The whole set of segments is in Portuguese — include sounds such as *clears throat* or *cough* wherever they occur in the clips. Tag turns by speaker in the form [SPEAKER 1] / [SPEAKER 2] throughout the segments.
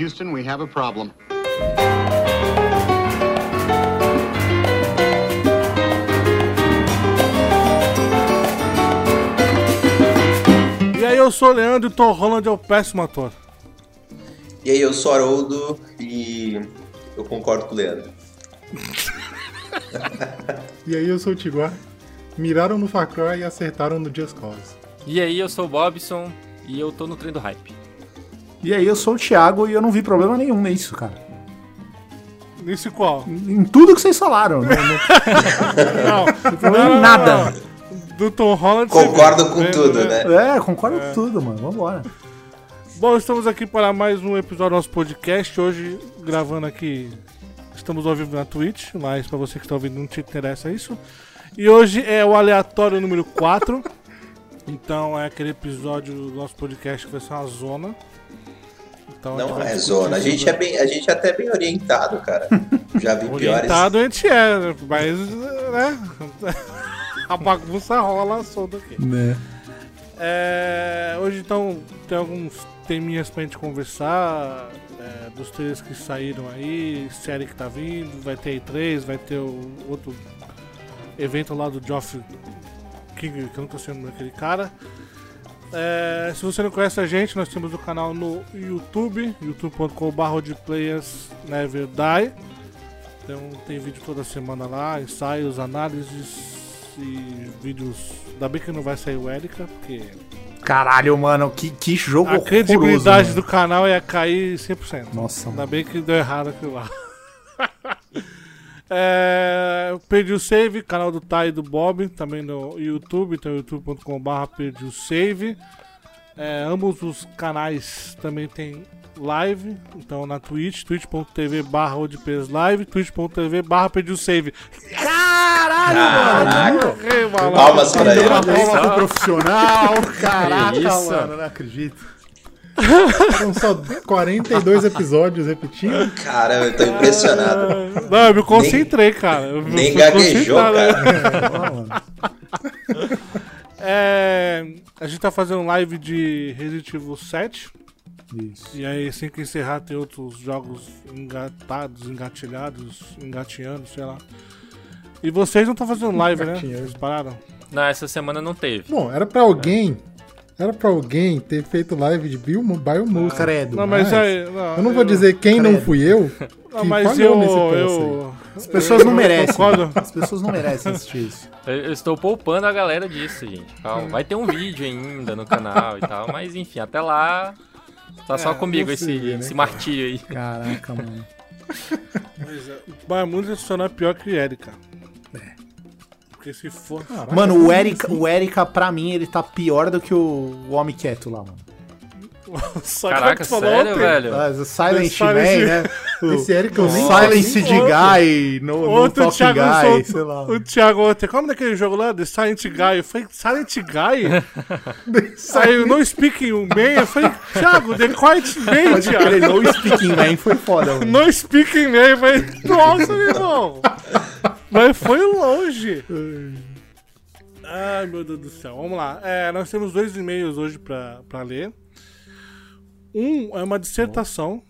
[SPEAKER 1] Houston, we have a problem.
[SPEAKER 2] E aí, eu sou o Leandro e Tom Holland é o péssimo ator.
[SPEAKER 3] E aí, eu sou Haroldo e eu concordo com o Leandro. *laughs*
[SPEAKER 4] E aí eu sou o Tiguar. Miraram no Far Cry e acertaram no Just Cause.
[SPEAKER 5] E aí, eu sou o Bobson e eu tô no trem do hype.
[SPEAKER 6] E aí, eu sou o Thiago e eu não vi problema nenhum nisso, cara.
[SPEAKER 2] Nesse qual?
[SPEAKER 6] Em tudo que vocês falaram. *laughs* Não, não,
[SPEAKER 2] Não,
[SPEAKER 6] não problema em nada.
[SPEAKER 2] do Tom Holland.
[SPEAKER 3] Concordo com
[SPEAKER 2] vê,
[SPEAKER 3] tudo, né?
[SPEAKER 6] É, concordo com tudo, mano. Vambora.
[SPEAKER 2] Bom, estamos aqui para mais um episódio do nosso podcast. Hoje, gravando aqui, estamos ao vivo na Twitch, mas para você que está ouvindo não te interessa isso. E hoje é o aleatório número 4. Então é aquele episódio do nosso podcast que vai ser uma zona. Então,
[SPEAKER 3] Não
[SPEAKER 2] vai
[SPEAKER 3] é
[SPEAKER 2] discutir
[SPEAKER 3] zona. A gente é, bem, a gente é até bem orientado, cara. Já vi piores.
[SPEAKER 2] Orientado a gente é, mas né? *laughs* a bagunça rola solta aqui.
[SPEAKER 6] Né?
[SPEAKER 2] É, hoje então tem alguns teminhas pra gente conversar. é, dos trailers que saíram aí, série que tá vindo, vai ter E3, vai ter o outro evento lá do Geoff King, que eu nunca sei o nome daquele cara. É, se você não conhece a gente, nós temos o canal no YouTube, youtube.com.br de Players Never Die. Então tem vídeo toda semana lá, ensaios, análises e vídeos. Ainda bem que não vai sair o Erika, porque
[SPEAKER 6] Caralho, mano, que, que jogo
[SPEAKER 2] a credibilidade
[SPEAKER 6] mano.
[SPEAKER 2] do canal ia cair 100%.
[SPEAKER 6] Nossa,
[SPEAKER 2] Ainda
[SPEAKER 6] mano.
[SPEAKER 2] bem que deu errado aquilo lá. *laughs* é, perdi o save, canal do Tai e do Bob, também no YouTube, então youtube.com.br perdi o save. É, ambos os canais também tem live, então na Twitch, twitch.tv barra live, twitch.tv barra perdi o save. Errei, malandro.
[SPEAKER 3] Palmas pra
[SPEAKER 6] uma
[SPEAKER 3] ele.
[SPEAKER 6] palma pro profissional. Caraca,
[SPEAKER 5] isso?
[SPEAKER 6] mano, não acredito.
[SPEAKER 4] São só 42 episódios repetindo.
[SPEAKER 3] Cara, eu tô impressionado.
[SPEAKER 2] Não, eu me concentrei, cara. Eu
[SPEAKER 3] Nem gaguejou, cara. *laughs*
[SPEAKER 2] É, a gente tá fazendo live de Resident Evil 7.
[SPEAKER 6] Isso.
[SPEAKER 2] E aí, assim que encerrar, tem outros jogos engatados, engatilhados, engateando, sei lá. E vocês não estão fazendo live, né?
[SPEAKER 4] Engatinhando.
[SPEAKER 2] Vocês pararam?
[SPEAKER 5] Não, essa semana não teve.
[SPEAKER 4] Bom, era pra alguém. Era pra alguém ter feito live de Bill, Biomus.
[SPEAKER 6] Credo.
[SPEAKER 2] Não, mas
[SPEAKER 4] mas
[SPEAKER 2] aí. Não,
[SPEAKER 4] Eu não vou dizer quem não
[SPEAKER 6] Credo.
[SPEAKER 4] fui eu. *laughs*
[SPEAKER 2] Não, mas eu. eu
[SPEAKER 6] As pessoas não
[SPEAKER 2] eu
[SPEAKER 6] merecem.
[SPEAKER 2] concordo.
[SPEAKER 6] As pessoas não merecem assistir isso.
[SPEAKER 5] Eu, eu estou poupando a galera disso, gente. Calma. Vai ter um vídeo ainda no canal e tal, mas enfim, até lá. Tá só
[SPEAKER 2] É,
[SPEAKER 5] comigo
[SPEAKER 4] não
[SPEAKER 5] esse,
[SPEAKER 4] se vê, né,
[SPEAKER 5] esse
[SPEAKER 4] cara?
[SPEAKER 5] martírio aí.
[SPEAKER 6] Caraca, mano.
[SPEAKER 2] Mas é, o Biomundo só não é pior que Erika. Porque se for.
[SPEAKER 6] Mano, o Erika, o Erika, pra mim, ele tá pior do que o, o Homem Quieto lá, mano. *laughs*
[SPEAKER 2] Só
[SPEAKER 5] Caraca,
[SPEAKER 2] que tu falou
[SPEAKER 5] sério,
[SPEAKER 2] ontem.
[SPEAKER 5] velho?
[SPEAKER 6] Ah, o Silent
[SPEAKER 2] Silent-
[SPEAKER 6] Man, né? O *laughs*
[SPEAKER 4] Esse Eric eu nem
[SPEAKER 6] Silence de Guy, no, no
[SPEAKER 2] Ontem o
[SPEAKER 6] Talking
[SPEAKER 2] Thiago
[SPEAKER 6] Guy, sei lá.
[SPEAKER 2] O Thiago ontem, como daquele jogo lá, The Silent Guy? Eu falei, Silent Guy? *laughs* Aí eu não speaking man, eu falei, Thiago, The Quiet Man,
[SPEAKER 6] Pode
[SPEAKER 2] Thiago.
[SPEAKER 6] crer, no Speaking Man foi foda, mano.
[SPEAKER 2] No speaking man, eu falei, nossa, meu irmão. Mas foi longe. Ai, meu Deus do céu. Vamos lá. É, nós temos dois e-mails hoje pra, pra ler. Um é uma dissertação,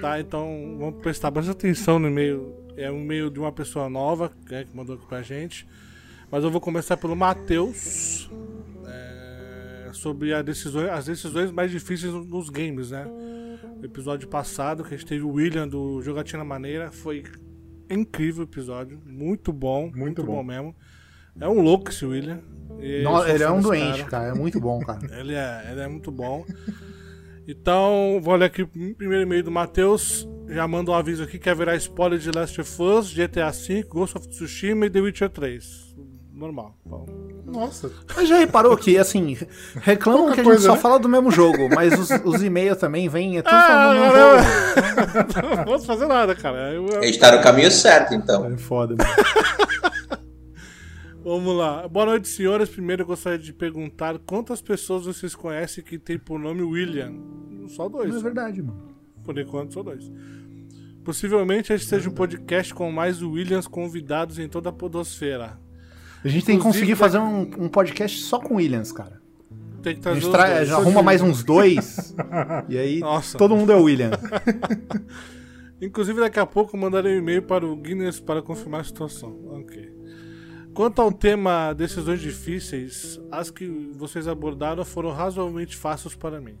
[SPEAKER 2] tá? Então vamos prestar bastante atenção no e-mail. É um e-mail de uma pessoa nova né, que mandou aqui pra gente. Mas eu vou começar pelo Matheus. é, sobre a decisões, as decisões mais difíceis nos games, né? O episódio passado, que a gente teve o William do Jogatina Maneira, foi incrível o episódio. Muito bom. Muito, bom.
[SPEAKER 4] bom.
[SPEAKER 2] mesmo. É um louco esse William. E
[SPEAKER 6] No-
[SPEAKER 2] sou
[SPEAKER 6] ele é um doente, cara. É muito bom, cara. *laughs*
[SPEAKER 2] ele é, ele é muito bom. Então, vou ler aqui o primeiro e-mail do Matheus. Já manda um aviso aqui que haverá spoiler de Last of Us, GTA V, Ghost of Tsushima e The Witcher 3. Normal. Bom.
[SPEAKER 4] Nossa.
[SPEAKER 6] Mas já reparou que, assim, reclamam
[SPEAKER 4] Pouca
[SPEAKER 6] que a gente
[SPEAKER 4] coisa,
[SPEAKER 6] só
[SPEAKER 4] né?
[SPEAKER 6] fala do mesmo jogo, mas os, os e-mails também vêm, é tudo
[SPEAKER 2] Ah,
[SPEAKER 6] falando do mesmo
[SPEAKER 2] não,
[SPEAKER 6] jogo. *laughs*
[SPEAKER 2] não posso fazer nada, cara. Eu- eu-
[SPEAKER 3] A gente tá no caminho certo, então.
[SPEAKER 6] É foda, mano.
[SPEAKER 2] Vamos lá. Boa noite, senhoras. Primeiro eu gostaria de perguntar quantas pessoas vocês conhecem que tem por nome William? Só dois.
[SPEAKER 6] Não é
[SPEAKER 2] só.
[SPEAKER 6] verdade, mano.
[SPEAKER 2] Por enquanto, só dois. Possivelmente este seja um podcast com mais Williams convidados em toda a podosfera.
[SPEAKER 6] A gente tem que conseguir fazer um, um podcast só com Williams, cara.
[SPEAKER 2] tem que
[SPEAKER 6] A
[SPEAKER 2] trazer
[SPEAKER 6] gente
[SPEAKER 2] os
[SPEAKER 6] tra-
[SPEAKER 2] dois.
[SPEAKER 6] arruma mais uns dois. *laughs* e aí
[SPEAKER 2] Nossa.
[SPEAKER 6] todo mundo é William. *laughs*
[SPEAKER 2] Inclusive, daqui a pouco mandarei um e-mail para o Guinness para confirmar a situação. Ok. Quanto ao tema decisões difíceis, as que vocês abordaram foram razoavelmente fáceis para mim.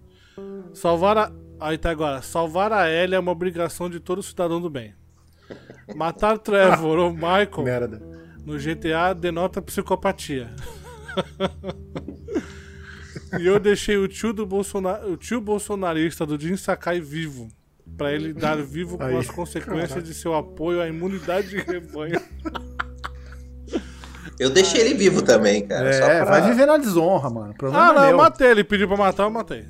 [SPEAKER 2] Salvar a. Aí tá agora. Salvar a Ellie é uma obrigação de todo cidadão do bem. Matar Trevor ou Michael
[SPEAKER 4] Merda.
[SPEAKER 2] no GTA denota psicopatia. *laughs* e eu deixei o tio, do Bolsona... o tio bolsonarista do Jin Sakai vivo. Pra ele dar vivo com
[SPEAKER 4] Aí,
[SPEAKER 2] as consequências de seu apoio à imunidade de rebanho. *laughs*
[SPEAKER 3] Eu deixei ele vivo também, cara. só
[SPEAKER 6] É,
[SPEAKER 3] pra-
[SPEAKER 6] vai viver na desonra, mano. Problema
[SPEAKER 2] Ah,
[SPEAKER 6] é
[SPEAKER 2] não, eu
[SPEAKER 6] meu.
[SPEAKER 2] matei. Ele pediu pra matar, eu matei.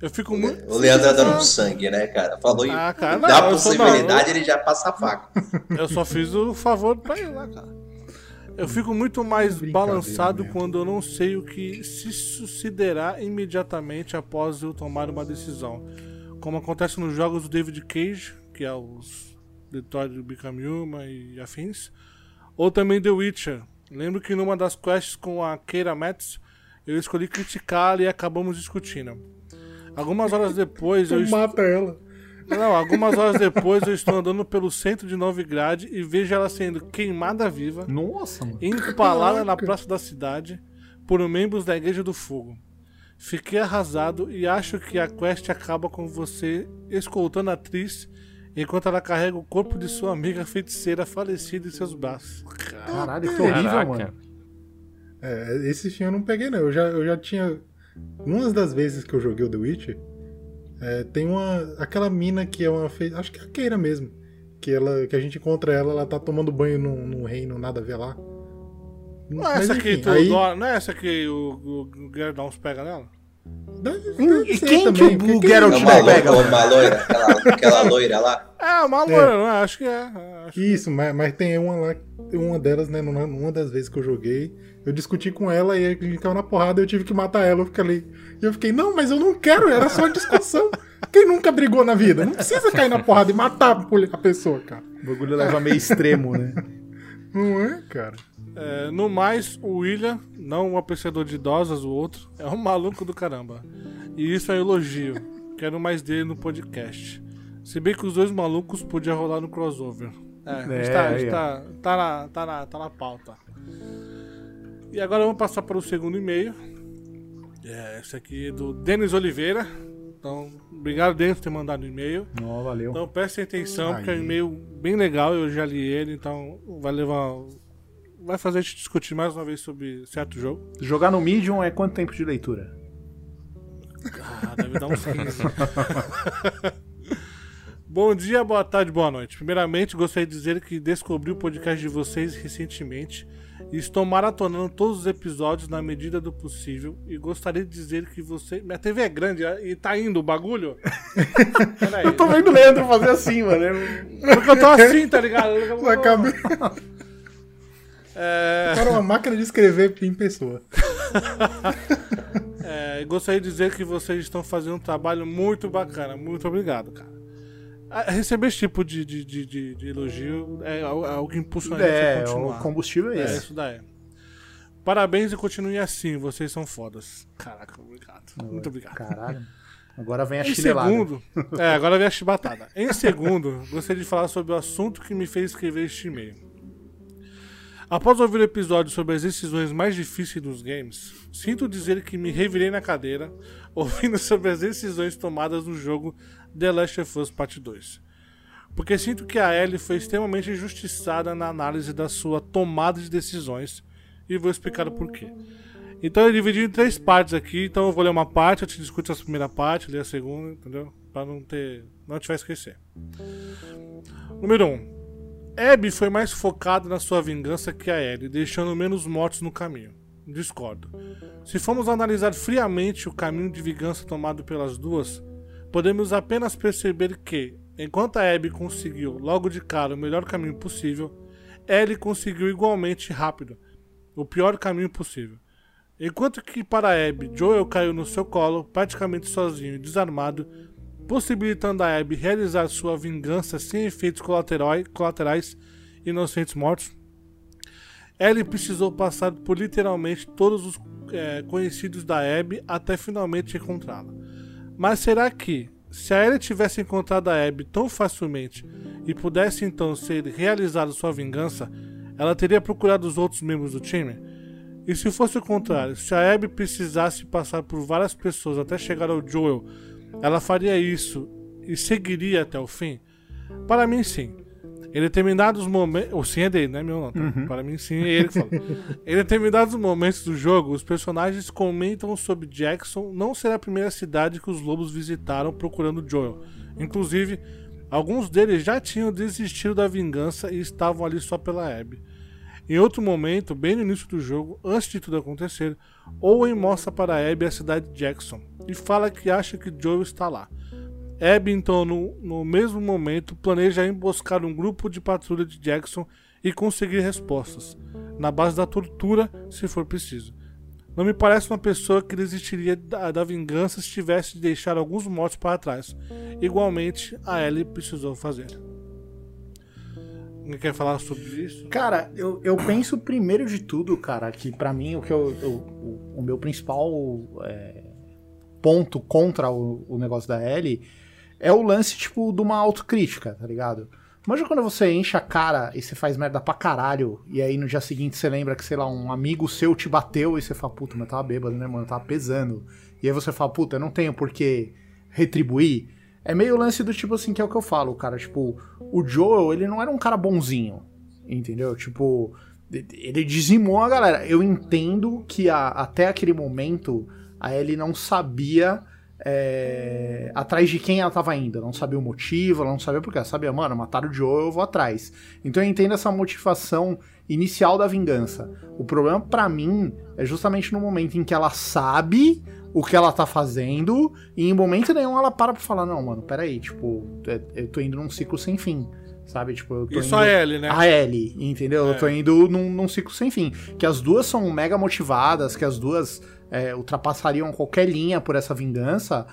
[SPEAKER 2] Eu fico muito.
[SPEAKER 3] O Leandro é dando sangue, né, cara? Falou
[SPEAKER 2] Ah, cara, não,
[SPEAKER 3] dá
[SPEAKER 2] eu
[SPEAKER 3] possibilidade, ele já passa a faca. *laughs*
[SPEAKER 2] Eu só fiz o favor pra ele lá, cara. Eu fico muito mais balançado
[SPEAKER 4] mesmo.
[SPEAKER 2] quando eu não sei o que se sucederá imediatamente após eu tomar uma decisão. Como acontece nos jogos do David Cage, que é os Detroit Become Human e afins. Ou também The Witcher. Lembro que numa das quests com a Keira Metz, eu escolhi criticá-la e acabamos discutindo. Algumas horas depois eu
[SPEAKER 4] mata ela.
[SPEAKER 2] não, algumas horas depois eu estou andando pelo centro de Novigrad e vejo ela sendo queimada viva,
[SPEAKER 6] Nossa, mano.
[SPEAKER 2] empalada na
[SPEAKER 4] Caraca.
[SPEAKER 2] praça da cidade por membros da Igreja do Fogo. Fiquei arrasado e acho que a quest acaba com você escoltando a atriz enquanto ela carrega o corpo de sua amiga feiticeira falecida em seus braços.
[SPEAKER 6] Caralho, que horrível,
[SPEAKER 5] Caraca.
[SPEAKER 6] mano.
[SPEAKER 4] É, esse filme eu não peguei, não. Eu já, eu já tinha. Uma das vezes que eu joguei o The Witcher, é, tem uma. Aquela mina que é uma. Fe... Acho que é a Keira mesmo. Que, ela, que a gente encontra ela, ela tá tomando banho num, num reino nada a ver lá.
[SPEAKER 2] Não é
[SPEAKER 4] Mas,
[SPEAKER 2] essa aqui, tu,
[SPEAKER 4] aí-
[SPEAKER 2] não é essa que o, o, o Gerdons pega nela?
[SPEAKER 4] Deve-
[SPEAKER 6] Hum,
[SPEAKER 4] deve
[SPEAKER 6] e quem que o Geralt
[SPEAKER 3] É
[SPEAKER 6] não pega,
[SPEAKER 3] uma loira, aquela, aquela loira lá. *laughs*
[SPEAKER 2] É, uma loira, não é? Acho que é. Acho que-
[SPEAKER 4] Isso, mas, mas tem uma lá, uma delas, né, numa, das vezes que eu joguei, eu discuti com ela e a gente caiu na porrada eu tive que matar ela. Eu fiquei ali. E eu fiquei, não, mas eu não quero, era só discussão. *laughs* Quem nunca brigou na vida? Não precisa cair na porrada e matar a pessoa, cara.
[SPEAKER 6] O bagulho leva meio extremo, né?
[SPEAKER 4] Não é, cara?
[SPEAKER 2] É, no mais, o William, não um apreciador de idosas, o outro, é um maluco do caramba. E isso é um elogio. Quero mais dele no podcast. Se bem que os dois malucos podiam rolar no crossover. É,
[SPEAKER 6] É,
[SPEAKER 2] está, está, tá, na, tá, na, tá na pauta. E agora vamos passar para o segundo e-mail. É, esse aqui é do Denis Oliveira. Então, obrigado, Denis, por ter mandado o e-mail.
[SPEAKER 6] Não, valeu.
[SPEAKER 2] Então prestem atenção,
[SPEAKER 4] Aí.
[SPEAKER 2] porque é um e-mail bem legal, eu já li ele, então vai levar. Vai fazer a gente discutir mais uma vez sobre certo jogo.
[SPEAKER 6] Jogar no Medium é quanto tempo de leitura?
[SPEAKER 2] Ah, deve dar uns 15. *laughs* Bom dia, boa tarde, boa noite. Primeiramente, gostaria de dizer que descobri o podcast de vocês recentemente e estou maratonando todos os episódios na medida do possível. E gostaria de dizer que você. Minha TV é grande e tá indo o bagulho? *laughs* Peraí.
[SPEAKER 6] Eu tô vendo o Leandro fazer assim, mano.
[SPEAKER 2] Porque eu tô assim, tá ligado?
[SPEAKER 4] Eu acabei.
[SPEAKER 2] É.
[SPEAKER 4] Cara, uma máquina de escrever em pessoa. *laughs*
[SPEAKER 2] É, gostaria de dizer que vocês estão fazendo um trabalho muito bacana. Muito obrigado, cara. Ah, Receber esse tipo de, de, de, de- de elogio é al- algo que impulsiona a gente a
[SPEAKER 6] É,
[SPEAKER 2] continuar.
[SPEAKER 6] o combustível é
[SPEAKER 2] É,
[SPEAKER 6] esse.
[SPEAKER 2] isso daí. Parabéns e continuem assim, vocês são fodas. Caraca, obrigado. Muito obrigado.
[SPEAKER 6] Caralho. Agora vem a
[SPEAKER 2] Em segundo, *laughs* é, agora vem a chibatada. Em segundo, gostaria de falar sobre o assunto que me fez escrever este e-mail. Após ouvir o episódio sobre as decisões mais difíceis dos games, sinto dizer que me revirei na cadeira *laughs* ouvindo sobre as decisões tomadas no jogo The Last of Us Part 2. Porque sinto que a Ellie foi extremamente injustiçada na análise da sua tomada de decisões e vou explicar o porquê. Então eu dividi em três partes aqui, então eu vou ler uma parte, eu te discuto essa primeira parte, ler a segunda, entendeu? Pra não ter. não te vai esquecer. Número 1. Um, Abby foi mais focada na sua vingança que a Ellie, deixando menos mortos no caminho. Discordo. Se formos analisar friamente o caminho de vingança tomado pelas duas, podemos apenas perceber que, enquanto a Abby conseguiu logo de cara o melhor caminho possível, Ellie conseguiu igualmente rápido o pior caminho possível. Enquanto que para Abby, Joel caiu no seu colo, praticamente sozinho e desarmado, possibilitando a Abby realizar sua vingança sem efeitos colaterai- colaterais inocentes mortos. Ellie precisou passar por literalmente todos os é, conhecidos da Abby até finalmente encontrá-la. Mas será que, se a Ellie tivesse encontrado a Abby tão facilmente e pudesse então ser realizada sua vingança, ela teria procurado os outros membros do time? E se fosse o contrário, se a Abby precisasse passar por várias pessoas até chegar ao Joel, ela faria isso e seguiria até o fim? Para mim, sim. Em determinados momentos. O sim é dele, né, meu? Não, tá? Para mim, sim é ele que fala. *laughs* em determinados momentos do jogo, os personagens comentam sobre Jackson não ser a primeira cidade que os lobos visitaram procurando Joel. Inclusive, alguns deles já tinham desistido da vingança e estavam ali só pela Abby. Em outro momento, bem no início do jogo, antes de tudo acontecer, Owen mostra para Abby a cidade de Jackson e fala que acha que Joel está lá. Abby, então, no, no mesmo momento, planeja emboscar um grupo de patrulha de Jackson e conseguir respostas, na base da tortura, se for preciso. Não me parece uma pessoa que desistiria da, da vingança se tivesse de deixar alguns mortos para trás. Igualmente, a Ellie precisou fazer. Quer falar sobre isso?
[SPEAKER 6] Cara, eu, eu penso primeiro de tudo, cara, que pra mim o que eu, eu- o, o meu principal é, ponto contra o, o negócio da Ellie é o lance, tipo, de uma autocrítica, tá ligado? Imagina quando você enche a cara e você faz merda pra caralho, e aí no dia seguinte você lembra que, sei lá, um amigo seu te bateu e você fala, puta, mas eu tava bêbado, né, mano? Eu tava pesando. E aí você fala, puta, eu não tenho por que retribuir. É meio lance do tipo assim, que é o que eu falo, cara. Tipo, o Joel, ele não era um cara bonzinho, entendeu? Tipo, ele dizimou a galera. Eu entendo que a- até aquele momento a Ellie não sabia é, atrás de quem ela tava indo. Não sabia o motivo, ela não sabia porque. Ela sabia, mano, mataram o Joel, eu vou atrás. Então eu entendo essa motivação inicial da vingança. O problema pra mim é justamente no momento em que ela sabe o que ela tá fazendo e em momento nenhum ela para pra falar, não, mano, peraí, tipo, é- eu tô indo num ciclo sem fim. Sabe, tipo, eu tô
[SPEAKER 2] Isso
[SPEAKER 6] indo...
[SPEAKER 2] a Ellie, né?
[SPEAKER 6] A Ellie, entendeu?
[SPEAKER 2] É.
[SPEAKER 6] Eu tô indo num, num ciclo sem fim. Que as duas são mega motivadas, que as duas é, ultrapassariam qualquer linha por essa vingança,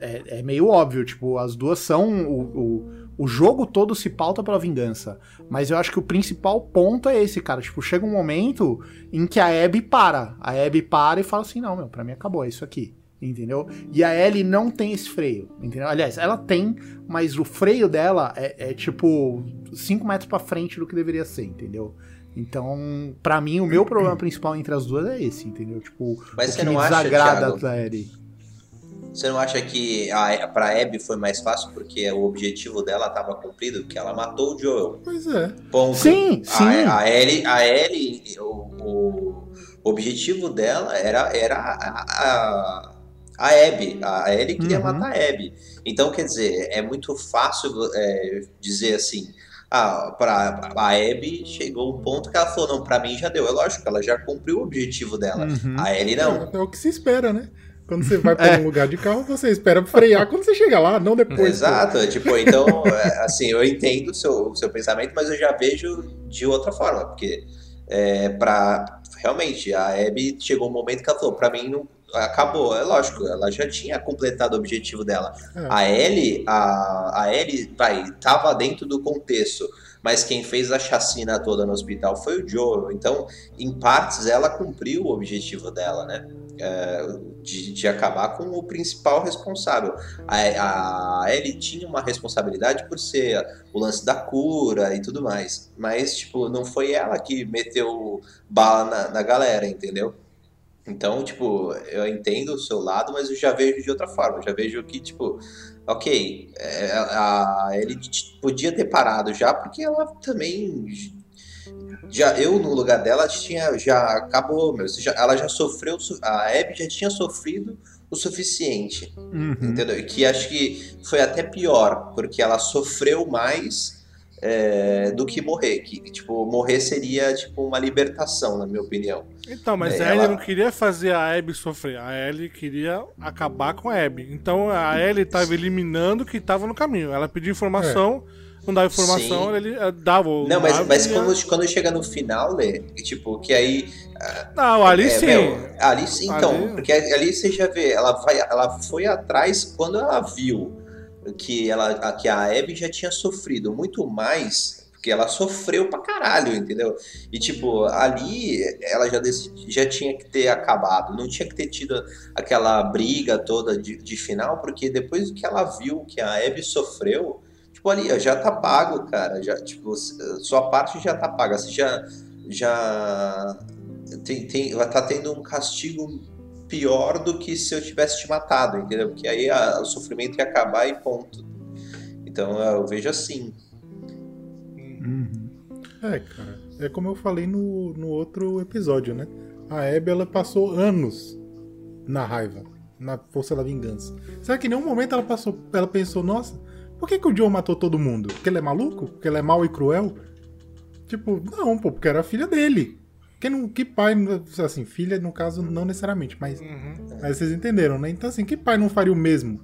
[SPEAKER 6] é, é meio óbvio. Tipo, as duas são. O, o, o jogo todo se pauta pela vingança. Mas eu acho que o principal ponto é esse, cara. Tipo, chega um momento em que a Abby para. A Abby para e fala assim: não, meu, pra mim acabou, é isso aqui. Entendeu? E a Ellie não tem esse freio, entendeu? Aliás, ela tem, mas o freio dela é, é tipo 5 metros pra frente do que deveria ser, entendeu? Então, pra mim, o meu problema principal entre as duas é esse, entendeu? Tipo,
[SPEAKER 3] Mas
[SPEAKER 6] o que
[SPEAKER 3] não
[SPEAKER 6] me
[SPEAKER 3] acha,
[SPEAKER 6] desagrada
[SPEAKER 3] Thiago?
[SPEAKER 6] da Ellie.
[SPEAKER 3] Você não acha que a, pra Abby foi mais fácil porque o objetivo dela estava cumprido? Porque ela matou o Joel.
[SPEAKER 4] Pois é.
[SPEAKER 3] Ponto.
[SPEAKER 6] Sim, sim.
[SPEAKER 3] A, a Ellie, a Ellie o, o objetivo dela era, era a, a, a Abby. A Ellie queria
[SPEAKER 6] Uhum.
[SPEAKER 3] matar a Abby. Então, quer dizer, é muito fácil é, dizer assim. Ah, pra, a Abby chegou um ponto que ela falou: não, pra mim já deu. É lógico que ela já cumpriu o objetivo dela.
[SPEAKER 6] Uhum.
[SPEAKER 3] A Ellie não.
[SPEAKER 4] É, é o que se espera, né? Quando você vai pra um lugar de carro, você espera frear quando você chega lá, não depois.
[SPEAKER 3] Exato, tipo, então, é, assim, eu entendo o seu, o seu pensamento, mas eu já vejo de outra forma, porque é, pra, realmente, a Abby chegou um momento que ela falou, pra mim não, acabou, é lógico, ela já tinha completado o objetivo dela.
[SPEAKER 4] É.
[SPEAKER 3] A Ellie, a, a Ellie, vai, tava dentro do contexto, mas quem fez a chacina toda no hospital foi o Joel, então, em partes, ela cumpriu o objetivo dela, né? É, de, de acabar com o principal responsável. A, a Ellie tinha uma responsabilidade por ser o lance da cura e tudo mais. Mas, tipo, não foi ela que meteu bala na, na galera, entendeu? Então, tipo, eu entendo o seu lado, mas eu já vejo de outra forma. Eu já vejo que, tipo, ok, é, a Ellie t- podia ter parado já, porque ela também. Já, eu, no lugar dela, tinha, já acabou, meu. Já- ela já sofreu, a Abby já tinha sofrido o suficiente.
[SPEAKER 6] Uhum.
[SPEAKER 3] Entendeu? Que acho que foi até pior, porque ela sofreu mais é, do que morrer. Que, tipo, morrer seria, tipo, uma libertação, na minha opinião.
[SPEAKER 2] Então, mas
[SPEAKER 3] É,
[SPEAKER 2] a Ellie
[SPEAKER 3] ela-
[SPEAKER 2] não queria fazer a Abby sofrer. A Ellie queria acabar com a Abby. Então a Ellie tava eliminando o que tava no caminho. Ela pediu informação, não dava informação,
[SPEAKER 3] Sim.
[SPEAKER 2] ele eh, dava o.
[SPEAKER 3] Não, mas, mas quando, quando chega no final, Lê, tipo, que aí.
[SPEAKER 2] Não, ali
[SPEAKER 3] é,
[SPEAKER 2] sim.
[SPEAKER 3] meu, ali sim, então.
[SPEAKER 2] Ali-
[SPEAKER 3] Porque ali você já vê, ela, vai, ela foi atrás quando ela viu que, ela, que a Abby já tinha sofrido muito mais. porque ela sofreu pra caralho, entendeu? E tipo, ali ela já, decidi, já tinha que ter acabado, não tinha que ter tido aquela briga toda de, de final, porque depois que ela viu que a Abby sofreu, tipo ali, já tá pago, cara, já, tipo, sua parte já tá paga, você já, já tem, tem, tá tendo um castigo pior do que se eu tivesse te matado, entendeu? Porque aí a, o sofrimento ia acabar e ponto. Então eu vejo assim.
[SPEAKER 4] Uhum. É, cara. É como eu falei no, no outro episódio, né? A Abby, ela passou anos na raiva, na força da vingança. Será que em nenhum momento ela passou, ela pensou, nossa, por que, que o Joe matou todo mundo? Porque ele é maluco? Porque ele é mau e cruel? Tipo, não, pô, porque era a filha dele. Que, não, que pai, assim, filha no caso não necessariamente, mas, uhum. mas vocês entenderam, né? Então assim, que pai não faria o mesmo?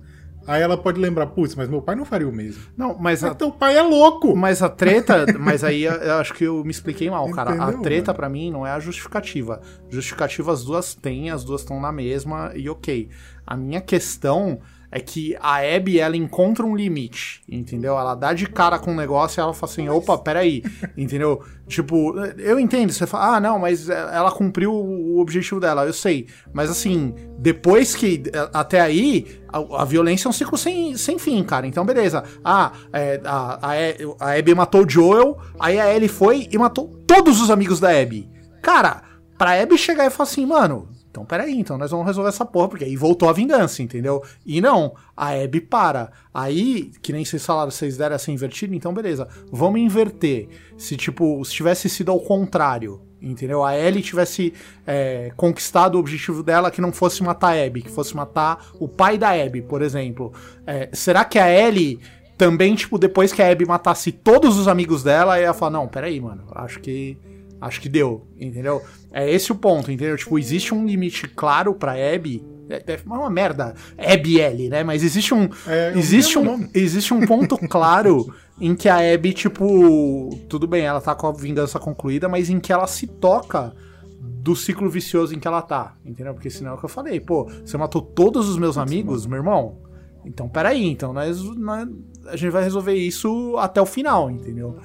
[SPEAKER 4] Aí ela pode lembrar, putz, mas meu pai não faria o mesmo.
[SPEAKER 6] Não, mas.
[SPEAKER 4] Mas a... teu pai é louco!
[SPEAKER 6] Mas a treta. *laughs* mas aí eu acho que eu me expliquei mal, cara. Entendeu, a treta para mim não é a justificativa. Justificativa as duas têm, as duas estão na mesma e ok. A minha questão é que a Abby, ela encontra um limite, entendeu? Ela dá de cara com o negócio e ela fala assim, opa, peraí, entendeu? Tipo, eu entendo, você fala, ah, não, mas ela cumpriu o objetivo dela, eu sei. Mas assim, depois que, até aí, a, a violência é um ciclo sem, sem fim, cara. Então, beleza. Ah, é, a, a, a Abby matou o Joel, aí a Ellie foi e matou todos os amigos da Abby. Cara, pra Abby chegar e falar assim, mano, então, peraí, então nós vamos resolver essa porra, porque aí voltou a vingança, entendeu? E não, a Abby para. Aí, que nem vocês falaram, vocês deram essa invertida, então beleza, vamos inverter. Se, tipo, se tivesse sido ao contrário, entendeu? A Ellie tivesse é, conquistado o objetivo dela que não fosse matar a Abby, que fosse matar o pai da Abby, por exemplo. É, será que a Ellie também, tipo, depois que a Abby matasse todos os amigos dela, ia falar, não, peraí, mano, acho que Acho que deu, entendeu? É esse o ponto, entendeu? Tipo, existe um limite claro pra Abby. É, é uma merda. Abby L, né? Mas existe um. É, existe, um, existe um ponto *laughs* claro em que a Abby, tipo. Tudo bem, ela tá com a vingança concluída, mas em que ela se toca do ciclo vicioso em que ela tá, entendeu? Porque senão é o que eu falei, pô, você matou todos os meus amigos, meu irmão. Então, peraí, então nós, nós, a gente vai resolver isso até o final, entendeu?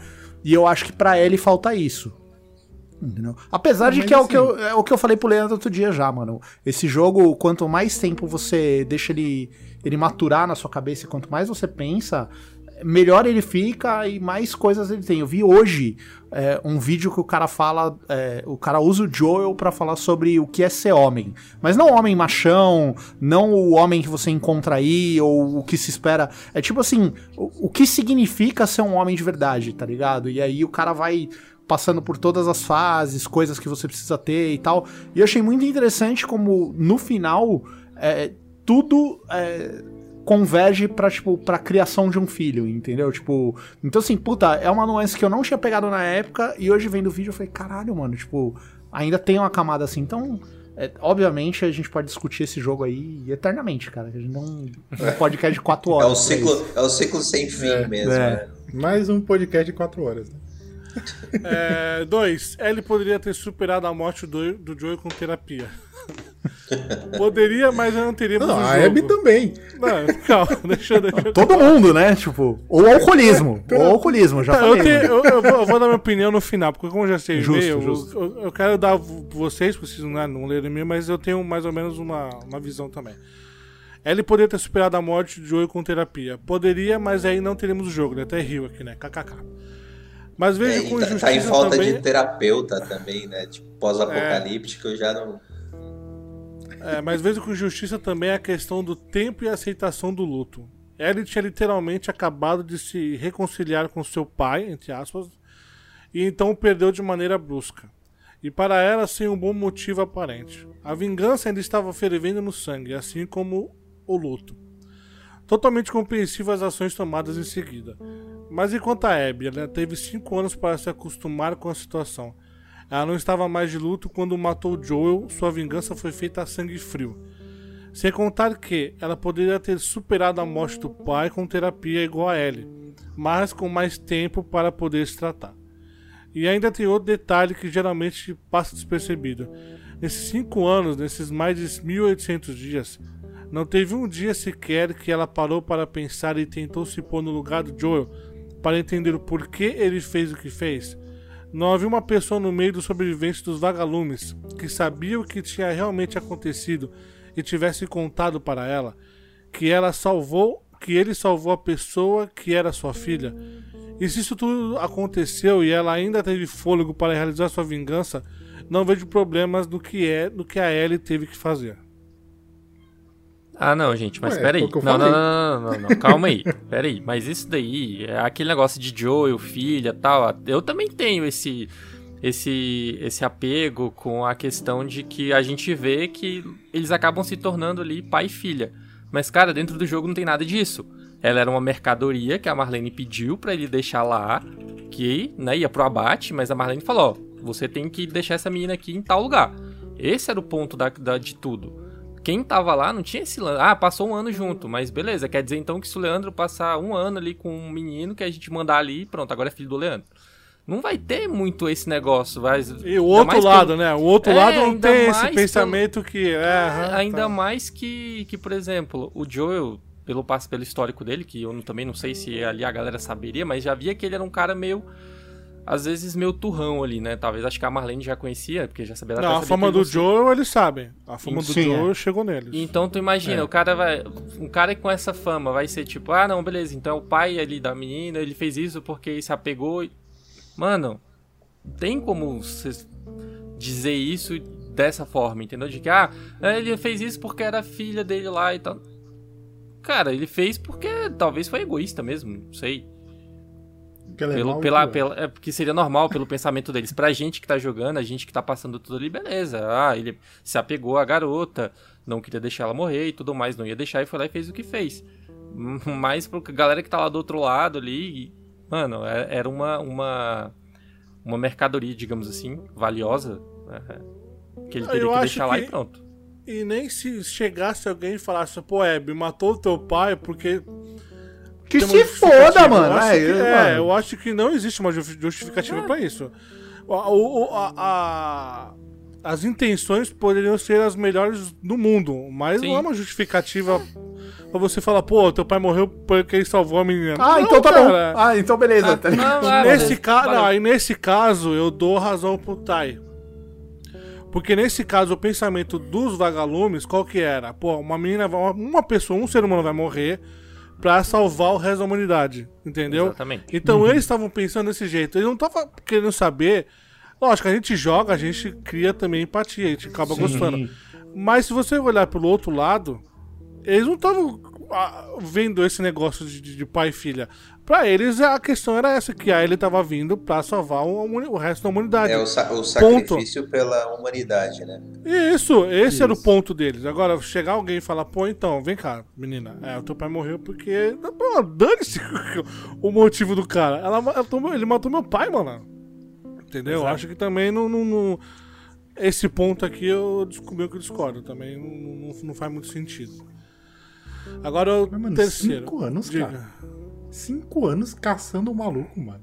[SPEAKER 6] E eu acho que para ele falta isso. Entendeu? Apesar de que é, o que eu, assim- é o que eu falei pro Leandro outro dia já, mano. Esse jogo, quanto mais tempo você deixa ele, ele maturar na sua cabeça, e quanto mais você pensa, melhor ele fica e mais coisas ele tem. Eu vi hoje é, um vídeo que o cara fala, é, o cara usa o Joel para falar sobre o que é ser homem, mas não homem machão, não o homem que você encontra aí ou o que se espera. É tipo assim, o, o que significa ser um homem de verdade, tá ligado? E aí o cara vai passando por todas as fases, coisas que você precisa ter e tal. E eu achei muito interessante como no final é, tudo é, converge pra, tipo, pra criação de um filho, entendeu? Tipo, então assim, puta, é uma nuance que eu não tinha pegado na época e hoje vendo o vídeo eu falei, caralho, mano, tipo, ainda tem uma camada assim, então. É, obviamente a gente pode discutir esse jogo aí eternamente, cara. A gente não. Um podcast de quatro horas.
[SPEAKER 3] É o ciclo, é o ciclo sem fim é, mesmo. É. Né?
[SPEAKER 4] Mais um podcast de quatro horas, né?
[SPEAKER 2] É, dois, ele poderia ter superado a morte do, do Joey com terapia. Poderia, mas eu não teria
[SPEAKER 4] Não, a Abby também.
[SPEAKER 2] Não, calma, deixa, deixa
[SPEAKER 6] Todo mundo, né? Tipo, ou alcoolismo. ou alcoolismo, já falei.
[SPEAKER 2] Eu, te, eu, eu, vou, eu, vou, dar minha opinião no final, porque como eu já sei justo, e-mail, justo. Eu, eu, quero dar vocês, vocês não, né, não leram e-mail, mas eu tenho mais ou menos uma, uma visão também. Ele poderia ter superado a morte de Joey com terapia. Poderia, mas aí não teríamos o jogo, né? Até rio aqui, né? KKK. Mas vejo é, com
[SPEAKER 3] injustiça tá, tá em falta também... de terapeuta também, né? Tipo, pós-apocalíptico, é... eu já não...
[SPEAKER 2] É, mas vejo com justiça também a questão do tempo e aceitação do luto. Ellie tinha literalmente acabado de se reconciliar com seu pai, entre aspas, e então perdeu de maneira brusca. E para ela, sem um bom motivo aparente. A vingança ainda estava fervendo no sangue, assim como o luto. Totalmente compreensível as ações tomadas em seguida. Mas enquanto a Abby, ela teve 5 anos para se acostumar com a situação. Ela não estava mais de luto quando matou Joel, sua vingança foi feita a sangue frio. Sem contar que ela poderia ter superado a morte do pai com terapia igual a Ellie, mas com mais tempo para poder se tratar. E ainda tem outro detalhe que geralmente passa despercebido. Nesses 5 anos, nesses mais de 1800 dias, não teve um dia sequer que ela parou para pensar e tentou se pôr no lugar do Joel para entender o porquê ele fez o que fez, não havia uma pessoa no meio dos sobreviventes dos vagalumes que sabia o que tinha realmente acontecido e tivesse contado para ela que ela salvou, que ele salvou a pessoa que era sua filha. E se isso tudo aconteceu e ela ainda teve fôlego para realizar sua vingança, não vejo problemas no que é, no que a Ellie teve que fazer.
[SPEAKER 5] Ah, não, gente, mas
[SPEAKER 4] Ué,
[SPEAKER 5] peraí. Não, não, não, não, não, não, calma aí. *laughs* Peraí, mas isso daí, é aquele negócio de Joel, filha tal, eu também tenho esse, esse, esse apego com a questão de que a gente vê que eles acabam se tornando ali pai e filha. Mas, cara, dentro do jogo não tem nada disso. Ela era uma mercadoria que a Marlene pediu pra ele deixar lá, que né, ia pro abate, mas a Marlene falou: ó, você tem que deixar essa menina aqui em tal lugar. Esse era o ponto da, da- de tudo. Quem tava lá não tinha esse lance. Ah, passou um ano junto, mas beleza. Quer dizer então que se o Leandro passar um ano ali com um menino que a gente mandar ali, pronto, agora é filho do Leandro. Não vai ter muito esse negócio. Vai,
[SPEAKER 2] E o outro lado, né? O outro
[SPEAKER 5] É,
[SPEAKER 2] lado não tem esse
[SPEAKER 5] pelo-
[SPEAKER 2] pensamento que. É, aham,
[SPEAKER 5] ainda
[SPEAKER 2] tá.
[SPEAKER 5] mais que, que, por exemplo, o Joel, pelo, passo- pelo histórico dele, que eu também não sei se ali a galera saberia, mas já via que ele era um cara meio. Às vezes meio turrão ali, né? Talvez acho que a Marlene já conhecia, porque já sabia
[SPEAKER 2] Não,
[SPEAKER 5] até
[SPEAKER 2] a fama do
[SPEAKER 5] ele-
[SPEAKER 2] Joel eles sabem. A fama do
[SPEAKER 6] Sim,
[SPEAKER 2] Joel
[SPEAKER 6] é.
[SPEAKER 2] chegou neles.
[SPEAKER 5] Então tu imagina,
[SPEAKER 2] É.
[SPEAKER 5] o cara vai. Um cara com essa fama vai ser tipo, ah não, beleza, então é o pai ali da menina, ele fez isso porque se apegou. Mano, tem como você dizer isso dessa forma, entendeu? De que, ah, ele fez isso porque era filha dele lá e tal. Cara, ele fez porque talvez foi egoísta mesmo, não sei.
[SPEAKER 4] Que é
[SPEAKER 5] Pelo, pela, pela, é porque seria normal pelo pensamento deles. Pra gente que tá jogando, a gente que tá passando tudo ali, beleza. Ah, ele se apegou à garota, não queria deixar ela morrer e tudo mais, não ia deixar e foi lá e fez o que fez. *laughs* Mas pra galera que tá lá do outro lado ali, mano, é- era uma, uma, uma mercadoria, digamos assim, valiosa. é, que ele
[SPEAKER 2] Eu
[SPEAKER 5] teria que
[SPEAKER 2] acho
[SPEAKER 5] deixar lá
[SPEAKER 2] que-
[SPEAKER 5] e pronto.
[SPEAKER 2] E nem se chegasse alguém e falasse, pô, Hebe, matou o teu pai porque.
[SPEAKER 6] Que se foda, mano.
[SPEAKER 2] Eu
[SPEAKER 6] É,
[SPEAKER 2] que,
[SPEAKER 6] eu-
[SPEAKER 2] é,
[SPEAKER 6] mano.
[SPEAKER 2] eu acho que não existe uma justi- justificativa pra isso. O- o- o- a- a- as intenções poderiam ser as melhores do mundo, mas
[SPEAKER 5] Sim.
[SPEAKER 2] não é uma justificativa pra você falar, pô, teu pai morreu porque ele salvou a menina.
[SPEAKER 6] Ah,
[SPEAKER 2] Não,
[SPEAKER 6] então tá
[SPEAKER 2] cara.
[SPEAKER 6] bom. Ah, então beleza. tá ligado?
[SPEAKER 5] Não, ah,
[SPEAKER 2] nesse, aí nesse caso, eu dou razão pro Tai. Porque nesse caso, o pensamento dos vagalumes, qual que era? Pô, uma menina, uma pessoa, um ser humano vai morrer pra salvar o resto da humanidade, entendeu?
[SPEAKER 5] Exatamente.
[SPEAKER 2] Então eles estavam pensando desse jeito. Eles não estavam querendo saber. Lógico, a gente joga, a gente cria também empatia, a gente acaba
[SPEAKER 6] Sim.
[SPEAKER 2] gostando. Mas se você olhar pelo outro lado, eles não estavam ah, vendo esse negócio de, de- de pai e filha. Pra eles a questão era essa, que a ele tava vindo pra salvar o, o resto da humanidade.
[SPEAKER 3] É o, sa- o sacrifício pela humanidade, né?
[SPEAKER 2] Isso, esse era o
[SPEAKER 6] Isso.
[SPEAKER 2] ponto deles. Agora, chegar alguém e falar, pô, então, vem cá, menina, é, o teu pai morreu porque. Pô, dane-se *laughs* o motivo do cara. Ela meu- ele matou meu pai, mano. Entendeu? Eu
[SPEAKER 5] Exato.
[SPEAKER 2] acho que também não, não- não- Esse ponto aqui eu descobri que eu discordo. Também não, não- não faz muito sentido. Agora o
[SPEAKER 4] Mas, mano,
[SPEAKER 2] terceiro.
[SPEAKER 4] cinco anos,
[SPEAKER 2] Diga.
[SPEAKER 4] cara. Cinco anos caçando o maluco, mano.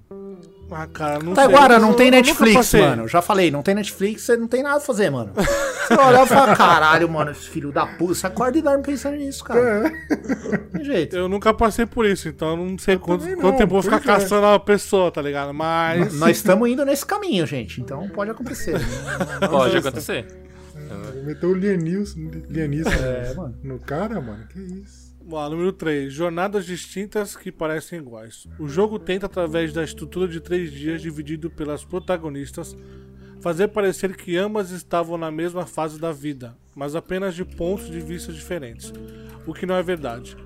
[SPEAKER 2] Ah, cara, não
[SPEAKER 6] Tá,
[SPEAKER 2] sei.
[SPEAKER 6] agora
[SPEAKER 2] Eu
[SPEAKER 6] não tem
[SPEAKER 2] eu
[SPEAKER 6] Netflix, mano. Já falei, não tem Netflix, você não tem nada a fazer, mano. *laughs* Você olha e fala, caralho, mano, esse filho da puta. Você acorda e dorme pensando nisso, cara. Tem jeito.
[SPEAKER 2] Eu nunca passei por isso, então não sei quanto,
[SPEAKER 4] não,
[SPEAKER 2] quanto tempo eu vou ficar
[SPEAKER 4] é.
[SPEAKER 2] caçando a pessoa, tá ligado? Mas.
[SPEAKER 6] Nós estamos indo nesse caminho, gente. Então pode acontecer. *laughs*
[SPEAKER 5] Pode acontecer.
[SPEAKER 4] Meteu o Lianilson, Lianilson
[SPEAKER 6] É,
[SPEAKER 4] no cara, mano. Que isso?
[SPEAKER 2] Número 3. Jornadas distintas que parecem iguais. O jogo tenta, através da estrutura de três dias dividido pelas protagonistas, fazer parecer que ambas estavam na mesma fase da vida, mas apenas de pontos de vista diferentes, o que não é verdade.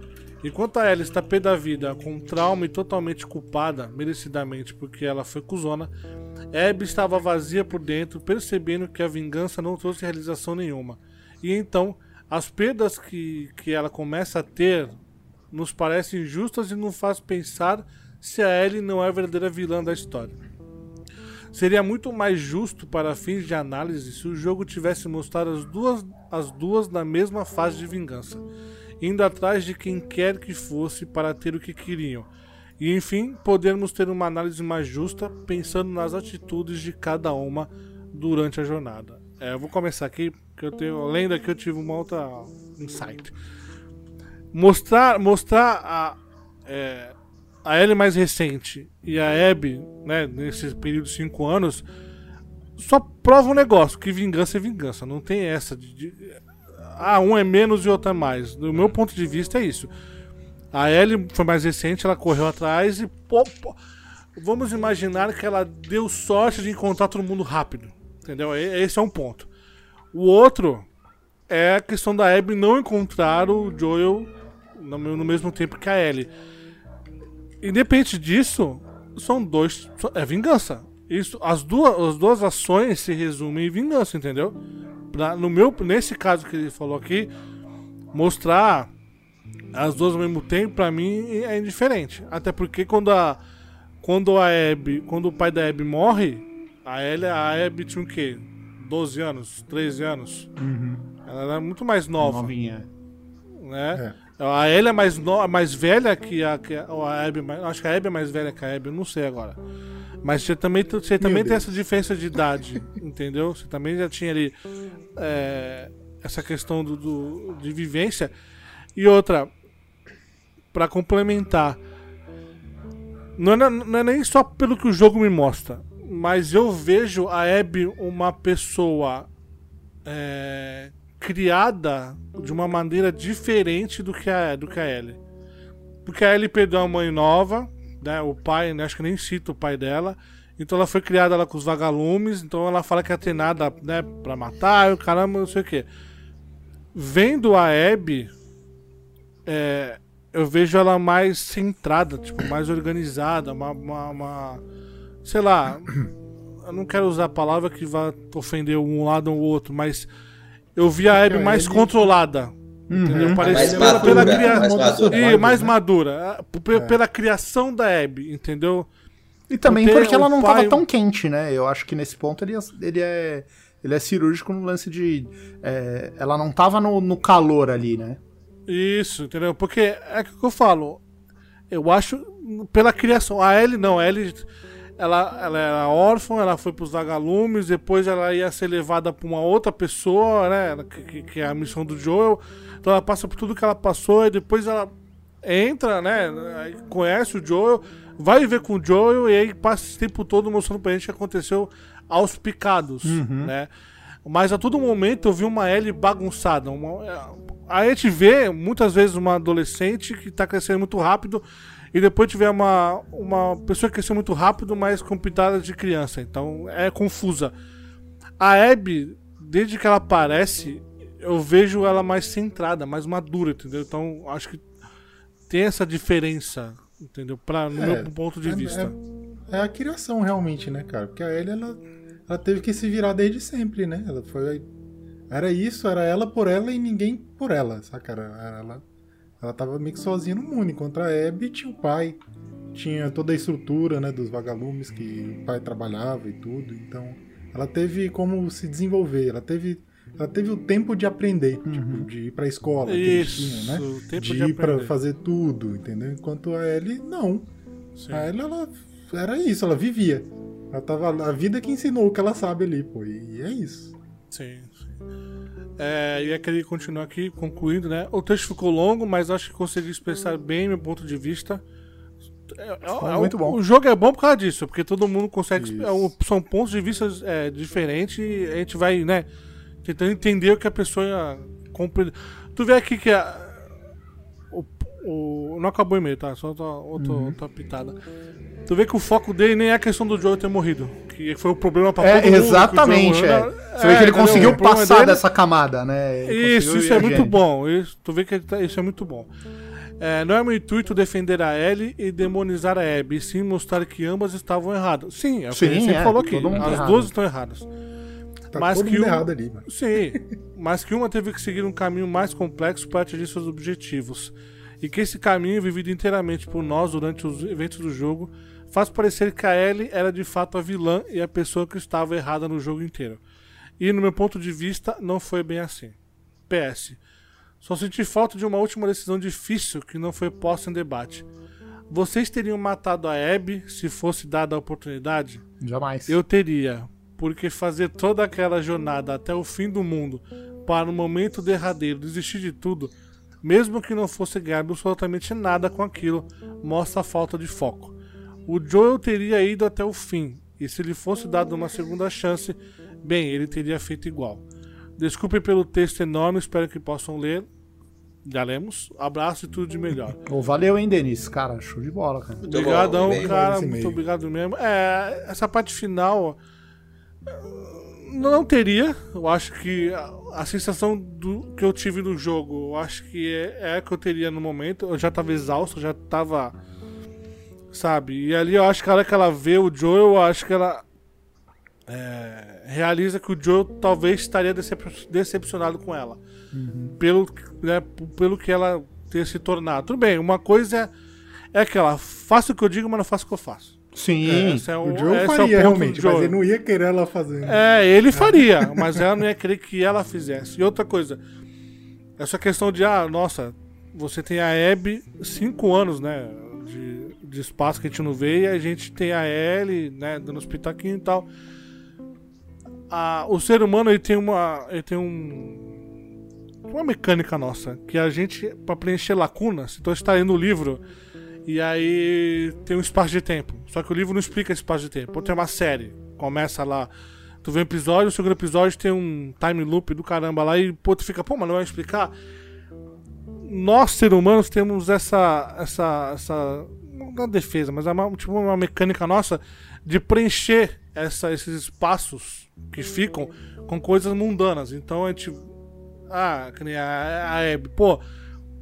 [SPEAKER 2] Enquanto a Ellie está pé da vida, com trauma e totalmente culpada, merecidamente porque ela foi cuzona, Abby estava vazia por dentro, percebendo que a vingança não trouxe realização nenhuma. E então, as perdas que, que ela começa a ter nos parecem injustas e nos faz pensar se a Ellie não é a verdadeira vilã da história. Seria muito mais justo para fins de análise se o jogo tivesse mostrado as duas, as duas na mesma fase de vingança, indo atrás de quem quer que fosse para ter o que queriam. E enfim, podermos ter uma análise mais justa pensando nas atitudes de cada uma durante a jornada. É, eu vou começar aqui, porque eu tenho, além daqui eu tive uma outra insight. Mostrar, mostrar a, é, a Ellie mais recente e a Abby, né, nesse período de 5 anos, só prova um negócio, que vingança é vingança. Não tem essa de, de. Ah, um é menos e outro é mais. Do meu ponto de vista é isso. A Ellie foi mais recente, ela correu atrás e. Pô, pô, vamos imaginar que ela deu sorte de encontrar todo mundo rápido. Entendeu? Esse é um ponto. O outro é a questão da Abby não encontrar o Joel no mesmo tempo que a Ellie. Independente disso, são dois. É vingança. Isso, as, duas, as duas ações se resumem em vingança, entendeu? Pra, no meu, nesse caso que ele falou aqui, mostrar as duas ao mesmo tempo, pra mim, é indiferente. Até porque quando a. Quando a Abby. Quando o pai da Abby morre, a Ellie, a Abby tinha o quê? 12 anos, 13 anos.
[SPEAKER 6] Uhum.
[SPEAKER 2] Ela era muito mais nova.
[SPEAKER 6] Novinha.
[SPEAKER 2] Né? A Ellie é mais, no, mais velha que a, que a, a Abby. Acho que a Abby é mais velha que a Abby, eu não sei agora. Mas você também, você também tem essa diferença de idade, *laughs* entendeu? Você também já tinha ali é, essa questão do, do, de vivência. E outra, para complementar, não é, não é nem só pelo que o jogo me mostra, mas eu vejo a Abby uma pessoa é, criada de uma maneira diferente do que a, do que a Ellie. Porque a Ellie perdeu uma mãe nova, né? O pai, né? acho que nem cita o pai dela. Então ela foi criada lá com os vagalumes, então ela fala que é treinada, né, pra matar, o caramba, não sei o que. Vendo a Abby, é, eu vejo ela mais centrada, tipo, mais organizada, uma, uma, uma, Sei lá, eu não quero usar a palavra que vai ofender um lado ou outro, mas eu vi a Abby mais controlada. Uhum. Entendeu? Parecia
[SPEAKER 3] mais
[SPEAKER 2] pela,
[SPEAKER 3] madura,
[SPEAKER 2] cria...
[SPEAKER 3] mais madura.
[SPEAKER 2] E mais madura. É. Pela criação da Abby, entendeu?
[SPEAKER 6] E também
[SPEAKER 2] Porque
[SPEAKER 6] porque ela não
[SPEAKER 2] pai-
[SPEAKER 6] tava tão quente, né? Eu acho que nesse ponto ele, é- ele é. Ele é cirúrgico no lance de. é, ela não tava no, no calor ali, né?
[SPEAKER 2] Isso, entendeu? Porque é o que eu falo. Eu acho pela criação. A Ellie não, a Ellie ela, ela era órfã, ela foi pros vagalumes, depois ela ia ser levada pra uma outra pessoa, né? Que, que- é a missão do Joel. Então ela passa por tudo que ela passou e depois ela entra, né? Conhece o Joel, vai viver com o Joel e aí passa esse tempo todo mostrando pra gente o que aconteceu aos picados, né? Mas a todo momento eu vi uma Ellie bagunçada. Uma, a gente vê muitas vezes uma adolescente que tá crescendo muito rápido e depois tiver uma, uma pessoa que cresceu muito rápido, mas com pitada de criança. Então é confusa. A Abby, desde que ela aparece, eu vejo ela mais centrada, mais madura, entendeu? Então acho que tem essa diferença, entendeu? Pra, no
[SPEAKER 4] É,
[SPEAKER 2] meu ponto de
[SPEAKER 4] é-
[SPEAKER 2] vista.
[SPEAKER 4] É, é a criação, realmente, né, cara? Porque a Ellie, ela, ela teve que se virar desde sempre, né? Ela foi. Era isso, era ela por ela e ninguém por ela, saca? Era- era Ela, ela tava meio que sozinha no mundo, enquanto a Abby tinha o pai. Tinha toda a estrutura, né, dos vagalumes que o pai trabalhava e tudo. Então, ela teve como se desenvolver, ela teve. Ela teve o tempo de aprender, tipo, de ir pra escola, eles
[SPEAKER 2] Isso,
[SPEAKER 4] tinham, né?
[SPEAKER 2] tempo
[SPEAKER 4] de
[SPEAKER 2] de
[SPEAKER 4] ir pra fazer tudo, entendeu? Enquanto a Ellie, não.
[SPEAKER 2] Sim.
[SPEAKER 4] A Ellie, ela era isso, ela vivia. Ela tava. A vida que ensinou o que ela sabe ali, pô. E é isso.
[SPEAKER 2] Sim. É, e queria continuar aqui, concluindo, né? O texto ficou longo, mas acho que consegui expressar bem meu ponto de vista. É, é- é-
[SPEAKER 6] muito
[SPEAKER 2] o,
[SPEAKER 6] bom.
[SPEAKER 2] O jogo é bom por causa disso, porque todo mundo consegue. É, são pontos de vista é, diferentes e a gente vai, né? Tentando entender o que a pessoa compreende. Tu vê aqui que a, o, não acabou o e-mail, tá? Só outra, outra,
[SPEAKER 6] Uhum.
[SPEAKER 2] outra pitada. Tu vê que o foco dele nem é a questão do Joe ter morrido. Que foi o problema pra
[SPEAKER 6] É,
[SPEAKER 2] todo
[SPEAKER 6] exatamente,
[SPEAKER 2] morreu.
[SPEAKER 6] é.
[SPEAKER 2] Não,
[SPEAKER 6] Você vê que ele
[SPEAKER 2] entendeu?
[SPEAKER 6] conseguiu passar
[SPEAKER 2] dele-
[SPEAKER 6] dessa camada, né? Ele
[SPEAKER 2] isso, isso é muito bom. Isso, tu vê que tá- isso é muito bom. É, não é meu intuito defender a Ellie e demonizar a Abby, e sim mostrar que ambas estavam erradas. Sim, é o que
[SPEAKER 6] Sim,
[SPEAKER 2] a gente sempre
[SPEAKER 6] é,
[SPEAKER 2] falou aqui. As
[SPEAKER 6] errado.
[SPEAKER 2] duas estão erradas.
[SPEAKER 4] Tá
[SPEAKER 2] Mas que um-
[SPEAKER 4] errado ali, mano.
[SPEAKER 2] Sim, mas que uma teve que seguir um caminho mais complexo para atingir seus objetivos. E que esse caminho, vivido inteiramente por nós durante os eventos do jogo, faz parecer que a Ellie era de fato a vilã e a pessoa que estava errada no jogo inteiro. E no meu ponto de vista, não foi bem assim. PS. Só senti falta de uma última decisão difícil que não foi posta em debate. Vocês teriam matado a Abby se fosse dada a oportunidade?
[SPEAKER 6] Jamais.
[SPEAKER 2] Eu teria, porque fazer toda aquela jornada até o fim do mundo para no momento derradeiro desistir de tudo mesmo que não fosse ganhar absolutamente nada com aquilo, mostra a falta de foco. O Joel teria ido até o fim, e se lhe fosse dado uma segunda chance, bem, ele teria feito igual. Desculpem pelo texto enorme, espero que possam ler. Já lemos. Abraço e tudo de melhor.
[SPEAKER 6] Pô, valeu, hein, Denis? Cara, show de bola, cara.
[SPEAKER 3] Muito
[SPEAKER 2] Obrigadão, cara. Muito obrigado mesmo. É, essa parte final. eh, Não teria. Eu acho que a, sensação do, que eu tive no jogo, eu acho que é, é a que eu teria no momento. Eu já tava exausto, já tava. Sabe? E ali eu acho que a hora que ela vê o Joel, eu acho que ela. é, realiza que o Joel talvez estaria decep- decepcionado com ela. Pelo, né, pelo que ela ter se tornado. Tudo bem, uma coisa é, é aquela, faço o que eu digo, mas não faço o que eu faço.
[SPEAKER 6] Sim.
[SPEAKER 2] Esse é
[SPEAKER 4] O
[SPEAKER 2] o,
[SPEAKER 4] Joe
[SPEAKER 2] é o
[SPEAKER 4] faria
[SPEAKER 2] ponto
[SPEAKER 4] realmente, mas ele não ia querer ela fazendo.
[SPEAKER 2] É, ele faria, mas ela não ia querer que ela fizesse. E outra coisa, essa questão de, ah, nossa, você tem a Abby, cinco anos, né, de, de espaço que a gente não vê, e a gente tem a Ellie, né, dando os pitaquinhos e tal. Ah, o ser humano, ele tem uma, ele tem um, uma mecânica nossa, que a gente, pra preencher lacunas, então está aí no livro, e aí tem um espaço de tempo. Só que o livro não explica esse espaço de tempo. Ou tem uma série, começa lá, tu vê um episódio, o segundo episódio tem um time loop do caramba lá e pô, tu fica, pô, mas não vai explicar. Nós, seres humanos, temos essa. essa. essa. não é defesa, mas é uma, tipo uma mecânica nossa de preencher essa, esses espaços que ficam com coisas mundanas. Então a gente. Ah, que nem a, a pô,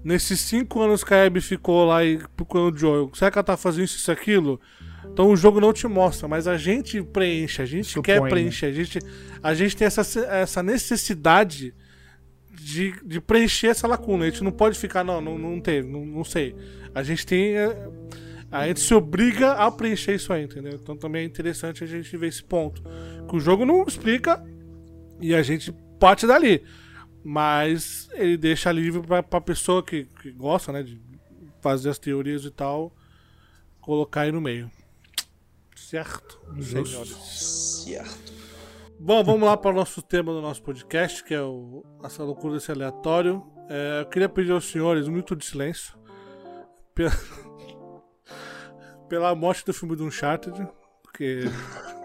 [SPEAKER 2] nesses cinco anos que a Abby ficou lá e procurando o Joel, será que ela tá fazendo isso e aquilo? Então o jogo não te mostra, mas a gente preenche, a gente
[SPEAKER 6] Supõe,
[SPEAKER 2] quer
[SPEAKER 6] né?
[SPEAKER 2] preencher, a gente, a gente tem essa, essa necessidade de, de preencher essa lacuna. A gente não pode ficar, não, não, não teve, não, não sei. A gente tem. é, A gente se obriga a preencher isso aí, entendeu? Então também é interessante a gente ver esse ponto. Que o jogo não explica e a gente parte dali. Mas ele deixa livre pra, pra pessoa que, que gosta, né, de fazer as teorias e tal, colocar aí no meio. Certo? Senhores.
[SPEAKER 3] Certo.
[SPEAKER 2] Bom, vamos lá para o nosso tema do nosso podcast, que é o, essa loucura desse aleatório. É, eu queria pedir aos senhores um minuto de silêncio *laughs* pela, pela morte do filme do Uncharted, porque... *laughs*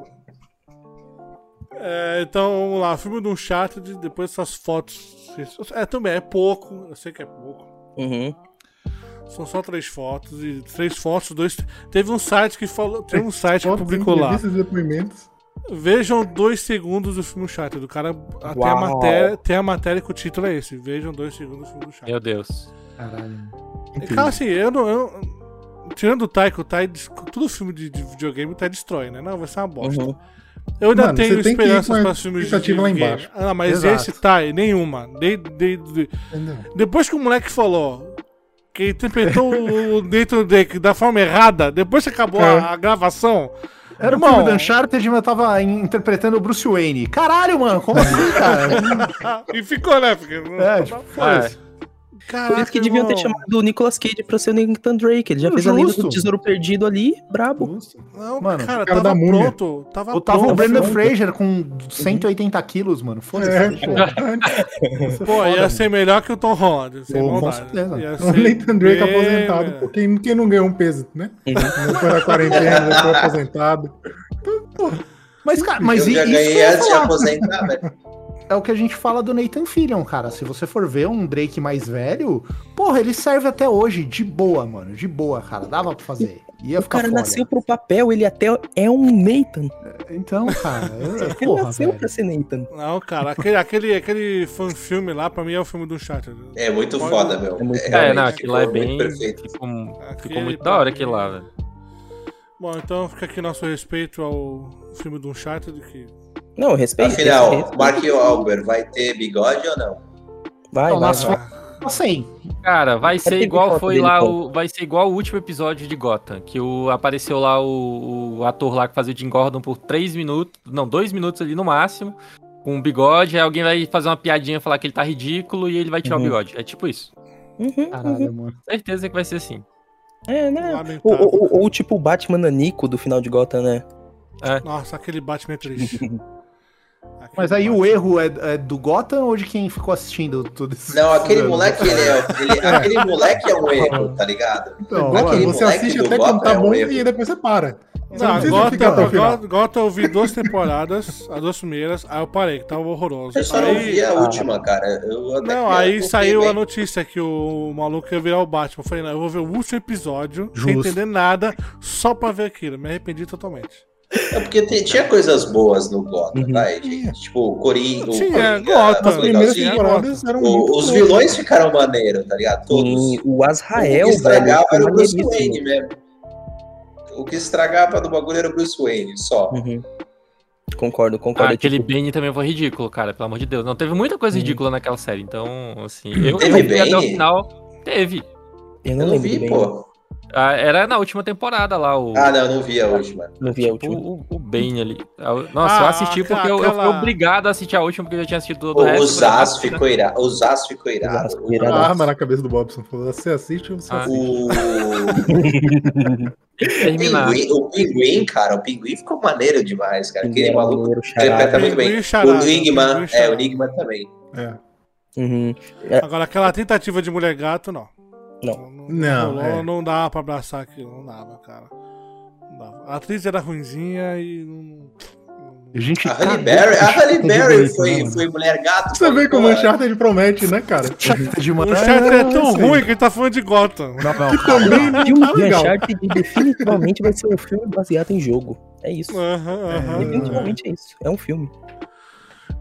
[SPEAKER 2] É, então, vamos lá, o filme do Uncharted, depois dessas fotos... É, também, é pouco, eu sei que é pouco.
[SPEAKER 1] Uhum.
[SPEAKER 2] São só três fotos, e três fotos, dois... Teve um site que falou... Teve um site que publicou lá. Vejam dois segundos do filme Uncharted. Do cara até a matéria, tem a matéria que o título é esse. Vejam dois segundos do filme Uncharted.
[SPEAKER 5] Meu Deus.
[SPEAKER 6] Caralho.
[SPEAKER 2] Cara, assim, eu não. eu- tirando o Tai, que o Tai. Todo filme de, de videogame o Tai destrói, né? Não, vai ser uma bosta.
[SPEAKER 1] Uhum.
[SPEAKER 2] Eu ainda
[SPEAKER 4] Mano,
[SPEAKER 2] tenho esperanças
[SPEAKER 4] com a
[SPEAKER 2] para filmes de
[SPEAKER 4] expectativa lá embaixo.
[SPEAKER 2] Ah, mas
[SPEAKER 6] Exato.
[SPEAKER 2] esse Tai, nenhuma. De, de- de- depois que o moleque falou que interpretou o Nathan Drake da forma errada, depois que acabou
[SPEAKER 4] É.
[SPEAKER 2] a, a gravação.
[SPEAKER 6] Era o
[SPEAKER 2] Irmão.
[SPEAKER 6] filme do Uncharted, mas eu tava in- interpretando o Bruce Wayne. Caralho, mano, como assim, cara? *laughs*
[SPEAKER 2] e ficou, né? Porque,
[SPEAKER 6] é, tipo, foda-se.
[SPEAKER 2] Caraca,
[SPEAKER 1] Por isso que deviam ter chamado o Nicolas Cage pra ser o Nathan Drake. Ele já fez a lenda
[SPEAKER 6] Justo.
[SPEAKER 1] do Tesouro Perdido ali, brabo.
[SPEAKER 2] Não,
[SPEAKER 6] Mano,
[SPEAKER 2] cara,
[SPEAKER 4] o cara
[SPEAKER 2] tava pronto. Tava
[SPEAKER 6] Eu tava o
[SPEAKER 2] pronto.
[SPEAKER 6] Brendan
[SPEAKER 4] pronto.
[SPEAKER 6] Fraser com 180 quilos, mano. Foda-se.
[SPEAKER 4] É, pô. *laughs*
[SPEAKER 2] Pô, ia ser melhor que o Tom Holland. Sem
[SPEAKER 6] Pô, com certeza.
[SPEAKER 2] Ia
[SPEAKER 4] O Nathan Drake
[SPEAKER 2] bem
[SPEAKER 4] aposentado, pô. Quem, quem não ganhou um peso, né?
[SPEAKER 1] Uhum.
[SPEAKER 4] Não foi na quarentena, já foi aposentado.
[SPEAKER 6] Mas, cara, mas
[SPEAKER 3] eu já
[SPEAKER 6] isso
[SPEAKER 3] ganhei antes de aposentar, velho.
[SPEAKER 6] É o que a gente fala do Nathan Fillion, cara. Se você for ver um Drake mais velho, porra, ele serve até hoje de boa, mano. De boa, cara. Dava pra fazer. Ia
[SPEAKER 1] O
[SPEAKER 6] ficar
[SPEAKER 1] cara
[SPEAKER 6] foda.
[SPEAKER 1] nasceu pro papel, ele até é um Nathan.
[SPEAKER 6] Então, cara, eu- *laughs*
[SPEAKER 1] Ele
[SPEAKER 6] porra,
[SPEAKER 1] nasceu
[SPEAKER 6] velho.
[SPEAKER 1] pra ser Nathan.
[SPEAKER 2] Não, cara, aquele, aquele, aquele fan-filme lá, pra mim, é o filme do Uncharted.
[SPEAKER 3] É muito
[SPEAKER 2] Pode-
[SPEAKER 3] foda, meu.
[SPEAKER 1] É muito
[SPEAKER 5] É,
[SPEAKER 3] realmente,
[SPEAKER 5] não, aquilo lá é bem.
[SPEAKER 3] perfeito.
[SPEAKER 5] Ficou, ficou
[SPEAKER 2] Aquele
[SPEAKER 5] muito da hora aquilo lá, velho.
[SPEAKER 2] Bom, então fica aqui nosso respeito ao filme do Uncharted, que
[SPEAKER 1] Não, respeito.
[SPEAKER 3] Afinal,
[SPEAKER 1] respeito.
[SPEAKER 3] Mark Albert vai ter bigode ou não?
[SPEAKER 1] Vai,
[SPEAKER 6] Não,
[SPEAKER 1] vai,
[SPEAKER 6] sei.
[SPEAKER 5] Cara, vai ser igual foi
[SPEAKER 1] dele,
[SPEAKER 5] lá o. Vai ser igual o último episódio de Gotham. Que o, apareceu lá o, o ator lá que fazia o Jim Gordon por 3 minutos. Não, 2 minutos ali no máximo. Com um bigode, aí alguém vai fazer uma piadinha, falar que ele tá ridículo e ele vai tirar
[SPEAKER 1] Uhum.
[SPEAKER 5] o bigode. É tipo isso.
[SPEAKER 1] Uhum, uhum.
[SPEAKER 6] Caralho, mano.
[SPEAKER 5] Certeza que vai ser assim.
[SPEAKER 1] É, né? Ou, ou, ou- tipo o Batman Nanico do final de Gotham, né?
[SPEAKER 2] Nossa, aquele Batman é triste. *laughs* Aquele
[SPEAKER 6] Mas aí o erro é, é do Gotham ou de quem ficou assistindo tudo isso?
[SPEAKER 3] Não, aquele moleque, ele é, ele- *laughs* aquele moleque é um erro, tá ligado?
[SPEAKER 6] Então,
[SPEAKER 3] Aquele
[SPEAKER 4] você assiste até quando tá
[SPEAKER 3] é um
[SPEAKER 4] bom
[SPEAKER 3] erro.
[SPEAKER 4] e depois você para. Você
[SPEAKER 2] Não,
[SPEAKER 4] precisa
[SPEAKER 2] Gotham,
[SPEAKER 4] ficar até o final.
[SPEAKER 2] Gotham, eu vi duas temporadas, as duas primeiras, aí eu parei, que tava horroroso.
[SPEAKER 3] Eu só não
[SPEAKER 2] Aí-
[SPEAKER 3] vi a última, cara. Eu até
[SPEAKER 2] Não, aí
[SPEAKER 3] eu
[SPEAKER 2] saiu
[SPEAKER 3] confio
[SPEAKER 2] a
[SPEAKER 3] bem.
[SPEAKER 2] notícia que o maluco ia virar o Batman. Eu falei, não, eu vou ver o último episódio, sem
[SPEAKER 6] Justo.
[SPEAKER 2] entender nada, só pra ver aquilo. Me arrependi totalmente.
[SPEAKER 3] É porque tinha coisas boas no Gotham,
[SPEAKER 1] Uhum.
[SPEAKER 3] vai, gente. Tipo, o Coringa.
[SPEAKER 2] Tinha, Gotham.
[SPEAKER 4] As primeiras temporadas eram
[SPEAKER 3] O- os
[SPEAKER 4] boas.
[SPEAKER 3] vilões ficaram maneiro, tá ligado? Todos.
[SPEAKER 1] E o Azrael,
[SPEAKER 3] o que estragava
[SPEAKER 1] velho,
[SPEAKER 3] era o Bruce. Wayne mesmo. O que estragava do bagulho era o Bruce Wayne, só.
[SPEAKER 1] Uhum. Concordo,
[SPEAKER 5] Ah,
[SPEAKER 1] concordo.
[SPEAKER 5] aquele
[SPEAKER 1] tipo,
[SPEAKER 5] Bane também foi ridículo, cara, pelo amor de Deus. Não, teve muita coisa
[SPEAKER 1] Hum.
[SPEAKER 5] ridícula naquela série, então, assim. Eu,
[SPEAKER 3] Teve
[SPEAKER 5] eu vi até o final. Teve.
[SPEAKER 1] eu
[SPEAKER 3] Eu
[SPEAKER 1] não
[SPEAKER 3] não
[SPEAKER 1] lembro
[SPEAKER 3] vi,
[SPEAKER 1] bem.
[SPEAKER 3] pô.
[SPEAKER 5] Ah, era na última temporada lá, o.
[SPEAKER 3] Ah, não, não vi a última.
[SPEAKER 1] Não vi a
[SPEAKER 5] o,
[SPEAKER 1] última.
[SPEAKER 5] o, o Bane ali. Ah, Nossa,
[SPEAKER 2] Ah,
[SPEAKER 5] eu assisti porque eu, eu fui
[SPEAKER 2] aquela-
[SPEAKER 5] obrigado a assistir a última, porque eu já tinha assistido todo
[SPEAKER 3] O,
[SPEAKER 5] o resto.
[SPEAKER 3] o Zaz
[SPEAKER 5] "Ah,
[SPEAKER 3] ficou irado. O Zaz ficou irado.
[SPEAKER 4] A arma na cabeça do Bobson. Falou, você assiste ou você
[SPEAKER 5] Ah,
[SPEAKER 4] assiste?
[SPEAKER 3] O... *laughs* Pinguim, o Pinguim, cara, o Pinguim ficou maneiro demais, cara. Aquele maluco
[SPEAKER 1] Maneiro,
[SPEAKER 3] interpreta muito bem. O Enigma, é, o
[SPEAKER 2] charada.
[SPEAKER 3] Enigma também.
[SPEAKER 4] É.
[SPEAKER 1] Uhum.
[SPEAKER 2] Agora, aquela tentativa de mulher gato, não.
[SPEAKER 1] Não.
[SPEAKER 2] Não,
[SPEAKER 4] Não,
[SPEAKER 2] rolou,
[SPEAKER 4] é.
[SPEAKER 2] não dava pra abraçar aquilo, não dava, cara. Não dava. A atriz era ruinzinha e não.
[SPEAKER 6] A gente
[SPEAKER 3] A
[SPEAKER 6] tá
[SPEAKER 3] Halle Berry, a Halle Berry foi,
[SPEAKER 4] né,
[SPEAKER 3] foi mulher gato.
[SPEAKER 4] Você vê como o Uncharted promete, né, cara?
[SPEAKER 6] de
[SPEAKER 2] O Uncharted é tão ruim que ele tá falando de Gotham.
[SPEAKER 6] Não, não,
[SPEAKER 4] Que também não tá legal.
[SPEAKER 1] Uncharted definitivamente vai ser um filme baseado em jogo. É isso.
[SPEAKER 2] Aham, aham.
[SPEAKER 1] Definitivamente é isso. É um filme.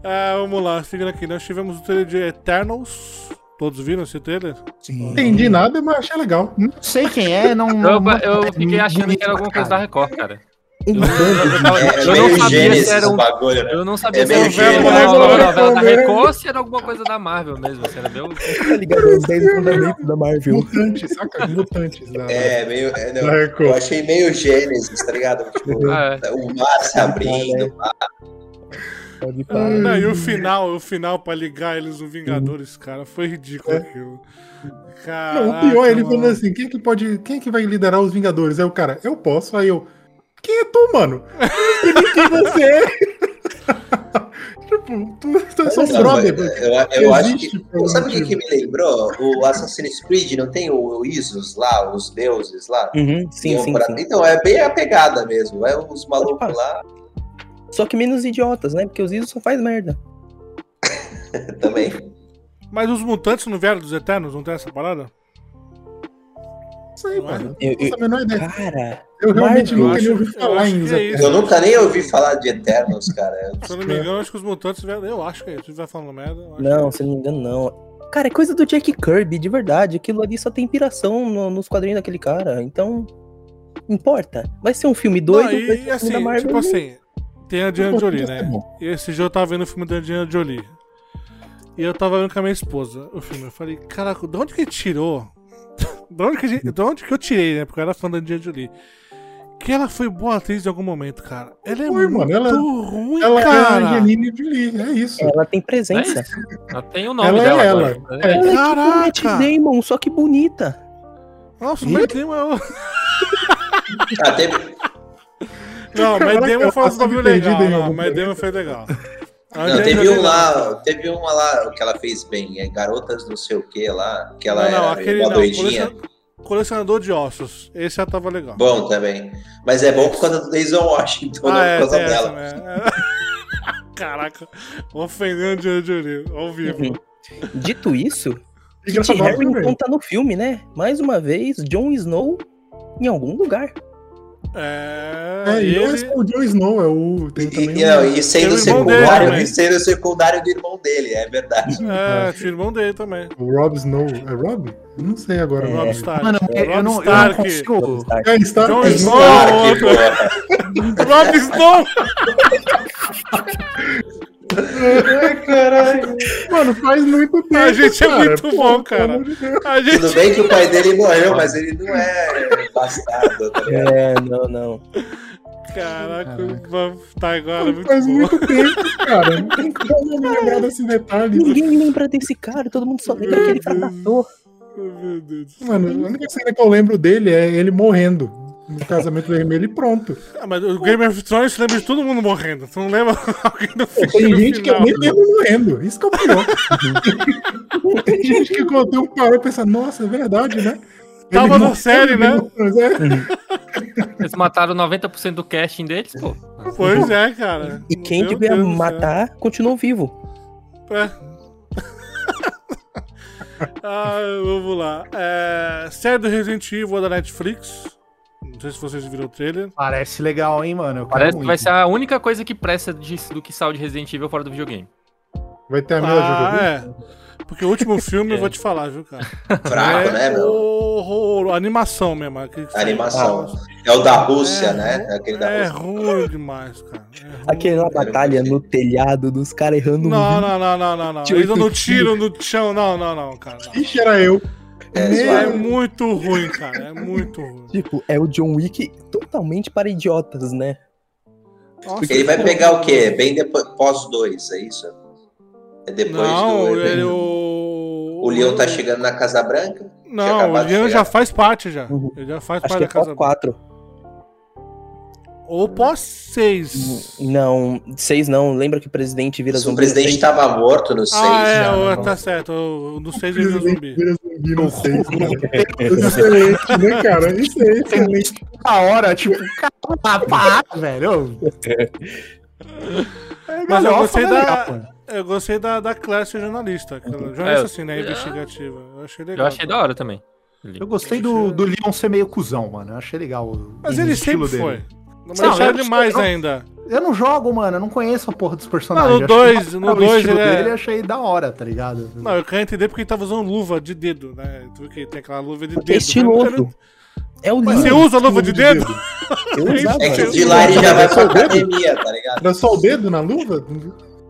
[SPEAKER 2] Ah, vamos lá, seguindo aqui. Nós tivemos o trailer de Eternals. Todos viram esse trailer?
[SPEAKER 4] Não entendi nada, mas achei legal. Hum,
[SPEAKER 6] Não sei quem é, não.
[SPEAKER 5] Eu,
[SPEAKER 6] não-
[SPEAKER 5] eu fiquei achando que era alguma coisa da. Record, cara.
[SPEAKER 1] Um
[SPEAKER 3] É,
[SPEAKER 5] Eu não
[SPEAKER 3] meio
[SPEAKER 5] sabia se era um-
[SPEAKER 3] o bagulho, né?
[SPEAKER 5] Eu não sabia
[SPEAKER 3] É
[SPEAKER 5] se era
[SPEAKER 3] meio
[SPEAKER 5] um uma
[SPEAKER 2] né?
[SPEAKER 5] novela da. Record ou se era alguma coisa da Marvel mesmo. Se era meu...
[SPEAKER 1] tá ligado aos 10 fundamentos da Marvel.
[SPEAKER 4] Mutantes, saca? Mutantes. Da...
[SPEAKER 3] É, meio. é, não, eu achei meio Gênesis, tá ligado? Tipo,
[SPEAKER 5] Ah, é.
[SPEAKER 3] o mar se abrindo.
[SPEAKER 1] Pode parar.
[SPEAKER 2] Não, e o final, o final pra ligar eles no Vingadores, cara, foi ridículo aquilo. Caraca,
[SPEAKER 4] Não, o pior é ele falando assim: quem é que pode. Quem é que vai liderar os Vingadores? Aí o cara, eu posso. Aí eu. Quem é tu, mano? Quem você é. *laughs* tipo, tu, tu são
[SPEAKER 3] Não,
[SPEAKER 4] brother.
[SPEAKER 3] eu, eu, eu acho que. Sabe o que, que me lembrou? O Assassin's Creed não tem o, o Isus lá, os deuses lá?
[SPEAKER 1] Uhum, sim, sim, sim.
[SPEAKER 3] Então, é bem a pegada mesmo. É os malucos lá
[SPEAKER 1] Só que menos idiotas, né? Porque os Isos só faz merda. *laughs*
[SPEAKER 3] também.
[SPEAKER 2] Mas os mutantes não vieram dos Eternos? Não tem essa parada?
[SPEAKER 4] Não sei, mano.
[SPEAKER 1] Eu-
[SPEAKER 4] Não menor ideia.
[SPEAKER 1] Cara,
[SPEAKER 4] Eu realmente
[SPEAKER 1] Marvel,
[SPEAKER 4] nunca nem
[SPEAKER 2] eu
[SPEAKER 4] ouvi
[SPEAKER 2] eu
[SPEAKER 4] falar em
[SPEAKER 2] que é isso.
[SPEAKER 3] Eu nunca nem ouvi falar de Eternos, cara.
[SPEAKER 2] Se eu não me engano, acho que os mutantes vieram. Eu acho que é isso. Se vai falando merda. eu acho
[SPEAKER 1] não, se eu não me engano, não. Cara, é coisa do Jack Kirby, de verdade. Aquilo ali só tem inspiração no- nos quadrinhos daquele cara. Então, importa. Vai ser um filme
[SPEAKER 2] Não,
[SPEAKER 1] doido, vai
[SPEAKER 2] e,
[SPEAKER 1] ser um filme
[SPEAKER 2] assim,
[SPEAKER 1] da Marvel.
[SPEAKER 2] tipo assim, tem a Angelina Jolie, né? E esse dia eu tava vendo o filme da Angelina Jolie. E eu tava vendo com a minha esposa o filme. Eu falei, caraca, de onde que ele tirou? *laughs* de, onde que, a gente- de onde que eu tirei, né? Porque eu era fã da Angelina Jolie. Que ela foi boa atriz em algum momento, cara. Ela é muito
[SPEAKER 4] mano, ela-
[SPEAKER 2] ruim,
[SPEAKER 4] Ela é a
[SPEAKER 2] cara.
[SPEAKER 4] Angelina Jolie, é isso.
[SPEAKER 1] Ela tem
[SPEAKER 5] É
[SPEAKER 1] presença.
[SPEAKER 5] isso. Ela tem o nome
[SPEAKER 4] Ela é
[SPEAKER 5] dela
[SPEAKER 4] ela.
[SPEAKER 5] agora.
[SPEAKER 4] É.
[SPEAKER 1] Ela é tipo Matt
[SPEAKER 2] Caraca.
[SPEAKER 1] Damon, só que bonita.
[SPEAKER 2] Nossa, o Matt Damon é o... *laughs*
[SPEAKER 3] Ah, teve,
[SPEAKER 2] Não, o Damon
[SPEAKER 4] eu
[SPEAKER 2] faz um bagulho
[SPEAKER 4] perdido
[SPEAKER 2] legal. Não, o Matt Damon foi legal.
[SPEAKER 3] Não, teve um
[SPEAKER 2] não.
[SPEAKER 3] lá, teve uma lá que ela fez bem, é Garotas não sei o que lá, que ela
[SPEAKER 2] não, não,
[SPEAKER 3] era
[SPEAKER 2] aquele
[SPEAKER 3] uma
[SPEAKER 2] não.
[SPEAKER 3] doidinha.
[SPEAKER 2] colecion- Colecionador de ossos. Esse já tava legal.
[SPEAKER 3] Bom também. Mas é bom por causa do Denzel Washington, não
[SPEAKER 2] ah, é,
[SPEAKER 3] por causa
[SPEAKER 2] essa,
[SPEAKER 3] dela.
[SPEAKER 2] né? *laughs* Caraca, ofendendo Angelina Jolie, ao vivo.
[SPEAKER 1] Uhum. Dito isso, Kit Harington tá no filme, né? Mais uma vez, Jon Snow em algum lugar.
[SPEAKER 2] É,
[SPEAKER 4] É, e não é
[SPEAKER 2] ele...
[SPEAKER 4] só o Snow, é o. Tem
[SPEAKER 3] E,
[SPEAKER 4] também
[SPEAKER 3] e,
[SPEAKER 4] o-
[SPEAKER 3] não, e sendo
[SPEAKER 2] Tem o irmão dele
[SPEAKER 3] secundário,
[SPEAKER 2] também.
[SPEAKER 3] e sendo secundário do irmão dele, é verdade.
[SPEAKER 2] É, o irmão dele também.
[SPEAKER 4] o Rob Snow. É Rob? Eu Não sei agora.
[SPEAKER 1] É.
[SPEAKER 2] Rob Stark.
[SPEAKER 6] Mano, eu,
[SPEAKER 2] Rob
[SPEAKER 6] não, eu não
[SPEAKER 2] Stark.
[SPEAKER 6] consigo.
[SPEAKER 4] É, está.
[SPEAKER 2] Jon
[SPEAKER 4] é,
[SPEAKER 2] Snow.
[SPEAKER 3] Stark,
[SPEAKER 2] outro.
[SPEAKER 3] porra. *laughs*
[SPEAKER 2] Rob Snow!
[SPEAKER 4] Mano, faz muito tempo.
[SPEAKER 2] A gente é
[SPEAKER 4] cara.
[SPEAKER 2] muito
[SPEAKER 4] Pô,
[SPEAKER 2] bom, cara.
[SPEAKER 4] de
[SPEAKER 2] gente...
[SPEAKER 3] Tudo bem que o pai dele morreu, mas ele não é bastardo, tá?
[SPEAKER 1] É, não, não.
[SPEAKER 2] Caraca, tá agora muito
[SPEAKER 4] Faz
[SPEAKER 2] bom.
[SPEAKER 4] muito tempo, cara. *laughs* Não tem como me lembrar desses detalhes.
[SPEAKER 1] Ninguém lembra desse cara, todo mundo só lembra aquele fracassou.
[SPEAKER 2] Meu Deus.
[SPEAKER 4] Mano, a única cena que eu lembro dele é ele morrendo. No casamento vermelho e pronto.
[SPEAKER 2] Ah, mas o Game of Thrones lembra de todo mundo morrendo. Você não lembra *laughs* alguém do
[SPEAKER 4] Tem
[SPEAKER 2] filme no
[SPEAKER 4] gente que eu
[SPEAKER 2] final.
[SPEAKER 4] nem lembro morrendo. Isso que é o pior. *laughs* Tem gente que quando eu paro e pensa, nossa, é verdade, né?
[SPEAKER 2] Tava na série, né?
[SPEAKER 4] é. *laughs*
[SPEAKER 5] Eles mataram 90% do casting deles, pô.
[SPEAKER 2] Pois é, cara.
[SPEAKER 1] E quem
[SPEAKER 2] Meu
[SPEAKER 1] devia
[SPEAKER 2] Deus céu.
[SPEAKER 1] matar continuou vivo.
[SPEAKER 2] É. ah, vamos lá. É, série do Resident Evil da Netflix. Não sei se vocês viram o trailer.
[SPEAKER 6] Parece legal, hein, mano? Eu
[SPEAKER 5] Parece que vai ser a única coisa que presta disso do que saiu de Resident Evil fora do videogame.
[SPEAKER 4] Vai ter a Mila
[SPEAKER 2] Ah, é. Porque o último filme, eu *laughs* vou te falar, viu, cara?
[SPEAKER 3] Fraco,
[SPEAKER 2] é
[SPEAKER 3] né, meu?
[SPEAKER 2] horror, animação mesmo.
[SPEAKER 3] A animação. É o da Rússia,
[SPEAKER 2] É,
[SPEAKER 3] né? Aquele da
[SPEAKER 2] É
[SPEAKER 3] Rússia.
[SPEAKER 2] ruim demais, cara. É ruim.
[SPEAKER 1] Aquela batalha no telhado dos caras errando um
[SPEAKER 2] Não, não, não, não, não, não.
[SPEAKER 1] De
[SPEAKER 2] Eles dando
[SPEAKER 1] oito
[SPEAKER 2] tiro no chão. Não, não, não, cara. não.
[SPEAKER 4] Ixi, era eu.
[SPEAKER 3] É,
[SPEAKER 2] É muito ruim, cara. É muito ruim.
[SPEAKER 1] Tipo, é o John Wick totalmente para idiotas, né?
[SPEAKER 2] Nossa,
[SPEAKER 3] Ele vai
[SPEAKER 2] pô.
[SPEAKER 3] pegar o quê? Bem depois, pós dois, é isso? É depois
[SPEAKER 2] Não,
[SPEAKER 3] do.
[SPEAKER 2] ele, o.
[SPEAKER 3] O Leon tá chegando na Casa Branca?
[SPEAKER 2] Não, o Leon já faz parte já.
[SPEAKER 1] Uhum.
[SPEAKER 2] Ele já faz
[SPEAKER 1] Acho
[SPEAKER 2] parte
[SPEAKER 1] que é
[SPEAKER 2] da casa.
[SPEAKER 1] pós 4.
[SPEAKER 2] Ou pós 6.
[SPEAKER 1] Não, seis não. Lembra que o presidente vira
[SPEAKER 3] Se o
[SPEAKER 1] zumbi no
[SPEAKER 3] presidente
[SPEAKER 1] seis?
[SPEAKER 3] tava morto no 6.
[SPEAKER 2] Ah, é,
[SPEAKER 3] já,
[SPEAKER 2] o-
[SPEAKER 3] não.
[SPEAKER 2] tá certo. O, no 6
[SPEAKER 4] O
[SPEAKER 2] ele vira zumbi.
[SPEAKER 4] vira zumbi, não sei. *laughs* Excelente, né, cara? Isso é excelente.
[SPEAKER 6] A hora, tipo, cara, para, velho. É
[SPEAKER 2] Mas eu gostei
[SPEAKER 6] falar
[SPEAKER 2] da. Eu gostei da, da classe jornalista. aquela- Jornalista
[SPEAKER 5] É, eu-
[SPEAKER 2] assim, né? Investigativa. Eu achei legal.
[SPEAKER 5] Eu achei da hora também.
[SPEAKER 6] Eu gostei do, do Leon ser meio cuzão, mano. Eu achei legal. o-
[SPEAKER 2] Mas
[SPEAKER 6] o
[SPEAKER 2] ele sempre
[SPEAKER 6] dele.
[SPEAKER 2] foi. Não,
[SPEAKER 6] Não,
[SPEAKER 2] mas
[SPEAKER 6] eu
[SPEAKER 2] ele
[SPEAKER 6] não
[SPEAKER 2] mais
[SPEAKER 6] não.
[SPEAKER 2] ainda.
[SPEAKER 6] Eu não jogo, mano. Eu não conheço a porra dos
[SPEAKER 2] Não,
[SPEAKER 6] personagens.
[SPEAKER 2] no
[SPEAKER 6] da
[SPEAKER 2] no
[SPEAKER 6] hora o
[SPEAKER 2] dois
[SPEAKER 6] estilo
[SPEAKER 2] ele é-
[SPEAKER 6] dele eu achei da hora, tá ligado?
[SPEAKER 2] Não, eu quero entender porque ele tava usando luva de dedo, né? Tu viu que tem aquela luva de
[SPEAKER 1] Porque é
[SPEAKER 2] dedo.
[SPEAKER 1] estiloso. É o
[SPEAKER 2] você usa luva de dedo? *laughs*
[SPEAKER 1] Eu usava.
[SPEAKER 3] É que de lá ele já vai pra
[SPEAKER 4] Só o dedo?
[SPEAKER 3] academia, tá ligado?
[SPEAKER 4] Era só o dedo na luva?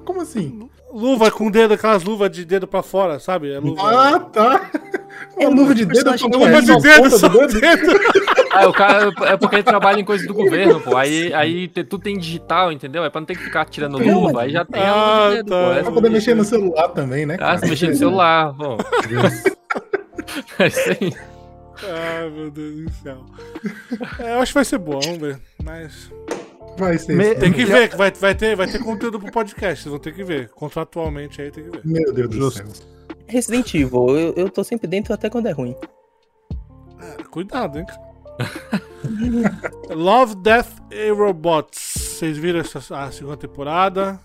[SPEAKER 4] Como assim?
[SPEAKER 2] Luva com dedo, aquelas luvas de dedo pra fora, sabe? É luva.
[SPEAKER 4] Ah, tá.
[SPEAKER 1] É
[SPEAKER 4] Uma luva de dedo, tô
[SPEAKER 1] que
[SPEAKER 2] luva de dedo, só
[SPEAKER 4] do dedo.
[SPEAKER 2] dedo.
[SPEAKER 5] Ah, *laughs* o cara é porque ele trabalha em coisa do governo, pô. Aí, aí tudo tem digital, entendeu? É pra não ter que ficar tirando luva,
[SPEAKER 1] mas-
[SPEAKER 5] aí já tem
[SPEAKER 2] Ah,
[SPEAKER 5] a luva de dedo,
[SPEAKER 2] tá.
[SPEAKER 5] pô. É
[SPEAKER 4] Pra poder mexer no celular também, né?
[SPEAKER 5] Ah, se mexer no celular, bom. *laughs* É isso aí.
[SPEAKER 2] Ai, meu Deus do céu. É, eu acho que vai ser bom, vamos ver. Mas.
[SPEAKER 4] Vai ser
[SPEAKER 6] Me-
[SPEAKER 4] isso.
[SPEAKER 2] Tem que ver, que vai, vai, ter, vai ter conteúdo pro podcast, vocês vão ter que ver. Contratualmente aí tem que ver.
[SPEAKER 4] Meu Deus do
[SPEAKER 6] Justo.
[SPEAKER 4] céu.
[SPEAKER 1] Resident Evil, eu, eu tô sempre dentro até quando é ruim.
[SPEAKER 2] É, cuidado, hein, cara. *laughs* Love, Death e Robots. Vocês viram essa, a segunda temporada?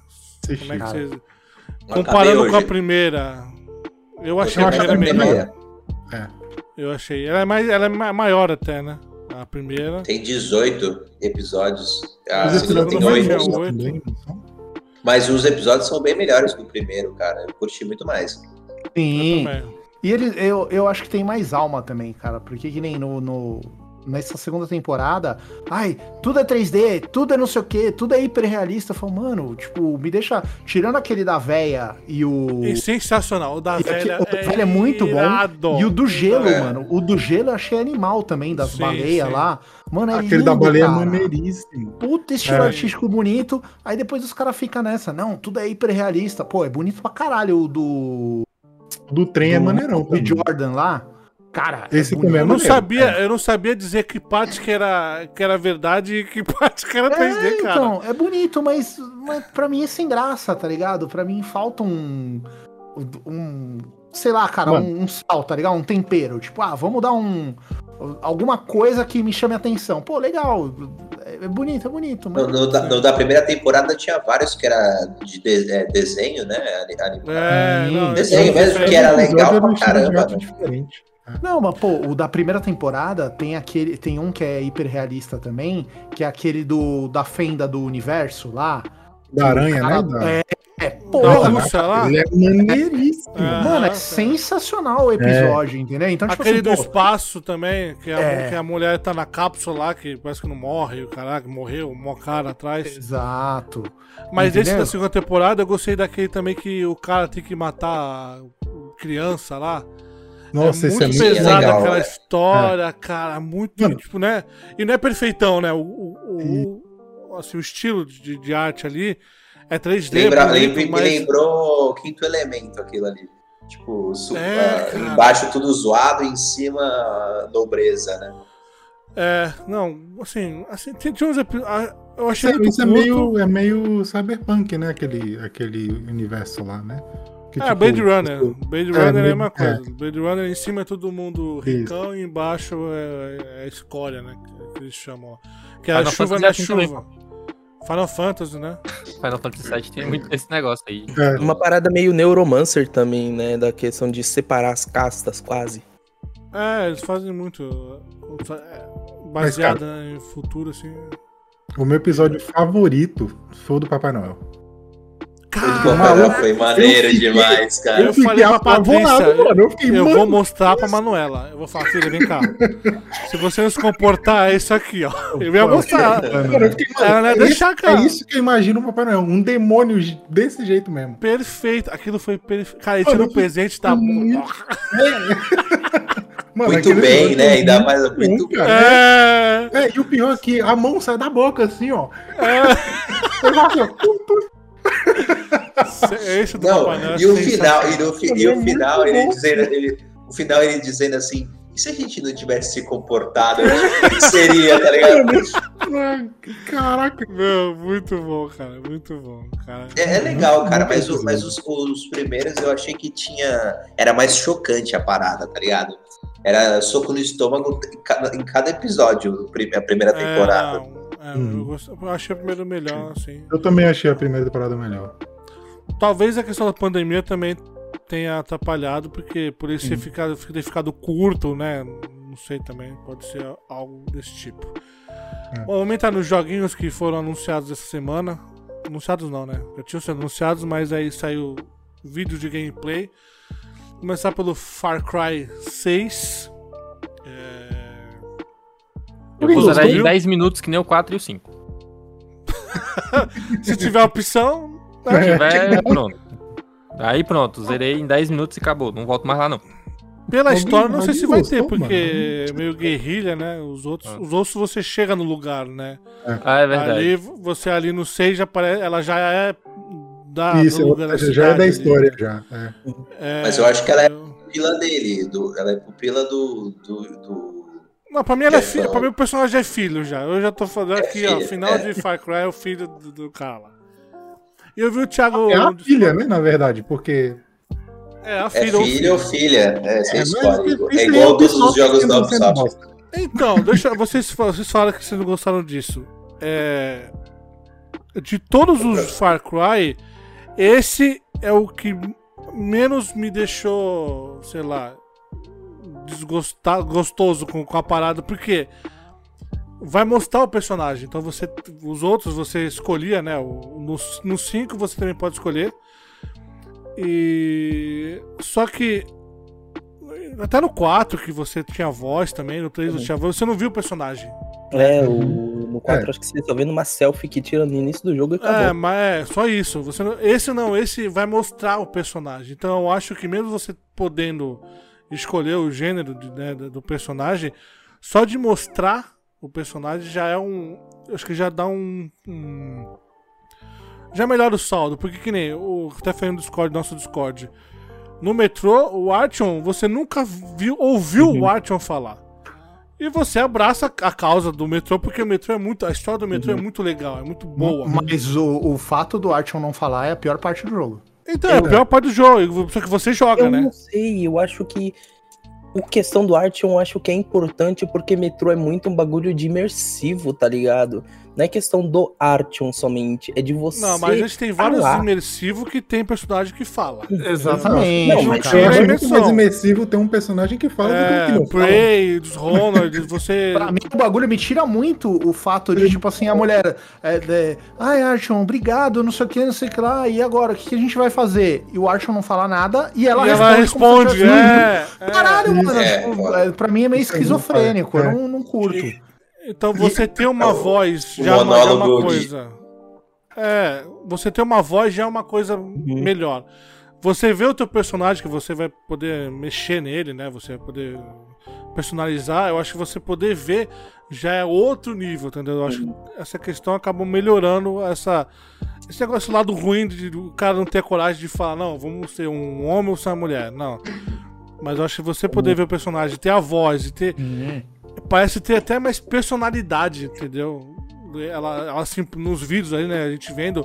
[SPEAKER 2] Como é que vocês. Comparando com a primeira. Eu achei
[SPEAKER 4] Eu
[SPEAKER 2] a primeira melhor.
[SPEAKER 4] primeira-
[SPEAKER 2] Eu achei. Ela é, mais, ela é ma- maior até, né? A primeira.
[SPEAKER 3] Tem 18 episódios. A
[SPEAKER 4] Os
[SPEAKER 3] segunda
[SPEAKER 4] episódios
[SPEAKER 3] tem
[SPEAKER 2] não vai
[SPEAKER 3] 8.
[SPEAKER 2] ter
[SPEAKER 4] longos
[SPEAKER 2] oito.
[SPEAKER 4] também, não são?
[SPEAKER 3] Mas os episódios são bem melhores que o primeiro, cara. Eu curti muito mais.
[SPEAKER 6] Sim.
[SPEAKER 2] Também.
[SPEAKER 6] E ele, eu, eu acho que tem mais alma também, cara. Porque que nem no, no- nessa segunda temporada, ai, tudo é 3D, tudo é não sei o que, tudo é hiperrealista. Eu falo, mano, tipo, me deixa. Tirando aquele da véia e o.
[SPEAKER 2] E sensacional. O da velha.
[SPEAKER 6] aqui- o da velha é muito bom. E o do gelo,
[SPEAKER 3] É.
[SPEAKER 6] mano. O do gelo eu achei animal também, das
[SPEAKER 2] Sim,
[SPEAKER 6] baleias
[SPEAKER 2] sim.
[SPEAKER 6] lá. Mano, é
[SPEAKER 4] Aquele
[SPEAKER 6] lindo,
[SPEAKER 4] da baleia é
[SPEAKER 6] cara.
[SPEAKER 4] maneiríssimo.
[SPEAKER 6] Puta estilo
[SPEAKER 4] É.
[SPEAKER 6] artístico bonito. Aí depois os caras ficam nessa. Não, tudo é hiperrealista. Pô, é bonito pra caralho o do.
[SPEAKER 4] Do trem é
[SPEAKER 6] do-
[SPEAKER 4] maneirão
[SPEAKER 6] do
[SPEAKER 4] também.
[SPEAKER 6] Jordan lá. Cara,
[SPEAKER 4] Esse
[SPEAKER 6] bonito.
[SPEAKER 4] também é
[SPEAKER 2] Eu não, sabia, eu não sabia dizer que parte que era, que era verdade e que *laughs* parte que era 3D,
[SPEAKER 6] É,
[SPEAKER 2] cara.
[SPEAKER 6] então, é bonito, mas, mas pra mim é sem graça, tá ligado? Pra mim falta um. um sei lá, cara,
[SPEAKER 4] Mano.
[SPEAKER 6] um, um sal, tá ligado? Um tempero. Tipo, ah, vamos dar um. Alguma coisa que me chame a atenção. Pô, legal. É é bonito, é bonito. Mas...
[SPEAKER 3] No, no da, no da primeira temporada tinha vários que era de, de- é, desenho, né? ani- Animado.
[SPEAKER 2] É, não,
[SPEAKER 3] Desenho mesmo, que era legal pra caramba,
[SPEAKER 4] diferente.
[SPEAKER 6] Não, mas pô, o da primeira temporada tem aquele. Tem um que é hiperrealista também, que é aquele do da fenda do universo lá.
[SPEAKER 4] Da aranha,
[SPEAKER 6] Cara,
[SPEAKER 4] né?
[SPEAKER 6] É, é,
[SPEAKER 2] Da
[SPEAKER 6] porra,
[SPEAKER 2] Rússia lá?
[SPEAKER 4] Ele é maneiríssimo.
[SPEAKER 2] Ah,
[SPEAKER 6] Mano, é
[SPEAKER 2] tá.
[SPEAKER 6] sensacional o episódio, entendeu? Então, tipo
[SPEAKER 2] Aquele
[SPEAKER 6] assim,
[SPEAKER 2] do
[SPEAKER 6] pô,
[SPEAKER 2] espaço também, que a,
[SPEAKER 6] É.
[SPEAKER 2] que a mulher tá na cápsula lá, que parece que não morre, o caraca, morreu, mó cara atrás.
[SPEAKER 6] Exato.
[SPEAKER 2] Mas esse
[SPEAKER 6] Entendeu?
[SPEAKER 2] da segunda temporada, eu gostei daquele também que o cara tem que matar a criança lá.
[SPEAKER 4] Nossa,
[SPEAKER 2] é muito
[SPEAKER 4] é muito
[SPEAKER 2] pesada
[SPEAKER 3] legal,
[SPEAKER 2] aquela
[SPEAKER 3] é.
[SPEAKER 2] história, cara, muito,
[SPEAKER 4] Mano.
[SPEAKER 2] tipo, né? E não é perfeitão, né? O, o, o- assim, o estilo de, de arte ali é 3D,
[SPEAKER 3] Lembra,
[SPEAKER 2] bonito,
[SPEAKER 3] lembra-
[SPEAKER 2] mas-
[SPEAKER 3] Me lembrou o quinto elemento aquilo ali. Tipo, su-
[SPEAKER 2] É,
[SPEAKER 3] embaixo tudo zoado, em cima nobreza, né?
[SPEAKER 2] É, não, assim, assim tinha tinha uns episódios. Eu achei
[SPEAKER 4] Isso, é-
[SPEAKER 2] muito
[SPEAKER 4] isso é meio, é meio cyberpunk, né? Aquele, aquele universo lá, né? Que,
[SPEAKER 2] É,
[SPEAKER 4] tipo,
[SPEAKER 2] Blade Runner.
[SPEAKER 4] tipo,
[SPEAKER 2] Blade
[SPEAKER 4] é,
[SPEAKER 2] Runner é, a
[SPEAKER 4] meio-
[SPEAKER 2] mesma coisa. Blade Runner em cima é todo mundo
[SPEAKER 4] Isso.
[SPEAKER 2] ricão e embaixo é, é a escória, né? Que, eles chamam. lá. Que é a
[SPEAKER 5] Final
[SPEAKER 2] chuva na
[SPEAKER 5] é também,
[SPEAKER 2] chuva. Final Fantasy, né?
[SPEAKER 5] Final Fantasy VII tem muito esse negócio aí.
[SPEAKER 4] É,
[SPEAKER 1] Uma parada meio Neuromancer também, né? Da questão de separar as castas, quase.
[SPEAKER 2] É, eles fazem muito. é, Baseada em futuro, assim.
[SPEAKER 4] o meu episódio favorito foi o do Papai Noel.
[SPEAKER 3] Pô,
[SPEAKER 2] Cara,
[SPEAKER 3] foi maneiro
[SPEAKER 4] eu fiquei-
[SPEAKER 3] demais, cara.
[SPEAKER 2] Eu falei pra Patrícia,
[SPEAKER 4] mano. Eu fiquei,
[SPEAKER 2] eu
[SPEAKER 4] mano,
[SPEAKER 2] vou mostrar pra Manuela. Eu vou falar, filha, vem cá. Se você não se comportar, é isso aqui, ó. *laughs* Eu ia mostrar.
[SPEAKER 4] Cara, eu fiquei, mano,
[SPEAKER 2] Ela não ia
[SPEAKER 4] é,
[SPEAKER 2] deixar,
[SPEAKER 4] isso,
[SPEAKER 2] cara.
[SPEAKER 4] é isso que eu imagino o Papai Noel. Um demônio desse jeito mesmo.
[SPEAKER 2] Perfeito. Aquilo foi perfeito. Cara, ele tirou o
[SPEAKER 4] eu
[SPEAKER 2] presente da.
[SPEAKER 4] muito- *laughs* Mano,
[SPEAKER 3] Muito bem, né?
[SPEAKER 4] foi
[SPEAKER 3] Ainda mais muito
[SPEAKER 4] cara.
[SPEAKER 2] É.
[SPEAKER 4] É, e o pior é que a mão sai da boca, assim, ó.
[SPEAKER 2] É.
[SPEAKER 4] Eu faço, ó.
[SPEAKER 2] Esse do
[SPEAKER 3] Não,
[SPEAKER 2] Papai Noel é
[SPEAKER 3] e o final, e, no, fi- e
[SPEAKER 4] Também é
[SPEAKER 3] o final ele dizendo, ele, o final ele dizendo assim, e se a gente não tivesse se comportado, o que seria, tá ligado?
[SPEAKER 4] Caraca.
[SPEAKER 2] Meu, muito bom, cara. Muito bom, cara.
[SPEAKER 3] É, é legal, cara,
[SPEAKER 4] Muito
[SPEAKER 3] mas, o- mas os, os primeiros eu achei que tinha. Era mais chocante a parada, tá ligado? Era soco no estômago em cada, em cada episódio, o a primeira temporada.
[SPEAKER 2] É, é,
[SPEAKER 4] Hum.
[SPEAKER 2] eu, gost- eu achei o primeiro melhor, assim.
[SPEAKER 4] Eu também achei a primeira temporada melhor.
[SPEAKER 2] Talvez a questão da pandemia também tenha atrapalhado, porque por isso ter ficado, ter ficado curto, né? Não sei também, pode ser algo desse tipo.
[SPEAKER 4] É.
[SPEAKER 2] Bom, vamos entrar nos joguinhos que foram anunciados essa semana. Anunciados não, né? Já tinham sido anunciados, mas aí saiu vídeo de gameplay. Começar pelo Far Cry 6. É...
[SPEAKER 5] Eu vou
[SPEAKER 2] viu?
[SPEAKER 5] 10 minutos que nem o 4 e o 5. *laughs*
[SPEAKER 2] Se tiver opção,
[SPEAKER 5] Se tiver, pronto. Aí pronto, zerei em 10 minutos e acabou. Não volto mais lá não.
[SPEAKER 2] Pela
[SPEAKER 4] Alguém-
[SPEAKER 2] história, não sei se vai
[SPEAKER 4] gostou,
[SPEAKER 2] ter, porque é meio guerrilha, né? Os outros,
[SPEAKER 5] Ah.
[SPEAKER 2] os outros você chega no lugar, né?
[SPEAKER 5] Ah, é verdade.
[SPEAKER 2] Ali, você ali no 6 já apare... ela já é da,
[SPEAKER 4] Isso,
[SPEAKER 2] lugar
[SPEAKER 4] já,
[SPEAKER 2] da
[SPEAKER 4] já é
[SPEAKER 2] cidade
[SPEAKER 4] da
[SPEAKER 2] ali.
[SPEAKER 4] história, já. é.
[SPEAKER 2] É,
[SPEAKER 3] Mas eu acho que ela é
[SPEAKER 2] eu-
[SPEAKER 3] pupila dele, do, ela é pupila do. do, do-
[SPEAKER 2] Não, pra mim ela é
[SPEAKER 3] É,
[SPEAKER 2] filha.
[SPEAKER 3] não.
[SPEAKER 2] Pra mim o personagem é filho já. Eu já tô falando aqui, ó. Final
[SPEAKER 3] é.
[SPEAKER 2] de Far Cry é o filho do, do cara lá. E eu vi o Thiago.
[SPEAKER 4] É a filha, né, na verdade, porque...
[SPEAKER 2] É, a
[SPEAKER 3] É
[SPEAKER 2] filha. ou
[SPEAKER 3] filho ou filha? É,
[SPEAKER 4] É,
[SPEAKER 3] É
[SPEAKER 4] aí
[SPEAKER 3] igual todos os jogos da Ubisoft.
[SPEAKER 2] Então, deixa. Vocês, vocês falaram que vocês não gostaram disso. É. De todos os Far Cry, esse é o que menos me deixou, sei lá, desgostar, gostoso com, com a parada, porque vai mostrar o personagem. Então você. Os outros você escolhia, né? 5 no cinco você também pode escolher. E. Só que. Até no 4 que você tinha voz também, no 3 você tinha voz, você não viu o personagem.
[SPEAKER 1] É, o, no 4
[SPEAKER 4] É.
[SPEAKER 1] acho que você só vendo uma selfie que tira no início do jogo e
[SPEAKER 2] É,
[SPEAKER 1] acabou.
[SPEAKER 2] mas é só isso. Você não- esse não, esse vai mostrar o personagem. Então eu acho que mesmo você podendo escolher o gênero de- né, do personagem, só de mostrar o personagem já é um. eu Acho que já dá um. um- já melhora o saldo. Porque que nem o. Até falando do Discord, nosso Discord. No metrô, o Artyom, você nunca viu, ouviu o Artyom falar. E você abraça a causa do metrô, porque o metrô é muito. A história do metrô é muito legal, é muito boa.
[SPEAKER 6] Mas o, o fato do Artyom não falar é a pior parte do jogo.
[SPEAKER 2] Então, é a pior parte do jogo, só que você joga,
[SPEAKER 1] Eu
[SPEAKER 2] né?
[SPEAKER 1] não sei, eu acho que o questão do arte eu acho que é importante porque metrô é muito um bagulho de imersivo, tá ligado? Não é questão do Artyom somente, é de você.
[SPEAKER 2] Não, mas a gente tem vários
[SPEAKER 1] falar.
[SPEAKER 2] imersivos que tem personagem que fala.
[SPEAKER 6] Exatamente.
[SPEAKER 1] Não, mas
[SPEAKER 4] acho muito
[SPEAKER 2] imersão.
[SPEAKER 4] mais imersivo ter um personagem que fala do que
[SPEAKER 2] É,
[SPEAKER 4] não fala.
[SPEAKER 2] Prey, Dishonored, *laughs* você.
[SPEAKER 6] Pra mim, o bagulho me tira muito o fato de, tipo assim, a mulher. É, é, Ai, Artyom, obrigado, não sei o que, não sei o que lá. E agora, o que, que a gente vai fazer? E o Artyom não fala nada e ela
[SPEAKER 2] e ela
[SPEAKER 6] responde.
[SPEAKER 2] responde,
[SPEAKER 6] se tivesse-
[SPEAKER 2] é, é.
[SPEAKER 6] Caralho, mano.
[SPEAKER 3] É,
[SPEAKER 6] tipo, é, pra mim é meio
[SPEAKER 4] é
[SPEAKER 6] esquizofrênico. Eu
[SPEAKER 4] é.
[SPEAKER 6] não, não curto.
[SPEAKER 2] Então você ter uma
[SPEAKER 3] É
[SPEAKER 2] voz já é uma, já é uma
[SPEAKER 3] de-
[SPEAKER 2] coisa. É, você ter uma voz já é uma coisa melhor. Você vê o teu personagem que você vai poder mexer nele, né? Você vai poder personalizar. Eu acho que você poder ver já é outro nível, entendeu? Eu acho que essa questão acabou melhorando essa esse negócio lado ruim de o cara não ter coragem de falar, não, vamos ser um homem ou ser uma mulher. Não. Mas eu acho que você poder ver o personagem, ter a voz e ter parece ter até mais personalidade, entendeu? Ela, ela se, nos vídeos aí, né, a gente vendo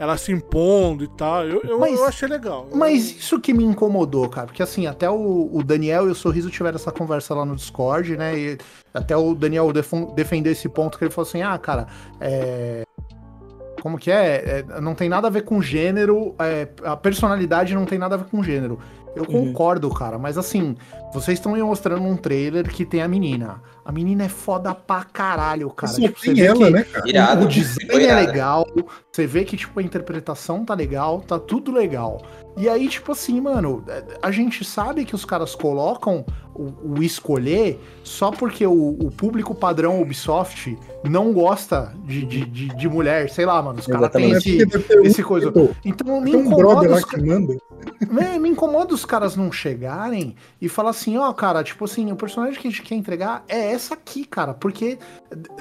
[SPEAKER 2] ela se impondo e tal. Eu, eu,
[SPEAKER 6] Mas-
[SPEAKER 2] eu achei legal.
[SPEAKER 6] Mas isso que me incomodou, cara, porque assim, até o, o Daniel e o Sorriso tiveram essa conversa lá no Discord, né? E até o Daniel defendeu esse ponto que ele falou assim: ah, cara, é. Como que é? É, Não tem nada a ver com gênero, é, a personalidade não tem nada a ver com gênero. Eu
[SPEAKER 1] Uhum.
[SPEAKER 6] concordo, cara, mas assim, vocês estão me mostrando um trailer que tem a menina. A menina é foda pra caralho, cara.
[SPEAKER 4] Só
[SPEAKER 6] Tipo, você
[SPEAKER 4] tem
[SPEAKER 6] vê
[SPEAKER 4] ela,
[SPEAKER 6] que-
[SPEAKER 4] né, cara?
[SPEAKER 3] Irado.
[SPEAKER 6] o design é legal, você vê que, tipo, a interpretação tá legal, tá tudo legal. E aí, tipo assim, mano, a gente sabe que os caras colocam o, o escolher só porque o, o público padrão Ubisoft não gosta de, de, de, de mulher, sei lá, mano. Os caras têm esse,
[SPEAKER 4] um-
[SPEAKER 6] esse coisa. Então me
[SPEAKER 4] um
[SPEAKER 6] incomoda
[SPEAKER 4] lá
[SPEAKER 6] os,
[SPEAKER 4] que manda.
[SPEAKER 6] me, *laughs* me incomoda os caras não chegarem e falar assim, ó, cara, tipo assim, o personagem que a gente quer entregar é essa aqui, cara, porque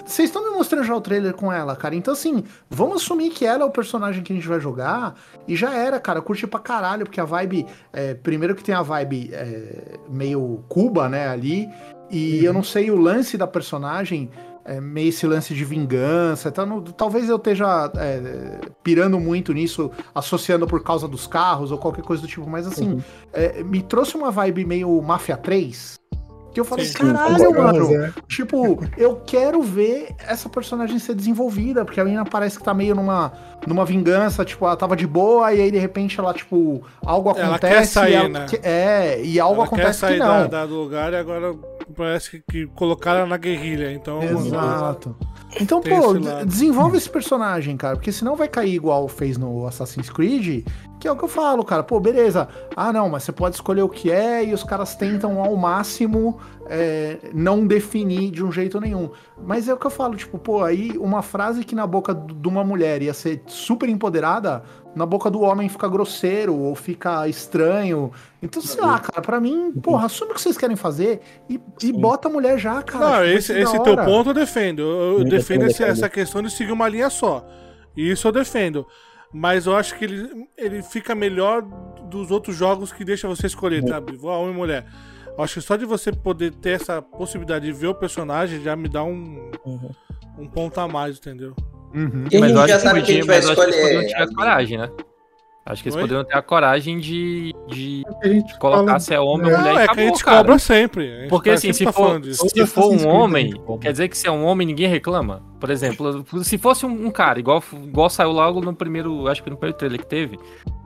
[SPEAKER 6] vocês estão me mostrando já o trailer com ela, cara. Então, assim, vamos assumir que ela é o personagem que a gente vai jogar e já era, cara. Curte pra caralho, porque a vibe. é, primeiro que tem a vibe é, meio Cuba, né, ali. E eu não sei o lance da personagem. É meio esse lance de vingança. Tá no- talvez eu esteja é, pirando muito nisso, associando por causa dos carros ou qualquer coisa do tipo, mas assim,
[SPEAKER 1] Uhum.
[SPEAKER 6] é, me trouxe uma vibe meio Máfia 3. Que eu falei,
[SPEAKER 2] Sim.
[SPEAKER 6] caralho, mano.
[SPEAKER 4] É.
[SPEAKER 6] Tipo, eu quero ver essa personagem ser desenvolvida, porque a menina parece que tá meio numa, numa vingança, tipo, ela tava de boa e aí de repente ela, tipo, algo
[SPEAKER 2] Ela
[SPEAKER 6] acontece.
[SPEAKER 2] quer sair,
[SPEAKER 6] e ela
[SPEAKER 2] né?
[SPEAKER 6] que- é, e algo
[SPEAKER 2] Ela quer
[SPEAKER 6] acontece que
[SPEAKER 2] sair
[SPEAKER 6] não.
[SPEAKER 2] da, da- do lugar e agora parece que, que colocaram ela na guerrilha. Então,
[SPEAKER 6] Exato. Então,
[SPEAKER 2] Tem
[SPEAKER 6] pô,
[SPEAKER 2] esse
[SPEAKER 6] desenvolve esse personagem, cara, porque senão vai cair igual fez no Assassin's Creed, que é o que eu falo, cara. Pô, beleza. Ah, não, mas você pode escolher o que é e os caras tentam ao máximo é, não definir de um jeito nenhum. Mas é o que eu falo, tipo, pô, aí uma frase que na boca de uma mulher ia ser super empoderada, na boca do homem fica grosseiro ou fica estranho. Então, sei lá, cara, pra mim, porra, assume o que vocês querem fazer e, e bota a mulher já, cara.
[SPEAKER 2] Não,
[SPEAKER 6] Tipo, vai
[SPEAKER 2] esse, esse teu ponto eu defendo. Eu, eu defendo essa questão de seguir uma linha só. Isso eu defendo. Mas eu acho que ele, ele fica melhor dos outros jogos que deixa você escolher, sabe? Vou homem e mulher. Eu acho que só de você poder ter essa possibilidade de ver o personagem já me dá um,
[SPEAKER 1] Uhum.
[SPEAKER 2] um ponto a mais, entendeu?
[SPEAKER 6] Uhum.
[SPEAKER 3] E a
[SPEAKER 5] Mas
[SPEAKER 3] gente
[SPEAKER 5] eu acho
[SPEAKER 3] já
[SPEAKER 5] que
[SPEAKER 3] sabe que a gente vai
[SPEAKER 5] mas eu acho que eles poderiam
[SPEAKER 3] escolher.
[SPEAKER 5] ter a coragem, né? Acho que eles
[SPEAKER 2] Oi?
[SPEAKER 5] poderiam ter a coragem de, de colocar
[SPEAKER 4] fala-
[SPEAKER 5] se é homem ou
[SPEAKER 4] É.
[SPEAKER 5] mulher
[SPEAKER 2] Não,
[SPEAKER 5] e
[SPEAKER 2] é que a
[SPEAKER 5] acabou,
[SPEAKER 2] gente
[SPEAKER 5] cara.
[SPEAKER 2] cobra sempre. A gente
[SPEAKER 5] Porque
[SPEAKER 2] tá-
[SPEAKER 5] assim,
[SPEAKER 2] sempre
[SPEAKER 5] se
[SPEAKER 2] tá
[SPEAKER 5] for,
[SPEAKER 2] falando disso.
[SPEAKER 5] se for um homem, quer dizer que se é um homem ninguém reclama. Por exemplo, se fosse um, um cara, igual, igual saiu logo no primeiro, acho que no primeiro trailer que teve,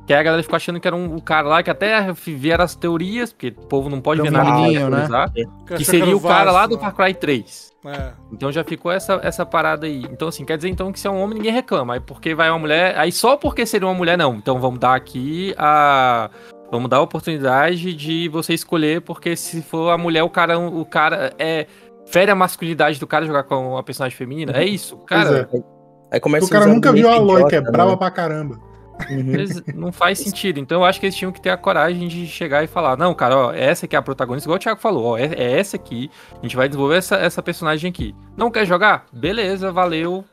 [SPEAKER 5] que aí a galera ficou achando que era um, um cara lá, que até vieram as teorias, porque o povo não pode ver nada de
[SPEAKER 6] né?
[SPEAKER 5] usar,
[SPEAKER 2] Que
[SPEAKER 5] seria o cara lá do Far Cry 3.
[SPEAKER 2] É.
[SPEAKER 5] Então já ficou essa, essa parada aí. Então, assim, quer dizer então que se é um homem, ninguém reclama. Aí porque vai uma mulher. Aí só porque seria uma mulher, não. Então vamos dar aqui a. Vamos dar a oportunidade de você escolher, porque se for a mulher, o cara, o cara é. Fere a masculinidade do cara jogar com uma personagem feminina. É isso. Cara,
[SPEAKER 4] Pois
[SPEAKER 1] Aí começa
[SPEAKER 4] O cara nunca viu a Aloy, que é
[SPEAKER 1] idiota,
[SPEAKER 4] brava
[SPEAKER 1] né?
[SPEAKER 4] pra caramba.
[SPEAKER 1] Uhum.
[SPEAKER 5] não faz sentido. Então eu acho que eles tinham que ter a coragem de chegar e falar: não, cara, ó, essa aqui é a protagonista, igual o Thiago falou, ó, é, é essa aqui. A gente vai desenvolver essa, essa personagem aqui. Não quer jogar? Beleza, valeu.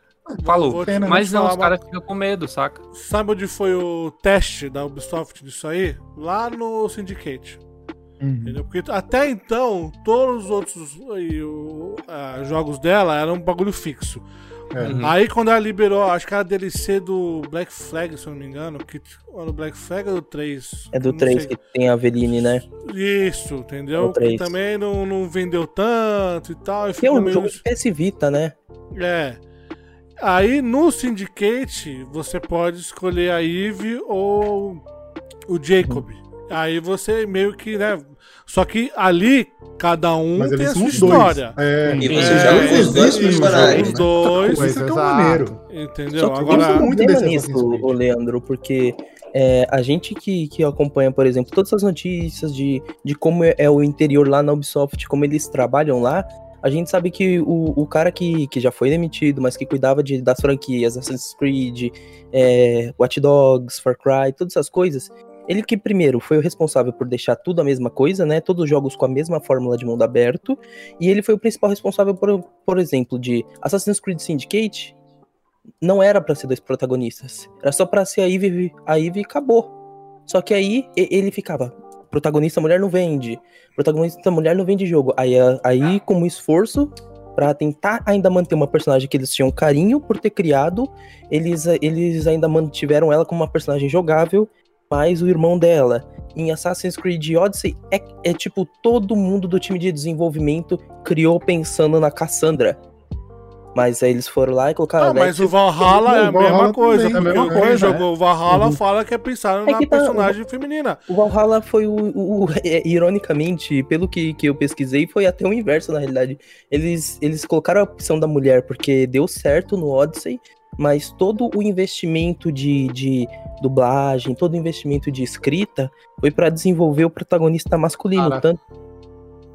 [SPEAKER 5] Falou.
[SPEAKER 2] Vou
[SPEAKER 5] Mas não,
[SPEAKER 2] falar
[SPEAKER 5] os
[SPEAKER 2] uma
[SPEAKER 5] caras ficam com medo, saca?
[SPEAKER 2] Sabe onde foi o teste da Ubisoft disso aí? Lá no Syndicate. Entendeu? Porque até então, todos os outros aí, o- jogos dela eram um bagulho fixo.
[SPEAKER 4] É.
[SPEAKER 5] Uhum.
[SPEAKER 2] Aí quando ela liberou, acho que era a DLC do Black Flag, se eu não me engano, que no Black Flag é do 3.
[SPEAKER 1] É do
[SPEAKER 2] Não
[SPEAKER 1] 3
[SPEAKER 2] sei.
[SPEAKER 1] que tem a Aveline, né?
[SPEAKER 2] Isso,
[SPEAKER 1] É
[SPEAKER 2] entendeu?
[SPEAKER 1] o três.
[SPEAKER 2] Que também não, não vendeu tanto e tal. E
[SPEAKER 1] Que é um
[SPEAKER 2] meio...
[SPEAKER 1] jogo de PS Vita, né?
[SPEAKER 2] É. Aí no Syndicate você pode escolher a Eve ou o Jacob. Aí você meio que, né? Só que ali cada um
[SPEAKER 4] Mas
[SPEAKER 2] tem a sua história.
[SPEAKER 4] dois. É,
[SPEAKER 3] E
[SPEAKER 2] É,
[SPEAKER 3] você joga com os dois
[SPEAKER 2] isso,
[SPEAKER 3] personagens.
[SPEAKER 2] Os dois,
[SPEAKER 6] Pois
[SPEAKER 4] isso é o
[SPEAKER 6] exato.
[SPEAKER 4] maneiro.
[SPEAKER 2] entendeu?
[SPEAKER 1] Só que
[SPEAKER 2] Agora,
[SPEAKER 1] um
[SPEAKER 4] muito
[SPEAKER 1] nisso,
[SPEAKER 4] Creed.
[SPEAKER 1] ô Leandro, porque é, a gente que, que acompanha, por exemplo, todas as notícias de, de como é, é o interior lá na Ubisoft, como eles trabalham lá, a gente sabe que o, o cara que, que já foi demitido, mas que cuidava de, das franquias, Assassin's Creed, é, Watch Dogs, Far Cry, todas essas coisas, ele que primeiro foi o responsável por deixar tudo a mesma coisa, né? Todos os jogos com a mesma fórmula de mundo aberto, e ele foi o principal responsável, por, por exemplo, de Assassin's Creed Syndicate, não era pra ser dois protagonistas. Era só pra ser a Eve, a Eve e acabou. Só que aí ele ficava, protagonista mulher não vende. Protagonista mulher não vende jogo. Aí, aí como esforço pra tentar ainda manter uma personagem que eles tinham carinho por ter criado, eles, eles ainda mantiveram ela como uma personagem jogável, mais o irmão dela. Em Assassin's Creed Odyssey, é, é tipo todo mundo do time de desenvolvimento criou pensando na Cassandra. Mas aí eles foram lá e colocaram.
[SPEAKER 2] Ah,
[SPEAKER 1] a
[SPEAKER 2] mas o Valhalla é a
[SPEAKER 4] O Valhalla
[SPEAKER 2] mesma coisa.
[SPEAKER 4] é a mesma coisa,
[SPEAKER 2] o Valhalla
[SPEAKER 1] Uhum.
[SPEAKER 2] fala que é pensado
[SPEAKER 1] É
[SPEAKER 2] na
[SPEAKER 1] tá-
[SPEAKER 2] personagem feminina.
[SPEAKER 1] O Valhalla foi o, o- o- é, ironicamente, pelo que, que eu pesquisei, foi até o inverso na realidade. Eles, eles colocaram a opção da mulher porque deu certo no Odyssey, mas todo o investimento de, de dublagem, todo o investimento de escrita foi pra desenvolver o protagonista masculino.
[SPEAKER 6] Cara,
[SPEAKER 1] Tanto,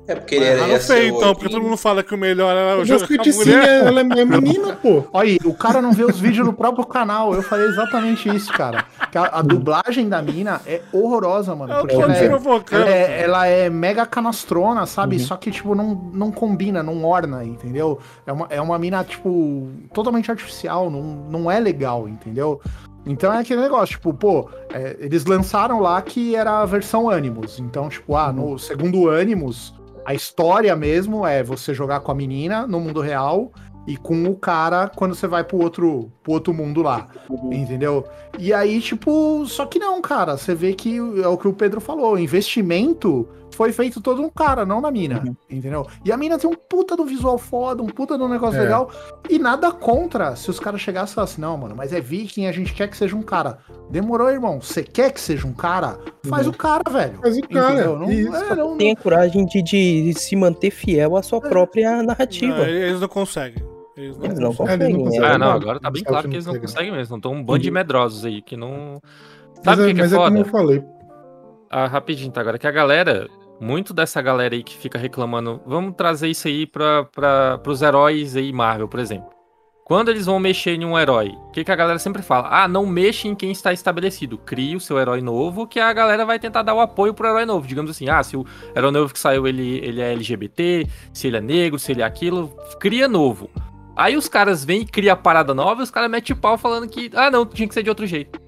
[SPEAKER 3] É porque ele era
[SPEAKER 2] Ah, não
[SPEAKER 3] o
[SPEAKER 2] então, porque todo mundo fala que o melhor era o
[SPEAKER 4] Mas
[SPEAKER 2] jogo
[SPEAKER 4] sim,
[SPEAKER 2] mulher.
[SPEAKER 4] ela é menina, pô.
[SPEAKER 6] Olha aí, o cara não vê os vídeos no próprio canal. Eu falei exatamente isso, cara. Que a, a dublagem da mina é horrorosa, mano.
[SPEAKER 2] É o
[SPEAKER 6] Porque
[SPEAKER 2] que
[SPEAKER 6] ela
[SPEAKER 2] eu
[SPEAKER 6] é, ela é, ela é mega canastrona, sabe?
[SPEAKER 1] Uhum.
[SPEAKER 6] Só que, tipo, não, não combina, não orna, entendeu? É uma, é uma mina, tipo, totalmente artificial, não, não é legal, entendeu? Então é aquele negócio, tipo, pô, é, eles lançaram lá que era a versão Animus. Então, tipo, ah, no segundo Animus, a história mesmo é você jogar com a menina no mundo real e com o cara quando você vai pro outro, pro outro mundo lá. Entendeu? E aí, tipo, só que não, cara. Você vê que é o que o Pedro falou: investimento foi feito todo um cara, não na mina.
[SPEAKER 1] Uhum.
[SPEAKER 6] Entendeu? E a mina tem um puta do visual foda, um puta do negócio
[SPEAKER 4] É.
[SPEAKER 6] legal. E nada contra se os caras chegassem e falassem: não, mano, mas é viking, a gente quer que seja um cara. Demorou, irmão. Você quer que seja um cara? Faz
[SPEAKER 1] Uhum.
[SPEAKER 6] o cara, velho.
[SPEAKER 4] Faz o cara?
[SPEAKER 6] Não, é, não-
[SPEAKER 1] tem a coragem de, de se manter fiel à sua própria narrativa.
[SPEAKER 2] Não, eles não conseguem. Eles não
[SPEAKER 1] Eles não
[SPEAKER 2] conseguem.
[SPEAKER 4] É, não
[SPEAKER 1] conseguem. é
[SPEAKER 5] Ah, não,
[SPEAKER 4] não,
[SPEAKER 5] agora tá bem
[SPEAKER 4] Ubisoft
[SPEAKER 5] claro que eles não
[SPEAKER 4] consegue.
[SPEAKER 5] conseguem mesmo. Estão um bando de
[SPEAKER 1] Uhum.
[SPEAKER 5] medrosos aí que não.
[SPEAKER 4] Mas,
[SPEAKER 5] Sabe o
[SPEAKER 4] é,
[SPEAKER 5] que, que é
[SPEAKER 4] mas é como
[SPEAKER 5] foda?
[SPEAKER 4] eu falei.
[SPEAKER 5] Ah, rapidinho, tá? Agora que a galera, muito dessa galera aí que fica reclamando, vamos trazer isso aí pra, pros heróis aí, Marvel, por exemplo. Quando eles vão mexer em um herói, o que, que a galera sempre fala? Ah, não mexe em quem está estabelecido. Crie o seu herói novo, que a galera vai tentar dar o apoio pro herói novo. Digamos assim, ah, se o herói novo que saiu ele, ele é LGBT, se ele é negro, se ele é aquilo, cria novo. Aí os caras vêm e criam a parada nova e os caras metem o pau falando que, ah, não, tinha que ser de outro jeito.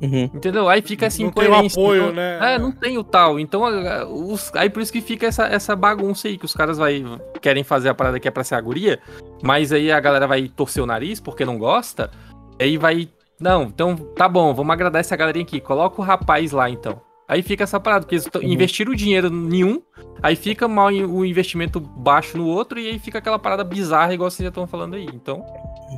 [SPEAKER 1] Uhum.
[SPEAKER 5] Entendeu? Aí fica assim,
[SPEAKER 2] Não tem o apoio,
[SPEAKER 5] Então,
[SPEAKER 2] né?
[SPEAKER 5] É, não tem o tal. Então, os- aí por isso que fica essa, essa bagunça aí, que os caras vai, querem fazer a parada que é pra ser a guria, mas aí a galera vai torcer o nariz porque não gosta, aí vai. Não, então tá bom, vamos agradar essa galerinha aqui, coloca o rapaz lá então. Aí fica essa parada, porque eles
[SPEAKER 1] Uhum.
[SPEAKER 5] investiram dinheiro em um, aí fica mal o investimento baixo no outro, e aí fica aquela parada bizarra, igual vocês já estão falando aí. Então,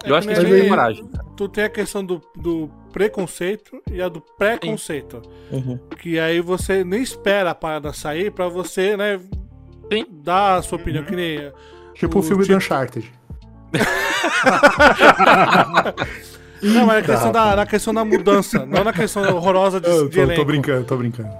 [SPEAKER 5] eu
[SPEAKER 2] É
[SPEAKER 5] acho que
[SPEAKER 2] nem-
[SPEAKER 5] têm coragem.
[SPEAKER 2] Tu tem a questão do, do preconceito e a do preconceito.
[SPEAKER 1] Uhum.
[SPEAKER 2] Que aí você nem espera a parada sair pra você, né?
[SPEAKER 5] Sim.
[SPEAKER 2] Dar a sua opinião. Que nem.
[SPEAKER 6] Tipo o
[SPEAKER 2] O
[SPEAKER 6] filme do
[SPEAKER 2] tipo-
[SPEAKER 6] Uncharted. *laughs*
[SPEAKER 2] Não, mas na questão, da, na questão da mudança, não na questão horrorosa de,
[SPEAKER 6] Eu
[SPEAKER 2] de
[SPEAKER 6] tô,
[SPEAKER 2] elenco.
[SPEAKER 6] tô brincando, tô brincando.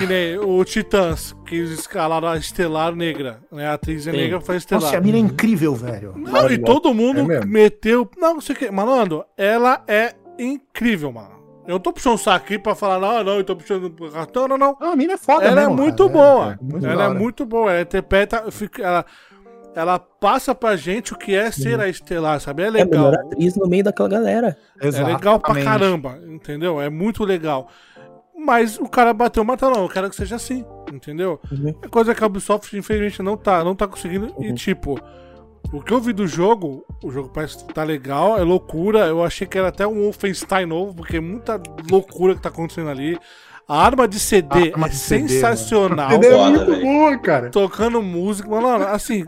[SPEAKER 2] Que nem o Titãs, que eles escalaram a Estelar Negra, né? A atriz é
[SPEAKER 5] Sim.
[SPEAKER 2] negra faz Estelar.
[SPEAKER 6] Nossa, a mina é incrível, velho.
[SPEAKER 2] Não, e todo mundo
[SPEAKER 4] É
[SPEAKER 2] meteu. Não, não sei o que. Malandro, ela é incrível, mano. Eu não tô puxando o saco aqui pra falar, não, não, eu tô puxando o cartão, não, não.
[SPEAKER 6] Ah, a mina é foda
[SPEAKER 2] ela
[SPEAKER 6] mesmo,
[SPEAKER 2] é muito
[SPEAKER 6] cara.
[SPEAKER 2] boa.
[SPEAKER 6] É, muito
[SPEAKER 2] ela é muito boa. Ela interpreta. fica- Ela, ela passa pra gente o que é ser a Estelar, sabe? É
[SPEAKER 1] É a
[SPEAKER 2] legal.
[SPEAKER 1] melhor atriz no meio daquela galera.
[SPEAKER 2] É legal pra
[SPEAKER 6] Exatamente.
[SPEAKER 2] caramba, entendeu? É muito legal. Mas o cara bateu o martelo, não, eu quero que seja assim, entendeu?
[SPEAKER 1] Uhum.
[SPEAKER 2] É coisa que a Ubisoft, infelizmente, não tá, não tá conseguindo. E,
[SPEAKER 1] Uhum.
[SPEAKER 2] tipo, o que eu vi do jogo, o jogo parece que tá legal, é loucura. Eu achei que era até um Wolfenstein novo, porque é muita loucura que tá acontecendo ali. A arma de CD
[SPEAKER 6] arma
[SPEAKER 2] é
[SPEAKER 6] de CD,
[SPEAKER 2] sensacional.
[SPEAKER 4] A ideia é
[SPEAKER 3] Foda,
[SPEAKER 4] muito
[SPEAKER 3] velho.
[SPEAKER 4] boa, cara.
[SPEAKER 2] Tocando música, mano, assim,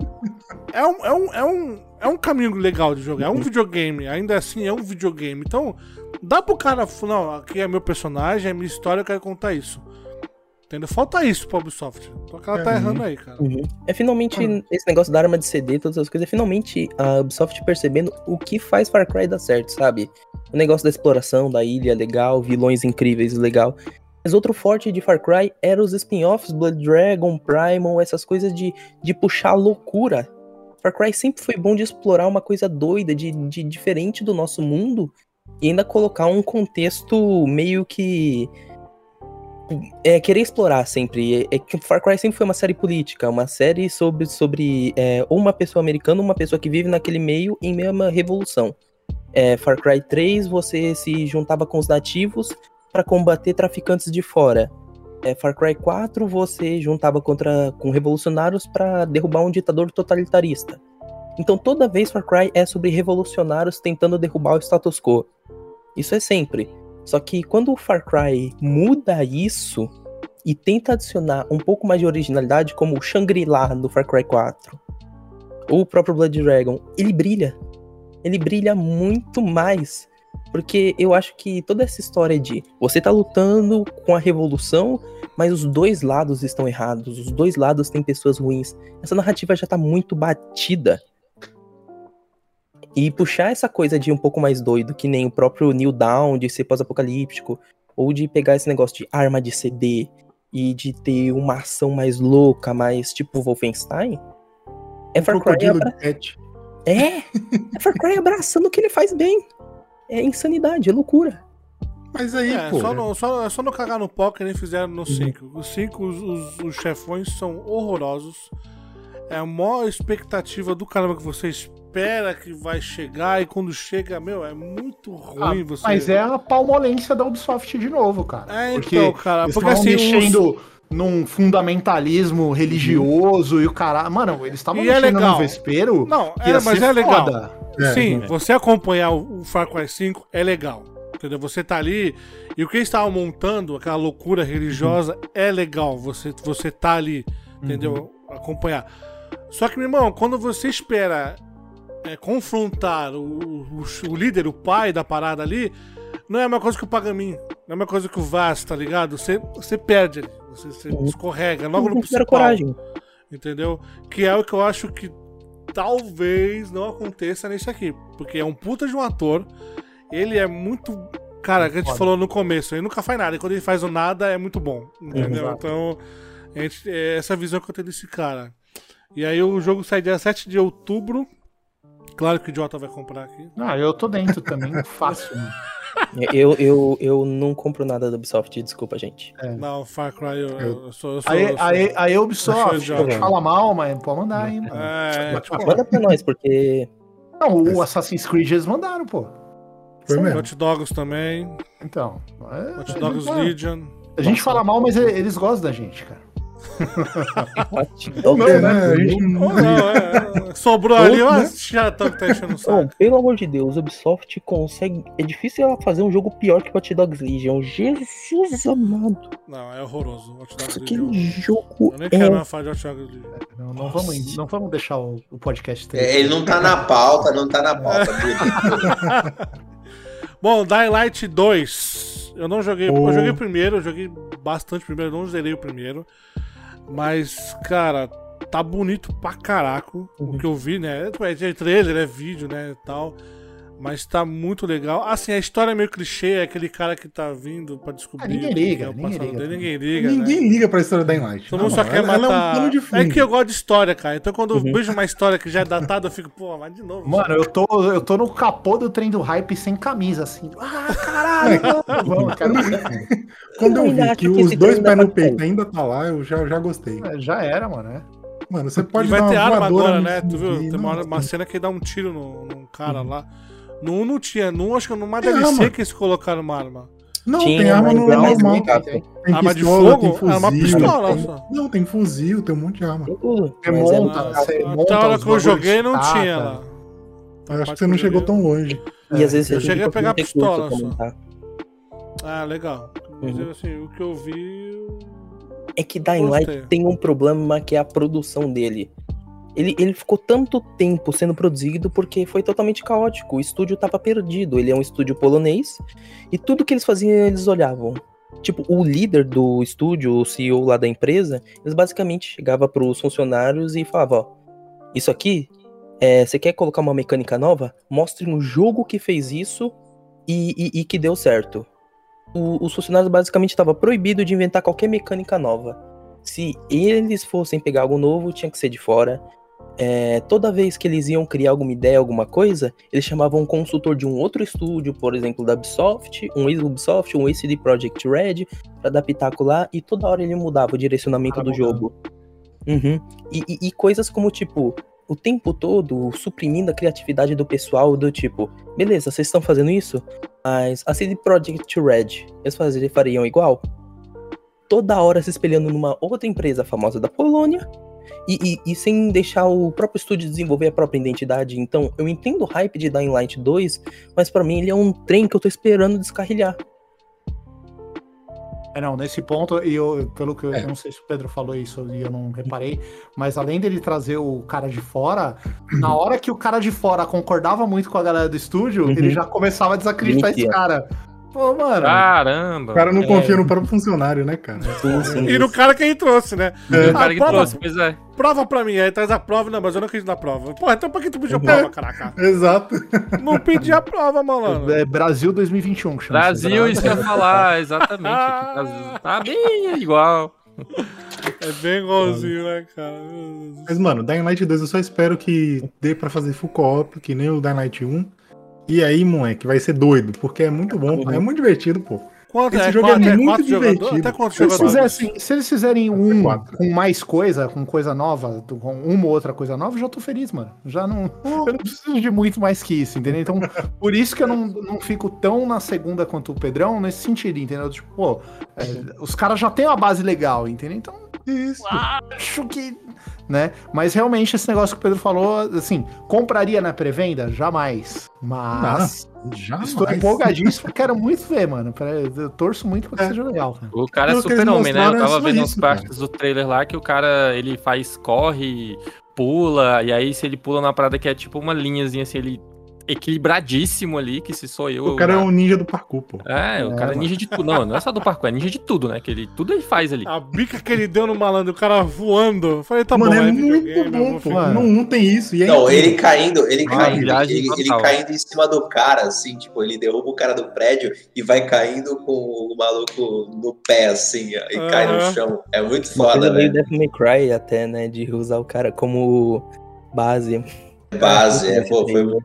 [SPEAKER 2] é um, é um, é um, é um caminho legal de jogar. É um videogame, ainda assim é um videogame. Então, dá pro cara, não, aqui é meu personagem, é minha história, eu quero contar isso. Entendeu? Falta isso pra Ubisoft. Só que ela tá
[SPEAKER 4] Uhum.
[SPEAKER 2] errando aí, cara.
[SPEAKER 1] Uhum. É finalmente esse negócio da arma de CD, todas as coisas, é finalmente a Ubisoft percebendo o que faz Far Cry dar certo, sabe? O negócio da exploração da ilha legal, vilões incríveis legal. Mas outro forte de Far Cry era os spin-offs, Blood Dragon, Primal, essas coisas de, de puxar a loucura. Far Cry sempre foi bom de explorar uma coisa doida, de, de diferente do nosso mundo, e ainda colocar um contexto meio que é, querer explorar sempre. É, que Far Cry sempre foi uma série política, uma série sobre, sobre é, uma pessoa americana, uma pessoa que vive naquele meio em meio a uma revolução. É, Far Cry 3, você se juntava com os nativos para combater traficantes de fora. é, Far Cry 4 você juntava contra com revolucionários pra derrubar um ditador totalitarista. Então toda vez Far Cry é sobre revolucionários tentando derrubar o status quo. Isso é sempre. Só que quando o Far Cry muda isso e tenta adicionar um pouco mais de originalidade, como o Shangri-La do Far Cry 4, ou o próprio Blood Dragon, ele brilha. Ele brilha muito mais. Porque eu acho que toda essa história de você tá lutando com a revolução, mas os dois lados estão errados, os dois lados têm pessoas ruins. Essa narrativa já tá muito batida. E puxar essa coisa de um pouco mais doido, que nem o próprio New Down, de ser pós-apocalíptico, ou de pegar esse negócio de arma de CD e de ter uma ação mais louca, mais tipo Wolfenstein, é
[SPEAKER 4] Um
[SPEAKER 1] Far Cry abra... É! É Far Cry abraçando o que ele faz bem. É insanidade, é loucura.
[SPEAKER 4] Mas aí,
[SPEAKER 2] É,
[SPEAKER 4] pô.
[SPEAKER 2] só, no, só, é só não cagar no pau que nem fizeram
[SPEAKER 1] Uhum.
[SPEAKER 2] no 5. Os 5, os, os, os chefões são horrorosos. É a maior expectativa do caramba que você espera que vai chegar e quando chega, meu, é muito
[SPEAKER 6] Ah,
[SPEAKER 2] ruim você.
[SPEAKER 6] Mas é a palmolência da Ubisoft de novo, cara.
[SPEAKER 2] É,
[SPEAKER 6] Porque
[SPEAKER 2] então, cara,
[SPEAKER 6] eles
[SPEAKER 2] porque assim,
[SPEAKER 6] mexendo num fundamentalismo religioso e o cara. Mano, eles estavam
[SPEAKER 2] é
[SPEAKER 6] mexendo
[SPEAKER 2] legal.
[SPEAKER 6] no vespeiro.
[SPEAKER 2] Não, é, mas
[SPEAKER 6] ser
[SPEAKER 2] é legal.
[SPEAKER 6] foda.
[SPEAKER 4] É,
[SPEAKER 2] Sim,
[SPEAKER 4] é.
[SPEAKER 2] você acompanhar o Far Cry 5 é legal. Entendeu? Você tá ali e o que eles estavam montando, aquela loucura religiosa, é legal. Você, você tá ali, entendeu? Acompanhar. Só que, meu irmão, quando você espera é, confrontar o, o, o líder, o pai da parada ali, não é a mesma coisa que o Pagamin. Não é a mesma coisa que o Vaz, tá ligado? Você, você perde ali. Você, você
[SPEAKER 1] Uhum.
[SPEAKER 2] escorrega logo no
[SPEAKER 1] Não tiveram
[SPEAKER 2] principal
[SPEAKER 1] coragem.
[SPEAKER 2] entendeu? Que é o que eu acho que talvez não aconteça nesse aqui, porque é um puta de um ator, ele é muito, cara, que a gente
[SPEAKER 6] Foda.
[SPEAKER 2] falou no começo, ele nunca faz nada, e quando ele faz o nada é muito bom, entendeu? Então, gente, é essa visão que eu tenho desse cara. E aí o jogo sai dia 7 de outubro. Claro que o Jota vai comprar aqui.
[SPEAKER 6] Ah, eu tô dentro também, *laughs* fácil. Mano.
[SPEAKER 1] Eu, eu, eu não compro nada da Ubisoft, desculpa, gente.
[SPEAKER 2] Não, Far Cry eu, eu, eu sou. Eu sou,
[SPEAKER 6] Aí,
[SPEAKER 2] eu sou-
[SPEAKER 6] aí, aí
[SPEAKER 2] eu
[SPEAKER 6] Ubisoft,
[SPEAKER 2] idiota.
[SPEAKER 6] fala mal, mas pode mandar aí, mano.
[SPEAKER 2] É, tipo,
[SPEAKER 1] Manda pra nós, porque.
[SPEAKER 6] Não, o Assassin's Creed eles mandaram, pô.
[SPEAKER 4] Foi mesmo.
[SPEAKER 2] Hot Dogs também.
[SPEAKER 6] Então. é-
[SPEAKER 2] Hot
[SPEAKER 6] é-
[SPEAKER 2] Dogs
[SPEAKER 6] é-
[SPEAKER 2] Legion.
[SPEAKER 6] A gente fala mal, mas eles gostam da gente, cara.
[SPEAKER 1] Ou
[SPEAKER 6] não,
[SPEAKER 4] É,
[SPEAKER 6] né?
[SPEAKER 4] né?
[SPEAKER 2] Ou não, é, sobrou ali, ó,
[SPEAKER 4] né?
[SPEAKER 2] que tá enchendo o saco.
[SPEAKER 1] pelo amor de Deus, Ubisoft consegue. É difícil ela fazer um jogo pior que Watch Dogs Legion. Jesus amado.
[SPEAKER 2] Não, é horroroso. Hot Dogs Legion.
[SPEAKER 1] Jogo
[SPEAKER 2] Eu nem quero
[SPEAKER 1] é.
[SPEAKER 2] falar de Hot Dogs Legion.
[SPEAKER 6] Não, não, vamos, não vamos deixar o, o podcast ter.
[SPEAKER 3] É, Ele não tá na pauta, não tá na pauta. *laughs*
[SPEAKER 2] Bom, Dying Light 2. Eu não joguei.
[SPEAKER 4] Oh.
[SPEAKER 2] Eu joguei primeiro, eu joguei bastante primeiro, não zerei o primeiro. Mas, cara, tá bonito pra caraco o que eu vi, né? É de trailer, é vídeo, né? Tal. Mas tá muito legal. Assim, a história é meio clichê, é aquele cara que tá vindo pra descobrir.
[SPEAKER 6] Ah, ninguém liga,
[SPEAKER 2] é o
[SPEAKER 6] ninguém
[SPEAKER 2] passado
[SPEAKER 6] liga
[SPEAKER 2] dele.
[SPEAKER 6] também.
[SPEAKER 2] Ninguém liga. né?
[SPEAKER 4] Ninguém liga pra história da Enlight.
[SPEAKER 2] Todo mundo só quer
[SPEAKER 4] ela, ela é um
[SPEAKER 2] matar. É, que eu gosto de história, cara. Então quando
[SPEAKER 1] Uhum.
[SPEAKER 2] eu vejo uma história que já é datada, eu fico, pô, mas de novo.
[SPEAKER 6] Mano, eu tô, eu tô no capô do trem do hype sem camisa, assim. Ah, caralho! vamos, cara.
[SPEAKER 4] Quando eu
[SPEAKER 1] Eu
[SPEAKER 4] vi que
[SPEAKER 1] que
[SPEAKER 4] os dois pés no
[SPEAKER 1] vai
[SPEAKER 4] peito ainda tá lá, eu já, já gostei.
[SPEAKER 6] É, Já era, mano. É.
[SPEAKER 4] Mano, você
[SPEAKER 2] E
[SPEAKER 4] pode
[SPEAKER 2] vai
[SPEAKER 4] dar
[SPEAKER 2] ter arma agora, né? Tu viu? Tem uma, uma cena que dá um tiro no, num cara lá. No 1 não tinha. No 1, acho que numa
[SPEAKER 4] Tem
[SPEAKER 2] DLC
[SPEAKER 4] arma.
[SPEAKER 2] que eles colocaram uma arma.
[SPEAKER 4] Não,
[SPEAKER 1] Tinha,
[SPEAKER 4] tem arma no
[SPEAKER 1] é mais
[SPEAKER 4] normal.
[SPEAKER 1] complicado.
[SPEAKER 6] Tem,
[SPEAKER 4] Tem
[SPEAKER 2] Arma de
[SPEAKER 4] pistola,
[SPEAKER 2] fogo?
[SPEAKER 4] tem
[SPEAKER 2] É
[SPEAKER 4] fuzil.
[SPEAKER 2] uma pistola
[SPEAKER 4] tem-
[SPEAKER 2] só.
[SPEAKER 4] Não, tem fuzil, tem um monte de arma.
[SPEAKER 1] É
[SPEAKER 6] monta, monta
[SPEAKER 2] Até a hora que eu joguei não
[SPEAKER 6] de
[SPEAKER 2] tinha lá.
[SPEAKER 4] Acho que você não chegou tão longe.
[SPEAKER 1] E às vezes
[SPEAKER 2] Eu
[SPEAKER 1] a
[SPEAKER 2] cheguei a
[SPEAKER 1] não
[SPEAKER 2] pegar
[SPEAKER 1] tem
[SPEAKER 2] pistola
[SPEAKER 1] recurso
[SPEAKER 2] só. Ah, legal. Mas
[SPEAKER 1] Uhum.
[SPEAKER 2] assim, o que eu vi.
[SPEAKER 1] É que Dying Light tem um problema que é a produção dele. Ele, ele ficou tanto tempo sendo produzido porque foi totalmente caótico. O estúdio tava perdido. Ele é um estúdio polonês e tudo que eles faziam eles olhavam. Tipo, o líder do estúdio, o CEO lá da empresa, eles basicamente chegava pros funcionários e falava, ó, isso aqui, é, você quer colocar uma mecânica nova? Mostre um jogo que fez isso e, e- e que deu certo. O- os funcionários basicamente estavam proibidos de inventar qualquer mecânica nova. Se eles fossem pegar algo novo, tinha que ser de fora. É, toda vez que eles iam criar alguma ideia, alguma coisa, eles chamavam um consultor de um outro estúdio, por exemplo, da Ubisoft, um ex-Ubisoft, um ex-CD Projekt Red, pra dar pitaco lá, e toda hora ele mudava o direcionamento
[SPEAKER 6] Cara,
[SPEAKER 1] do
[SPEAKER 6] mudando.
[SPEAKER 1] jogo. Uhum. E, e- e coisas como, tipo, o tempo todo suprimindo a criatividade do pessoal, do tipo, beleza, vocês estão fazendo isso, mas a CD Projekt Red, eles fariam igual? toda hora se espelhando numa outra empresa famosa da Polônia e, e- e sem deixar o próprio estúdio desenvolver a própria identidade. Então, eu entendo o hype de Dying Light 2, mas pra mim ele é um trem que eu tô esperando descarrilhar.
[SPEAKER 6] É, não, nesse ponto, e eu, pelo que eu,
[SPEAKER 4] É.
[SPEAKER 6] eu não sei se o Pedro falou isso e eu não reparei, mas além dele trazer o cara de fora, na hora que o cara de fora concordava muito com a galera do estúdio,
[SPEAKER 1] Uhum.
[SPEAKER 6] ele já começava a desacreditar esse
[SPEAKER 1] Demitia.
[SPEAKER 6] cara. Pô, mano.
[SPEAKER 5] Caramba.
[SPEAKER 4] O cara não
[SPEAKER 1] É.
[SPEAKER 4] confia no próprio funcionário, né, cara?
[SPEAKER 1] Sim, sim.
[SPEAKER 2] E no cara que ele trouxe, né?
[SPEAKER 5] o cara que
[SPEAKER 2] prova-
[SPEAKER 5] trouxe, pois é.
[SPEAKER 2] Prova pra mim, aí traz a prova, não, mas eu não acredito na prova. Pô, então pra que tu pediu prova, caraca?
[SPEAKER 4] Exato.
[SPEAKER 2] Não pedi a prova, malandro.
[SPEAKER 6] É Brasil 2021 que chama
[SPEAKER 5] Brasil, isso que eu ia falar, exatamente. aqui. *laughs* Tá bem igual.
[SPEAKER 2] É bem igualzinho, né, cara?
[SPEAKER 4] Mas, mano, Dying Light 2 eu só espero que dê pra fazer full co-op, que nem o Dying Light 1. E aí, moleque, vai ser doido, porque é muito bom, é muito divertido, pô.
[SPEAKER 2] Quanto
[SPEAKER 4] Esse
[SPEAKER 2] é?
[SPEAKER 4] jogo
[SPEAKER 2] Quatro,
[SPEAKER 4] é
[SPEAKER 2] é
[SPEAKER 4] muito
[SPEAKER 2] quatro jogadores?
[SPEAKER 4] divertido.
[SPEAKER 2] Até quantos
[SPEAKER 6] Se eles, fizessem, se eles fizerem um
[SPEAKER 4] quatro.
[SPEAKER 6] com mais coisa, com coisa nova, com uma ou outra coisa nova, eu já tô feliz, mano. Já não. Eu não preciso de muito mais que isso, entendeu? Então, por isso que eu não, não fico tão na segunda quanto o Pedrão nesse sentido, entendeu? Tipo, pô, é, os caras já têm uma base legal, entendeu? Então,
[SPEAKER 4] Isso.
[SPEAKER 6] acho que. Né? Mas realmente esse negócio que o Pedro falou, assim, compraria na pré-venda? Jamais. Mas.
[SPEAKER 4] Jamais.
[SPEAKER 6] Estou empolgadíssimo, quero muito ver, mano. Eu torço muito pra que
[SPEAKER 4] É.
[SPEAKER 6] seja legal, cara.
[SPEAKER 5] O cara é
[SPEAKER 4] Pelo que eles
[SPEAKER 5] super-homem, né? Eu
[SPEAKER 4] é
[SPEAKER 5] tava
[SPEAKER 4] só
[SPEAKER 5] vendo uns
[SPEAKER 4] isso,
[SPEAKER 5] partes do trailer lá que o cara, ele faz, corre, pula, e aí se ele pula na parada que é tipo uma linhazinha assim, ele equilibradíssimo ali, que se sou eu...
[SPEAKER 4] O cara é um ninja do parkour, pô.
[SPEAKER 5] É, o
[SPEAKER 6] É,
[SPEAKER 5] cara é
[SPEAKER 6] mano.
[SPEAKER 5] ninja de tudo. Não, não é só do parkour, é ninja de tudo, né? Que ele, tudo ele faz ali.
[SPEAKER 2] A bica que ele deu no malandro, o cara voando. Eu falei, tá
[SPEAKER 4] mano,
[SPEAKER 2] bom,
[SPEAKER 4] é
[SPEAKER 2] videogame,
[SPEAKER 4] muito
[SPEAKER 2] eu
[SPEAKER 4] bom, pô.
[SPEAKER 6] mano.
[SPEAKER 4] Não, não tem isso. E é
[SPEAKER 3] Não, ele caindo, ele
[SPEAKER 5] Ah,
[SPEAKER 3] caindo, ele, ele caindo em cima do cara, assim, tipo, ele derruba o cara do prédio e vai caindo com o maluco no pé, assim, ó, e cai no chão. É muito foda,
[SPEAKER 1] meio
[SPEAKER 3] velho.
[SPEAKER 1] Devil May Cry até, né? De usar o cara como base.
[SPEAKER 3] Base, é, pô, foi muito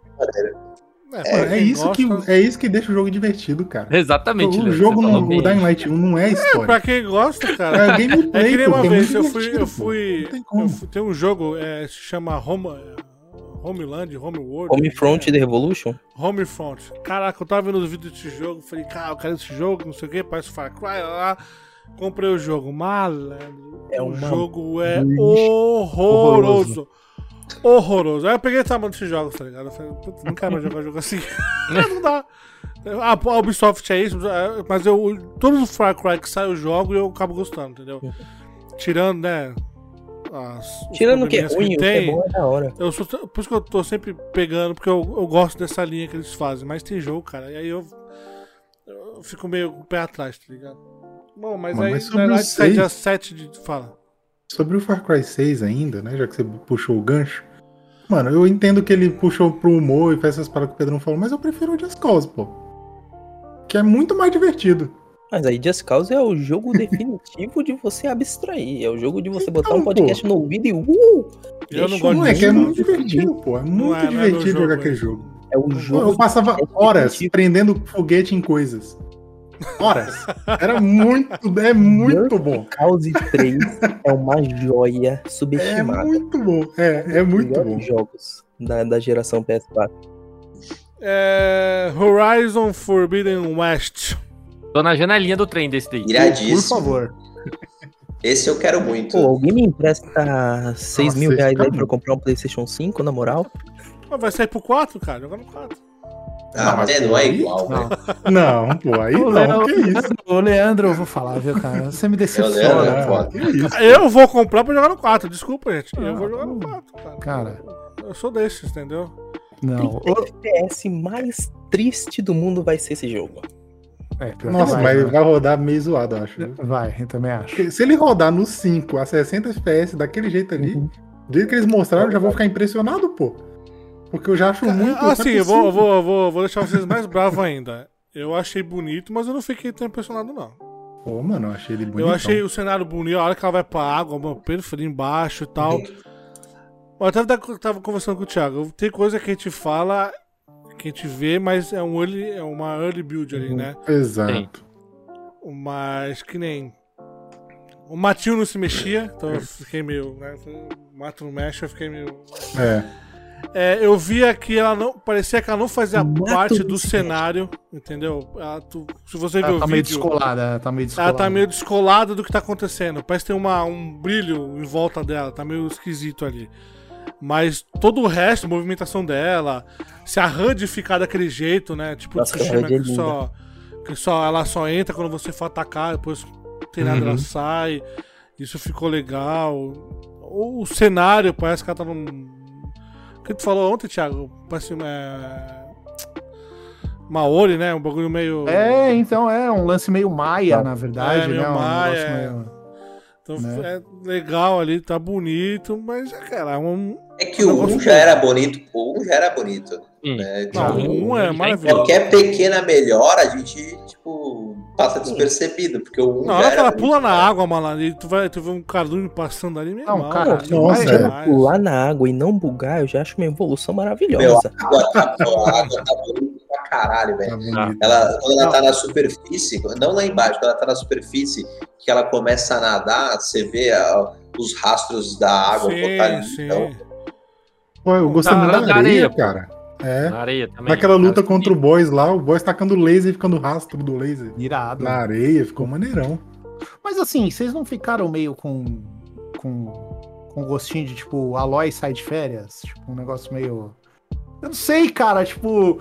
[SPEAKER 2] É,
[SPEAKER 4] Mano,
[SPEAKER 2] pra
[SPEAKER 4] é
[SPEAKER 2] quem
[SPEAKER 4] isso, que,
[SPEAKER 2] gosta-
[SPEAKER 4] é isso que deixa o jogo divertido, cara.
[SPEAKER 5] Exatamente,
[SPEAKER 4] o
[SPEAKER 5] Léo,
[SPEAKER 4] jogo, no, o. Dying Light 1 não é história.
[SPEAKER 2] Pra quem gosta, cara.
[SPEAKER 4] É gameplay,
[SPEAKER 2] É que nem
[SPEAKER 4] pô,
[SPEAKER 2] uma
[SPEAKER 4] que é
[SPEAKER 2] vez, eu fui, eu
[SPEAKER 4] pô.
[SPEAKER 2] fui,
[SPEAKER 4] Não tem
[SPEAKER 2] eu
[SPEAKER 4] como.
[SPEAKER 2] fui- tem um jogo, é, se chama Home, Homeland, Homeworld.
[SPEAKER 1] Homefront
[SPEAKER 2] é,
[SPEAKER 1] The Revolution?
[SPEAKER 2] Homefront. Caraca, eu tava vendo os vídeos desse jogo, falei, cara, eu quero esse jogo, não sei o que, parece Far Cry, lá, lá. Comprei o jogo, malandro.
[SPEAKER 1] É
[SPEAKER 2] o
[SPEAKER 1] uma
[SPEAKER 2] jogo é
[SPEAKER 1] lixo.
[SPEAKER 2] horroroso. Horroroso. Aí eu peguei o tamanho desses jogos, tá ligado? Eu falei, putz, não quero mais jogar jogo assim. *laughs* não dá. Ah, a Ubisoft é isso, mas eu, todos os Far Cry que saem eu jogo e eu acabo gostando, entendeu? Tirando, né? as-
[SPEAKER 1] Tirando o que é ruim, o que é
[SPEAKER 2] tem,
[SPEAKER 1] bom é da hora.
[SPEAKER 2] eu sou, por isso que eu tô sempre pegando, porque eu, eu gosto dessa linha que eles fazem. Mas tem jogo, cara, e aí eu, eu fico meio com o pé atrás, tá ligado? Bom, mas
[SPEAKER 4] Mano,
[SPEAKER 2] aí
[SPEAKER 4] mas
[SPEAKER 2] na
[SPEAKER 4] seis-
[SPEAKER 2] dia 7 de. Fala.
[SPEAKER 4] Sobre o Far Cry 6 ainda, né? Já que você puxou o gancho. Mano, eu entendo que ele puxou pro humor e faz essas paradas que o Pedrão falou, mas eu prefiro o Just Cause, pô. Que é muito mais divertido.
[SPEAKER 1] Mas aí Just Cause é o jogo *laughs* definitivo de você abstrair. É o jogo de você botar
[SPEAKER 4] Então,
[SPEAKER 1] um podcast no ouvido e uh!
[SPEAKER 2] Eu não gosto
[SPEAKER 4] é que é muito divertido, pô. É muito
[SPEAKER 2] é, é
[SPEAKER 4] divertido
[SPEAKER 2] jogo,
[SPEAKER 4] jogar
[SPEAKER 2] é.
[SPEAKER 4] aquele jogo.
[SPEAKER 1] É o
[SPEAKER 4] Eu,
[SPEAKER 1] jogo.
[SPEAKER 4] eu passava
[SPEAKER 1] é
[SPEAKER 4] horas prendendo foguete em coisas. Horas. Era muito, é muito bom.
[SPEAKER 1] Cause 3 é uma joia
[SPEAKER 4] É
[SPEAKER 1] subestimada.
[SPEAKER 4] muito bom. É, é muito bom.
[SPEAKER 1] jogos da, da geração PS4.
[SPEAKER 2] É, Horizon Forbidden West.
[SPEAKER 5] Tô na janelinha do trem desse daí.
[SPEAKER 6] Por
[SPEAKER 3] iradíssimo.
[SPEAKER 6] favor.
[SPEAKER 3] Esse eu quero muito.
[SPEAKER 1] Pô, alguém me empresta 6
[SPEAKER 4] Nossa,
[SPEAKER 1] mil reais
[SPEAKER 4] tá
[SPEAKER 1] aí pra eu comprar um PlayStation 5, na moral?
[SPEAKER 2] Vai sair pro 4, cara? Joga no 4.
[SPEAKER 3] Ah, mas não é igual,
[SPEAKER 6] Não.
[SPEAKER 3] velho.
[SPEAKER 4] Não, pô, aí
[SPEAKER 6] Ô,
[SPEAKER 4] não, que isso.
[SPEAKER 6] Leandro, ô, Leandro, eu vou falar, viu, cara? Você me
[SPEAKER 3] Leandro,
[SPEAKER 6] decepciona.
[SPEAKER 3] é.
[SPEAKER 2] Eu vou comprar pra jogar no 4, desculpa, gente. Eu vou jogar no 4, cara.
[SPEAKER 6] Cara.
[SPEAKER 2] Eu sou desses, entendeu?
[SPEAKER 6] Não.
[SPEAKER 1] O FPS mais triste do mundo vai ser esse jogo.
[SPEAKER 6] É,
[SPEAKER 4] Nossa,
[SPEAKER 6] vai,
[SPEAKER 4] mas
[SPEAKER 6] né?
[SPEAKER 4] vai rodar meio zoado, eu acho.
[SPEAKER 6] Vai, eu também acho.
[SPEAKER 4] Porque Se ele rodar no 5 a 60 FPS daquele jeito ali,
[SPEAKER 1] Uhum.
[SPEAKER 4] do jeito que eles mostraram, eu já vou ficar impressionado, pô. Porque eu já acho muito.
[SPEAKER 2] Ah, sim, eu vou, vou, vou, vou deixar vocês mais bravos ainda. Eu achei bonito, mas eu não fiquei tão impressionado, não.
[SPEAKER 4] Pô, mano, eu achei ele bonito.
[SPEAKER 2] Eu achei o cenário bonito, a hora que ela vai pra água, mano, periferia embaixo e tal. Eu até tava- tava conversando com o Thiago. Tem coisa que a gente fala, que a gente vê, mas é, um early, é uma early build ali, né?
[SPEAKER 4] Exato.
[SPEAKER 2] Mas que nem. O matinho não se mexia, então eu fiquei meio. Né? O mato não mexe, eu fiquei meio.
[SPEAKER 4] É.
[SPEAKER 2] É, eu via que ela não. Parecia que ela não fazia
[SPEAKER 1] Mato
[SPEAKER 2] parte do cenário, entendeu? Ela, tu- se você ver
[SPEAKER 6] Ela
[SPEAKER 2] o
[SPEAKER 6] tá meio
[SPEAKER 2] vídeo.
[SPEAKER 6] descolada, ela tá meio descolada.
[SPEAKER 2] Ela tá meio descolada do que tá acontecendo. Parece ter uma, um brilho em volta dela, tá meio esquisito ali. Mas todo o resto, movimentação dela, se a HUD ficar daquele jeito, né? Tipo,
[SPEAKER 1] Nossa, é
[SPEAKER 2] que, só, que só ela só entra quando você for atacar, depois tem nada,
[SPEAKER 6] Uhum.
[SPEAKER 2] ela sai. Isso ficou legal. O, o cenário parece que ela tá num. Que tu falou ontem, Thiago? Parece. É... Maori, né? Um bagulho meio.
[SPEAKER 6] É, então é um lance meio maia,
[SPEAKER 1] Não.
[SPEAKER 6] na verdade,
[SPEAKER 2] É, meio
[SPEAKER 6] né? Um
[SPEAKER 2] maia, é.
[SPEAKER 6] meio-
[SPEAKER 2] Então
[SPEAKER 6] né?
[SPEAKER 2] é legal ali, tá bonito, mas é, cara, um.
[SPEAKER 3] É que o 1 já era bonito, o 1 já era bonito.
[SPEAKER 5] Sim.
[SPEAKER 3] Né?
[SPEAKER 2] Não,
[SPEAKER 3] Tipo,
[SPEAKER 2] um é maravilhoso.
[SPEAKER 3] Qualquer pequena melhora, a gente, tipo, passa despercebido, porque o 1
[SPEAKER 2] Na hora que ela pula na
[SPEAKER 3] né?
[SPEAKER 2] água, malandro, e tu vai tu vê um cardume passando ali, meu
[SPEAKER 6] Não,
[SPEAKER 2] irmão,
[SPEAKER 6] cara,
[SPEAKER 2] cara,
[SPEAKER 4] nossa, é.
[SPEAKER 2] demais.
[SPEAKER 1] Pular na água e não bugar, eu já acho uma evolução
[SPEAKER 3] Meu,
[SPEAKER 1] maravilhosa.
[SPEAKER 3] a água tá, a água tá bonita pra caralho, velho.
[SPEAKER 4] Tá.
[SPEAKER 3] Ela, quando ela tá na superfície, não lá embaixo, quando ela tá na superfície, que ela começa a nadar, você vê a- os rastros da água
[SPEAKER 2] Sim, sim.
[SPEAKER 3] Então,
[SPEAKER 4] Pô, eu gostei muito
[SPEAKER 5] na
[SPEAKER 4] da areia, cara. É.
[SPEAKER 5] Na areia também.
[SPEAKER 4] Naquela luta contra o boss lá, o boss tacando laser e ficando rastro do laser.
[SPEAKER 6] Irado.
[SPEAKER 4] Na areia, ficou maneirão.
[SPEAKER 6] Mas assim, vocês não ficaram meio com. com. com gostinho de tipo, Aloy sai de férias? Tipo, um negócio meio. Eu não sei, cara, tipo.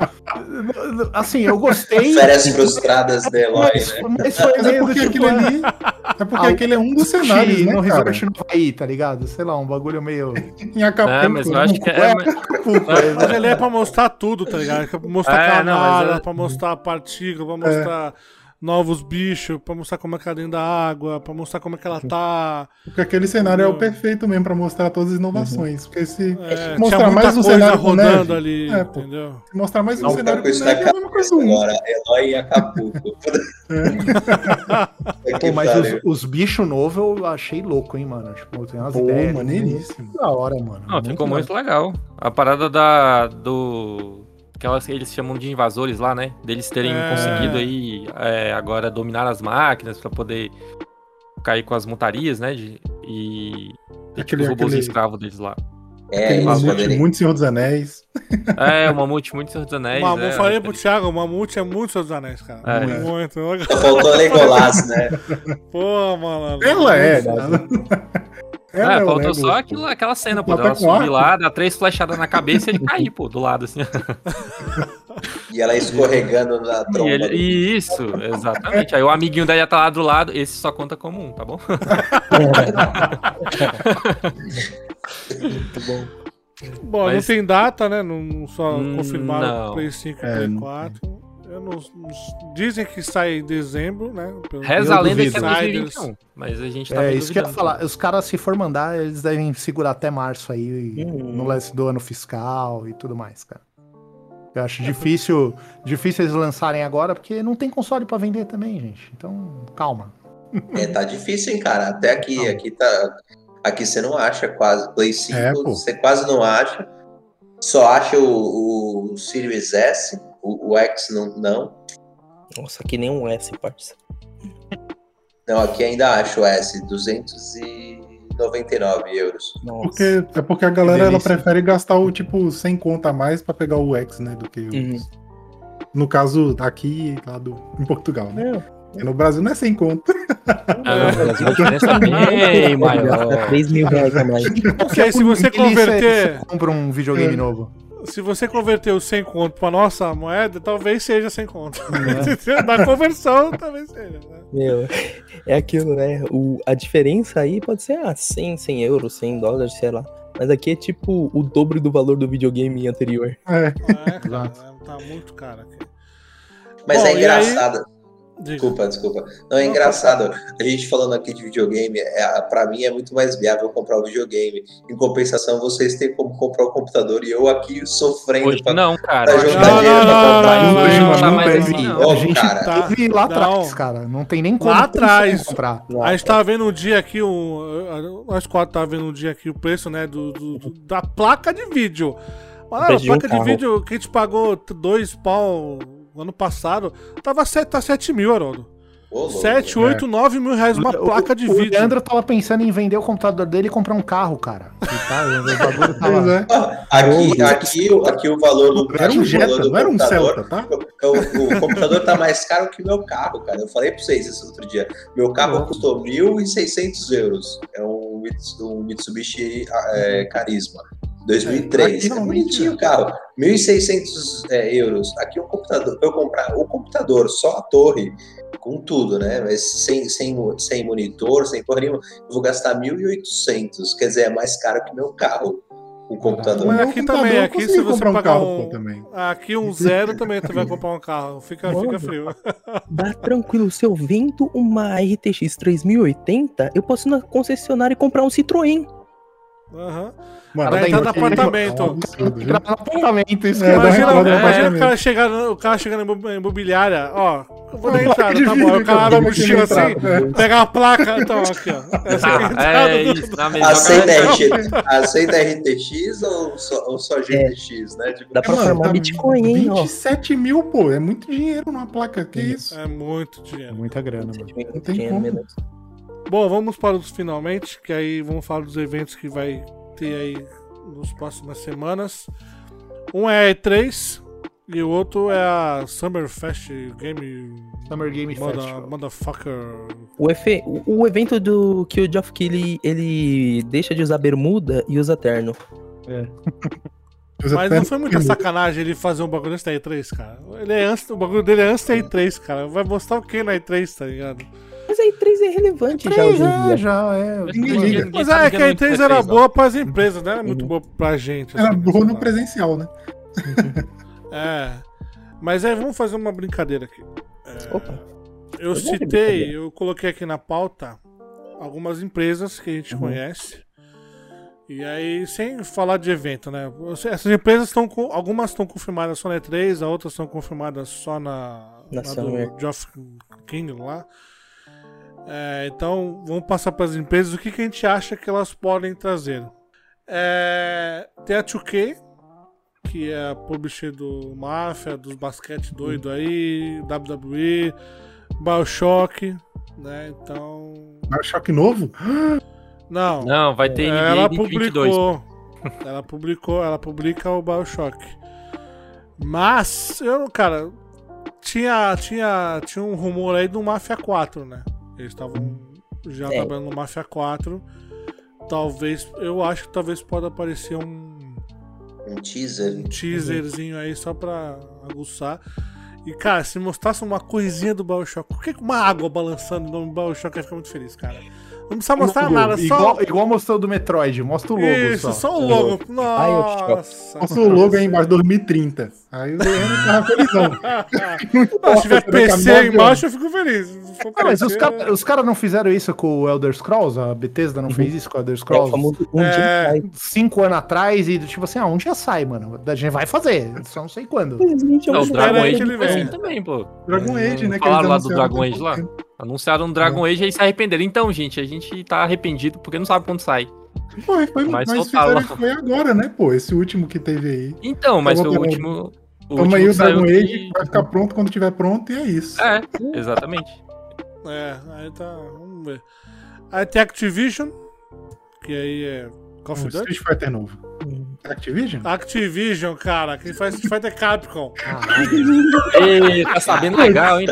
[SPEAKER 6] *laughs* assim, eu gostei.
[SPEAKER 3] férias frustradas da Eloy,
[SPEAKER 6] mas,
[SPEAKER 3] né?
[SPEAKER 6] mas foi
[SPEAKER 4] Mas é
[SPEAKER 6] meio do
[SPEAKER 4] porque
[SPEAKER 6] tipo.
[SPEAKER 4] aquele ali. É porque
[SPEAKER 6] Ah,
[SPEAKER 4] aquele é um dos cenários,
[SPEAKER 6] no
[SPEAKER 4] né, cara?
[SPEAKER 6] Resort no Havaí, tá ligado? Sei lá, um bagulho meio. *laughs*
[SPEAKER 4] Em Acapulco.
[SPEAKER 5] É, mas eu acho que é.
[SPEAKER 2] Mas ele é pra mostrar tudo, tá ligado? É pra mostrar
[SPEAKER 5] É,
[SPEAKER 2] camada,
[SPEAKER 5] é-
[SPEAKER 2] pra mostrar partícula, pra mostrar novos bichos, pra mostrar como é que ela dentro da água, pra mostrar como é que ela tá.
[SPEAKER 4] Porque aquele cenário é o perfeito mesmo pra mostrar todas as inovações. Porque se
[SPEAKER 2] É,
[SPEAKER 4] Mostrar mais um cenário
[SPEAKER 2] rodando
[SPEAKER 4] neve.
[SPEAKER 2] ali,
[SPEAKER 4] É, pô.
[SPEAKER 2] entendeu?
[SPEAKER 4] mostrar mais um
[SPEAKER 3] Não,
[SPEAKER 4] cenário
[SPEAKER 3] com
[SPEAKER 4] neve é a mesma coisa um.
[SPEAKER 3] agora, Eloy e Acapulco. *laughs*
[SPEAKER 6] Pô, mas os, os bichos novos eu achei louco, hein, mano? Tipo, tem umas
[SPEAKER 4] Pô,
[SPEAKER 6] ideias.
[SPEAKER 4] maneiríssimo.
[SPEAKER 6] muito Da hora, mano.
[SPEAKER 5] Não, ficou
[SPEAKER 6] da
[SPEAKER 5] muito legal. A parada da. do. Que elas, eles chamam de invasores lá, né? Deles terem
[SPEAKER 2] É.
[SPEAKER 5] conseguido aí é, agora dominar as máquinas pra poder cair com as montarias, né? de- e. ter, tipo,
[SPEAKER 4] Aquele-
[SPEAKER 5] os robôs
[SPEAKER 4] aquele-
[SPEAKER 5] escravos deles lá.
[SPEAKER 3] É,
[SPEAKER 4] Aquele mamute
[SPEAKER 3] poderiam.
[SPEAKER 4] muito Senhor dos Anéis.
[SPEAKER 5] É, o Mamute muito Senhor dos *laughs* Anéis.
[SPEAKER 2] Mamu,
[SPEAKER 5] é,
[SPEAKER 2] falei pro Thiago, o Mamute é muito Seus Anéis, cara.
[SPEAKER 5] É.
[SPEAKER 2] Muito.
[SPEAKER 3] Faltou Legolas, né? *laughs*
[SPEAKER 2] Pô, malandro.
[SPEAKER 4] Ela é.
[SPEAKER 5] É,
[SPEAKER 4] É o
[SPEAKER 5] faltou
[SPEAKER 4] Legolas,
[SPEAKER 5] só aquilo, aquela cena, pô.
[SPEAKER 4] Ela
[SPEAKER 5] subir lá, dar três flechadas na cabeça e ele cair, pô, do lado, assim.
[SPEAKER 3] E ela escorregando na
[SPEAKER 5] E
[SPEAKER 3] tromba.
[SPEAKER 5] ele-
[SPEAKER 3] do-
[SPEAKER 5] Isso, exatamente. Aí o amiguinho dela tá lá do lado, esse só conta como um, tá bom?
[SPEAKER 1] Muito bom.
[SPEAKER 2] Bom, não
[SPEAKER 5] Mas-
[SPEAKER 2] tem data, né? Não, não só
[SPEAKER 5] Hum,
[SPEAKER 2] confirmaram
[SPEAKER 5] não.
[SPEAKER 2] Play 5 e
[SPEAKER 4] É,
[SPEAKER 2] Play
[SPEAKER 4] não-
[SPEAKER 2] 4. Eu não, não- dizem que sai em dezembro, né? Pelo-
[SPEAKER 5] Reza a lenda que é
[SPEAKER 6] duvido.
[SPEAKER 2] Insiders.
[SPEAKER 5] 2021, mas a gente tá
[SPEAKER 6] É isso que eu ia falar. Os caras, se for mandar, eles devem segurar até março aí,
[SPEAKER 1] Hum.
[SPEAKER 6] no lance do ano fiscal e tudo mais, cara. Eu acho difícil, difícil eles lançarem agora, porque não tem console pra vender também, gente. Então, calma. *laughs*
[SPEAKER 3] É, tá difícil, hein, cara? Até aqui, aqui tá. Aqui você não acha quase. Play 5,
[SPEAKER 4] É,
[SPEAKER 3] você quase não acha. Só acha o, o Series S, o, o X não, não.
[SPEAKER 1] Nossa, que nem um S, parça.
[SPEAKER 3] Não, aqui ainda acho o S, 299 euros.
[SPEAKER 1] Nossa.
[SPEAKER 4] Porque, é porque a galera ela prefere gastar o tipo 100 conta a mais pra pegar o X, né? Do que o.
[SPEAKER 1] Uhum.
[SPEAKER 4] No caso, aqui lá do, em Portugal, né? E no Brasil não é 100 conta.
[SPEAKER 5] Ah, a diferença é bem maior.
[SPEAKER 1] 3 mil reais a mais.
[SPEAKER 2] Porque aí, se você
[SPEAKER 6] Delícia,
[SPEAKER 2] converter.
[SPEAKER 6] você compra um videogame
[SPEAKER 4] É.
[SPEAKER 6] novo.
[SPEAKER 2] Se você converter os 100 conto pra nossa moeda, talvez seja 100 conto. *laughs* da conversão, talvez seja. Né?
[SPEAKER 1] Meu, é aquilo, né? O, a diferença aí pode ser ah, 100, 100 euros, 100 dólares, sei lá. Mas aqui é tipo o dobro do valor do videogame anterior.
[SPEAKER 4] É.
[SPEAKER 2] É, cara, *laughs*
[SPEAKER 6] Exato.
[SPEAKER 2] tá muito caro aqui.
[SPEAKER 3] Mas
[SPEAKER 2] Bom,
[SPEAKER 3] é
[SPEAKER 2] e aí-
[SPEAKER 3] engraçado. Desculpa, desculpa. Não, é
[SPEAKER 2] Não,
[SPEAKER 3] engraçado. A gente falando aqui de videogame, é, pra mim é muito mais viável comprar o videogame. Em compensação, vocês têm como comprar o computador e eu aqui sofrendo
[SPEAKER 5] Hoje
[SPEAKER 3] pra,
[SPEAKER 5] não, cara.
[SPEAKER 3] pra
[SPEAKER 5] Hoje
[SPEAKER 3] jogar
[SPEAKER 2] Não,
[SPEAKER 3] dinheiro
[SPEAKER 2] não,
[SPEAKER 3] pra
[SPEAKER 2] não,
[SPEAKER 3] comprar.
[SPEAKER 2] não,
[SPEAKER 5] Hoje não tá
[SPEAKER 6] não
[SPEAKER 5] mais
[SPEAKER 6] teve.
[SPEAKER 5] assim, não.
[SPEAKER 3] Ô,
[SPEAKER 6] a gente
[SPEAKER 3] cara.
[SPEAKER 2] Tá.
[SPEAKER 6] lá atrás, cara. Não tem nem como
[SPEAKER 2] Lá atrás.
[SPEAKER 6] comprar.
[SPEAKER 2] A gente tava vendo um dia aqui, um, nós quatro tava vendo um dia aqui o preço, né, do, do- do- da placa de vídeo. Mano, a
[SPEAKER 1] preço de um
[SPEAKER 2] placa de vídeo que a gente pagou dois pau ano passado, tava 7, tá 7 mil, Haroldo.
[SPEAKER 3] Ô, louco.
[SPEAKER 2] 7, 8, 9 mil reais uma
[SPEAKER 6] O-
[SPEAKER 2] placa de
[SPEAKER 6] o
[SPEAKER 2] vídeo.
[SPEAKER 6] Leandro tava pensando em vender o computador dele e comprar um carro, cara. *laughs* Tá, o tava...
[SPEAKER 3] Ah, Aqui, aqui, o- aqui o valor do,
[SPEAKER 4] Era
[SPEAKER 3] aqui
[SPEAKER 4] um
[SPEAKER 3] o valor
[SPEAKER 4] Jetta,
[SPEAKER 3] do
[SPEAKER 4] não era um Celta, tá?
[SPEAKER 3] O, o computador tá mais caro que meu carro, cara. Eu falei pra vocês isso outro dia. Meu carro custou 1.600 euros. É um, um Mitsubishi é, Carisma. 2003. É,
[SPEAKER 4] realmente,
[SPEAKER 3] bonitinho o carro. 1.600 é, euros. Aqui o computador, pra eu comprar o computador, só a torre, com tudo, né? Mas sem, sem, sem monitor, sem porra nenhuma, eu vou gastar 1.800. Quer dizer, é mais caro que meu carro. O computador.
[SPEAKER 2] Mas aqui
[SPEAKER 4] computador,
[SPEAKER 2] também, aqui se você
[SPEAKER 4] comprar um
[SPEAKER 2] pagar
[SPEAKER 4] carro,
[SPEAKER 2] um.
[SPEAKER 4] também.
[SPEAKER 2] Aqui um zero também tu vai comprar um carro. Fica, fica
[SPEAKER 1] Mano.
[SPEAKER 2] frio. *laughs*
[SPEAKER 1] Dá tranquilo, se eu vendo uma RTX 3080, eu posso ir na concessionária e comprar um Citroën.
[SPEAKER 2] Aham.
[SPEAKER 4] Mano,
[SPEAKER 2] Vai
[SPEAKER 4] tem-
[SPEAKER 2] entrar no apartamento.
[SPEAKER 4] é absurdo,
[SPEAKER 6] no apartamento, isso
[SPEAKER 4] É,
[SPEAKER 2] Imagina,
[SPEAKER 4] no
[SPEAKER 2] imagina o cara chegar, no- o cara chegando na imob- imobiliária, ó. Eu vou dar entrada, tá bom. O cara abre a
[SPEAKER 4] cara,
[SPEAKER 2] mochila assim,
[SPEAKER 4] entrada.
[SPEAKER 2] pega a placa. Então, aqui, ó. Essa é a
[SPEAKER 5] Ah,
[SPEAKER 2] entrada
[SPEAKER 5] é
[SPEAKER 2] do-
[SPEAKER 5] isso, mesma *laughs*
[SPEAKER 3] Aceita,
[SPEAKER 5] cara,
[SPEAKER 3] RT, aceita RTX ou só, ou só GTX, né? Tipo,
[SPEAKER 1] Dá pra
[SPEAKER 4] Mano,
[SPEAKER 1] formar
[SPEAKER 4] tá
[SPEAKER 1] Bitcoin, hein, ó.
[SPEAKER 4] 27 mil, pô. É muito dinheiro numa placa. Que isso?
[SPEAKER 2] É muito
[SPEAKER 6] É
[SPEAKER 2] dinheiro.
[SPEAKER 6] muita grana, mano.
[SPEAKER 4] Não tem
[SPEAKER 1] Dinheiro
[SPEAKER 4] como.
[SPEAKER 1] mesmo.
[SPEAKER 2] Bom, vamos para os finalmente, que aí vamos falar dos eventos que vai ter aí nas próximas semanas. Um é a E3 e o outro é a Summer Fest Game
[SPEAKER 6] Summer Game
[SPEAKER 2] Mother,
[SPEAKER 6] Festival.
[SPEAKER 2] Motherfucker.
[SPEAKER 1] O, efe- o- o evento do que o Geoff Keighley, ele deixa de usar bermuda e usa terno. *laughs*
[SPEAKER 4] Usa
[SPEAKER 2] Mas não foi muita sacanagem ele fazer um bagulho antes da E3, cara. Ele é antes, o bagulho dele é antes da E3, cara. Vai mostrar o que na E3, tá ligado?
[SPEAKER 1] Mas a E3 é relevante já
[SPEAKER 6] Três,
[SPEAKER 1] hoje em
[SPEAKER 6] é,
[SPEAKER 1] dia.
[SPEAKER 6] já, é.
[SPEAKER 4] Ninguém liga.
[SPEAKER 2] Mas é que a
[SPEAKER 5] não
[SPEAKER 2] E3
[SPEAKER 5] é
[SPEAKER 2] era boa pras empresas, não era muito
[SPEAKER 1] Uhum.
[SPEAKER 2] boa pra gente.
[SPEAKER 4] Era
[SPEAKER 2] assim,
[SPEAKER 4] boa no presencial, né? *laughs*
[SPEAKER 2] É. Mas aí vamos fazer uma brincadeira aqui. É,
[SPEAKER 1] Opa.
[SPEAKER 2] eu
[SPEAKER 1] de
[SPEAKER 2] citei, eu coloquei aqui na pauta algumas empresas que a gente
[SPEAKER 1] Uhum.
[SPEAKER 2] conhece. E aí, sem falar de evento, né? Essas empresas estão com. Algumas estão confirmadas só na E3, as outras estão confirmadas só na.
[SPEAKER 1] Na
[SPEAKER 2] na do Geoff King lá. É, então, vamos passar para as empresas o que, que a gente acha que elas podem trazer. É, tem a 2K, que é a publisher do Mafia, dos basquete doido aí, WWE, Bioshock, né? Então.
[SPEAKER 4] Bioshock novo?
[SPEAKER 2] Não,
[SPEAKER 5] Não, vai ter
[SPEAKER 2] ela
[SPEAKER 5] NBA 2022.
[SPEAKER 2] publicou. ela publicou, ela publica o Bioshock. Mas, eu, cara, tinha, tinha, tinha um rumor aí do Mafia 4, né? Eles estavam já trabalhando no Mafia 4. Talvez, eu acho que talvez pode aparecer um,
[SPEAKER 3] um teaser.
[SPEAKER 2] um teaserzinho aí só pra aguçar. E, cara, se mostrasse uma coisinha do Bioshock, por que uma água balançando no nome Bioshock eu ia ficar muito feliz, cara? Não precisa mostrar
[SPEAKER 6] Logo,
[SPEAKER 2] nada, só.
[SPEAKER 6] igual, igual mostrou do Metroid, mostra o logo
[SPEAKER 2] Isso,
[SPEAKER 6] só.
[SPEAKER 2] só, o logo.
[SPEAKER 1] Bioshock.
[SPEAKER 2] Nossa.
[SPEAKER 4] Nossa, o logo aí embaixo, 2030. Aí o Leandro tava *laughs* felizão.
[SPEAKER 2] Não, se tiver
[SPEAKER 4] Você vai
[SPEAKER 2] PC embaixo, eu fico feliz.
[SPEAKER 6] Ah, mas os caras os cara não fizeram isso com o Elder Scrolls? A Bethesda não fez isso com o Elder
[SPEAKER 1] É
[SPEAKER 6] Scrolls?
[SPEAKER 1] um
[SPEAKER 2] É.
[SPEAKER 1] dia.
[SPEAKER 6] Cinco anos atrás e tipo assim, ah, um dia sai, mano. A gente vai fazer, só não sei quando.
[SPEAKER 1] É
[SPEAKER 5] Não, o
[SPEAKER 2] Dragon
[SPEAKER 5] Dragon
[SPEAKER 2] Age ele
[SPEAKER 5] foi assim
[SPEAKER 2] vem.
[SPEAKER 5] também, pô.
[SPEAKER 4] Dragon Age, né?
[SPEAKER 5] Falaram lá do Dragon Age lá? Anunciaram um Dragon Age e se arrependeram. Então, gente, a gente tá arrependido porque não sabe quando sai.
[SPEAKER 4] Foi, foi,
[SPEAKER 5] Mas
[SPEAKER 4] mas fizeram, foi agora, né, pô? Esse último que teve aí.
[SPEAKER 5] Então, mas foi o
[SPEAKER 4] vamos-
[SPEAKER 5] último. O
[SPEAKER 4] Toma
[SPEAKER 5] último
[SPEAKER 4] aí o Dragon Age,
[SPEAKER 5] que-
[SPEAKER 4] vai ficar pronto quando tiver pronto e é isso.
[SPEAKER 5] É, exatamente.
[SPEAKER 2] É, aí tá. Vamos ver. Aí tem Activision, que aí é Call of
[SPEAKER 4] Um
[SPEAKER 2] Duty.
[SPEAKER 4] Street Fighter novo. Activision?
[SPEAKER 2] Activision, cara, quem faz Street Fighter é Capcom.
[SPEAKER 5] Ei, tá sabendo legal, hein?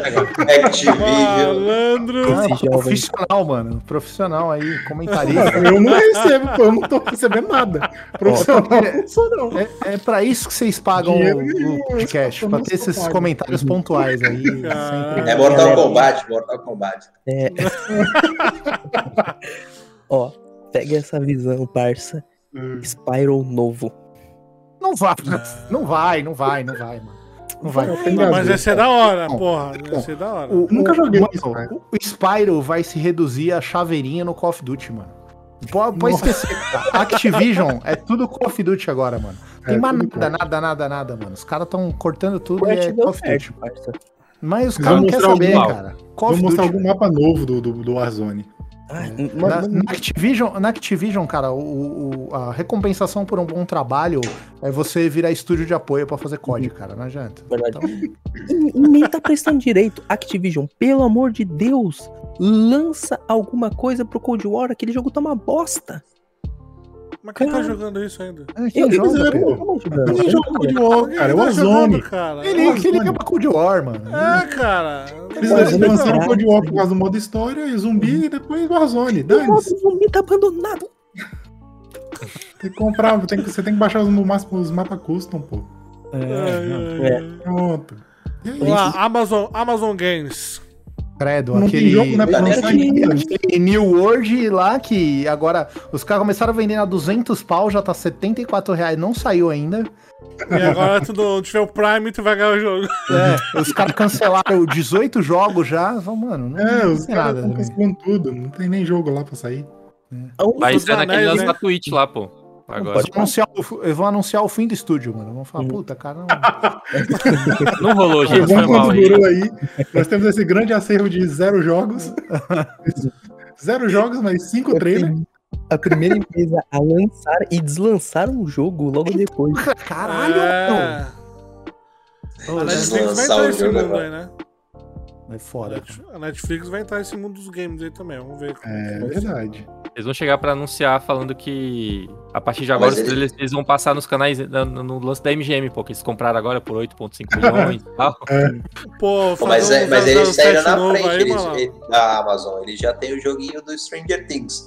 [SPEAKER 3] Activision.
[SPEAKER 2] Malandro.
[SPEAKER 6] Ah, profissional, mano. Profissional aí, comentarista.
[SPEAKER 4] Eu não recebo, pô, eu não tô recebendo nada. Profissional, não sou não.
[SPEAKER 6] É, é pra isso que vocês pagam o, o podcast, pra ter esses
[SPEAKER 4] pago.
[SPEAKER 6] comentários pontuais aí. Sempre.
[SPEAKER 3] É Mortal Kombat, Mortal Kombat.
[SPEAKER 1] É. *laughs* Ó, pega essa visão, parça. Spyro novo.
[SPEAKER 6] Não vai, não vai, não vai, não vai, mano. Não vai.
[SPEAKER 4] Tem
[SPEAKER 2] Mas vai ser da hora,
[SPEAKER 4] Bom,
[SPEAKER 2] porra. Vai
[SPEAKER 4] bom.
[SPEAKER 2] ser da hora.
[SPEAKER 6] O,
[SPEAKER 4] Nunca joguei
[SPEAKER 6] mano,
[SPEAKER 4] isso, cara.
[SPEAKER 6] o, Spyro vai se reduzir a chaveirinha no Call of Duty, mano. Pode, esquecer. cara. Activision é tudo Call of Duty agora, mano. Tem
[SPEAKER 4] É,
[SPEAKER 6] mais nada, nada, nada, nada, mano. Os caras tão cortando tudo e é Call of Duty. Mas os caras não querem saber, cara. Call
[SPEAKER 4] Vou
[SPEAKER 6] of
[SPEAKER 4] mostrar
[SPEAKER 6] Duty.
[SPEAKER 4] algum mapa novo do, do, do Warzone.
[SPEAKER 1] Ah,
[SPEAKER 6] Na, na Activision, na Activision, cara, o, o- a recompensação por um bom trabalho é você virar estúdio de apoio pra fazer COD, cara. Não adianta.
[SPEAKER 1] Verdade.
[SPEAKER 6] Então,
[SPEAKER 1] e nem tá prestando direito. Activision, pelo amor de Deus, lança alguma coisa pro Cold War. Aquele jogo tá uma bosta.
[SPEAKER 2] Mas quem tá
[SPEAKER 1] Cara.
[SPEAKER 2] jogando isso ainda?
[SPEAKER 6] é, quem
[SPEAKER 1] Eu,
[SPEAKER 6] joga,
[SPEAKER 1] eu.
[SPEAKER 4] Ninguém joga Cold. War, cara. É o
[SPEAKER 2] tá jogando,
[SPEAKER 4] Warzone.
[SPEAKER 2] cara?
[SPEAKER 6] Ele, que liga pra Cold War, mano.
[SPEAKER 2] É, cara.
[SPEAKER 4] Eles eles lançaram
[SPEAKER 1] é
[SPEAKER 4] o Cold War por causa do modo história e zumbi e depois Warzone.
[SPEAKER 1] O zumbi tá abandonado.
[SPEAKER 4] Tem que comprar, tem que, você tem que baixar os, os mapas custom, pô.
[SPEAKER 2] Ai,
[SPEAKER 1] É.
[SPEAKER 2] ai.
[SPEAKER 4] Pronto. E aí,
[SPEAKER 2] Vamos lá, Amazon, Amazon Games.
[SPEAKER 6] Credo,
[SPEAKER 4] não
[SPEAKER 6] aquele,
[SPEAKER 4] tem jogo, né, ainda.
[SPEAKER 6] aquele New World lá que agora os caras começaram a vender a 200 pau, já tá 74 reais, não saiu ainda.
[SPEAKER 2] E agora tu não tiver o Prime, tu vai ganhar o jogo.
[SPEAKER 6] É, os caras cancelaram 18 jogos já. Fala, Mano, não,
[SPEAKER 4] É,
[SPEAKER 6] não
[SPEAKER 4] os
[SPEAKER 6] tem
[SPEAKER 4] caras
[SPEAKER 6] né?
[SPEAKER 4] tudo. Não tem nem jogo lá pra sair.
[SPEAKER 1] Única
[SPEAKER 5] Vai ser naquele
[SPEAKER 2] né?
[SPEAKER 5] da Twitch lá, pô. Agora.
[SPEAKER 6] Eles vão anunciar o- Eles vão anunciar o fim do estúdio, mano. Vão falar,
[SPEAKER 1] Hum.
[SPEAKER 6] puta, cara, não. *laughs*
[SPEAKER 5] Não rolou, gente.
[SPEAKER 4] Vamos
[SPEAKER 5] Foi mal
[SPEAKER 4] durou aí. Nós temos esse grande acervo de zero jogos. *laughs* zero jogos, mas cinco trailers.
[SPEAKER 1] a primeira empresa a lançar e deslançar um jogo logo depois.
[SPEAKER 6] Caralho,
[SPEAKER 2] É.
[SPEAKER 6] não.
[SPEAKER 2] A Netflix vai
[SPEAKER 3] Lançar
[SPEAKER 2] entrar
[SPEAKER 3] o
[SPEAKER 2] mundo aí, né?
[SPEAKER 6] É foda. cara.
[SPEAKER 2] A Netflix vai entrar nesse mundo dos games aí também. Vamos ver. como
[SPEAKER 4] É
[SPEAKER 2] que vai ser.
[SPEAKER 4] verdade.
[SPEAKER 5] Eles vão chegar pra anunciar falando que a partir de agora
[SPEAKER 3] Mas
[SPEAKER 5] os
[SPEAKER 3] ele-
[SPEAKER 5] trailers eles vão passar nos canais no, no lance da MGM, pô, que eles compraram agora por 8,5 *laughs* milhões e tal.
[SPEAKER 2] Pô,
[SPEAKER 3] Pô, mas,
[SPEAKER 2] fazer
[SPEAKER 3] é-
[SPEAKER 2] um
[SPEAKER 3] mas eles
[SPEAKER 2] 007
[SPEAKER 3] saíram na frente
[SPEAKER 2] aí,
[SPEAKER 3] eles, ele- da Amazon. Eles já tem o joguinho do Stranger Things.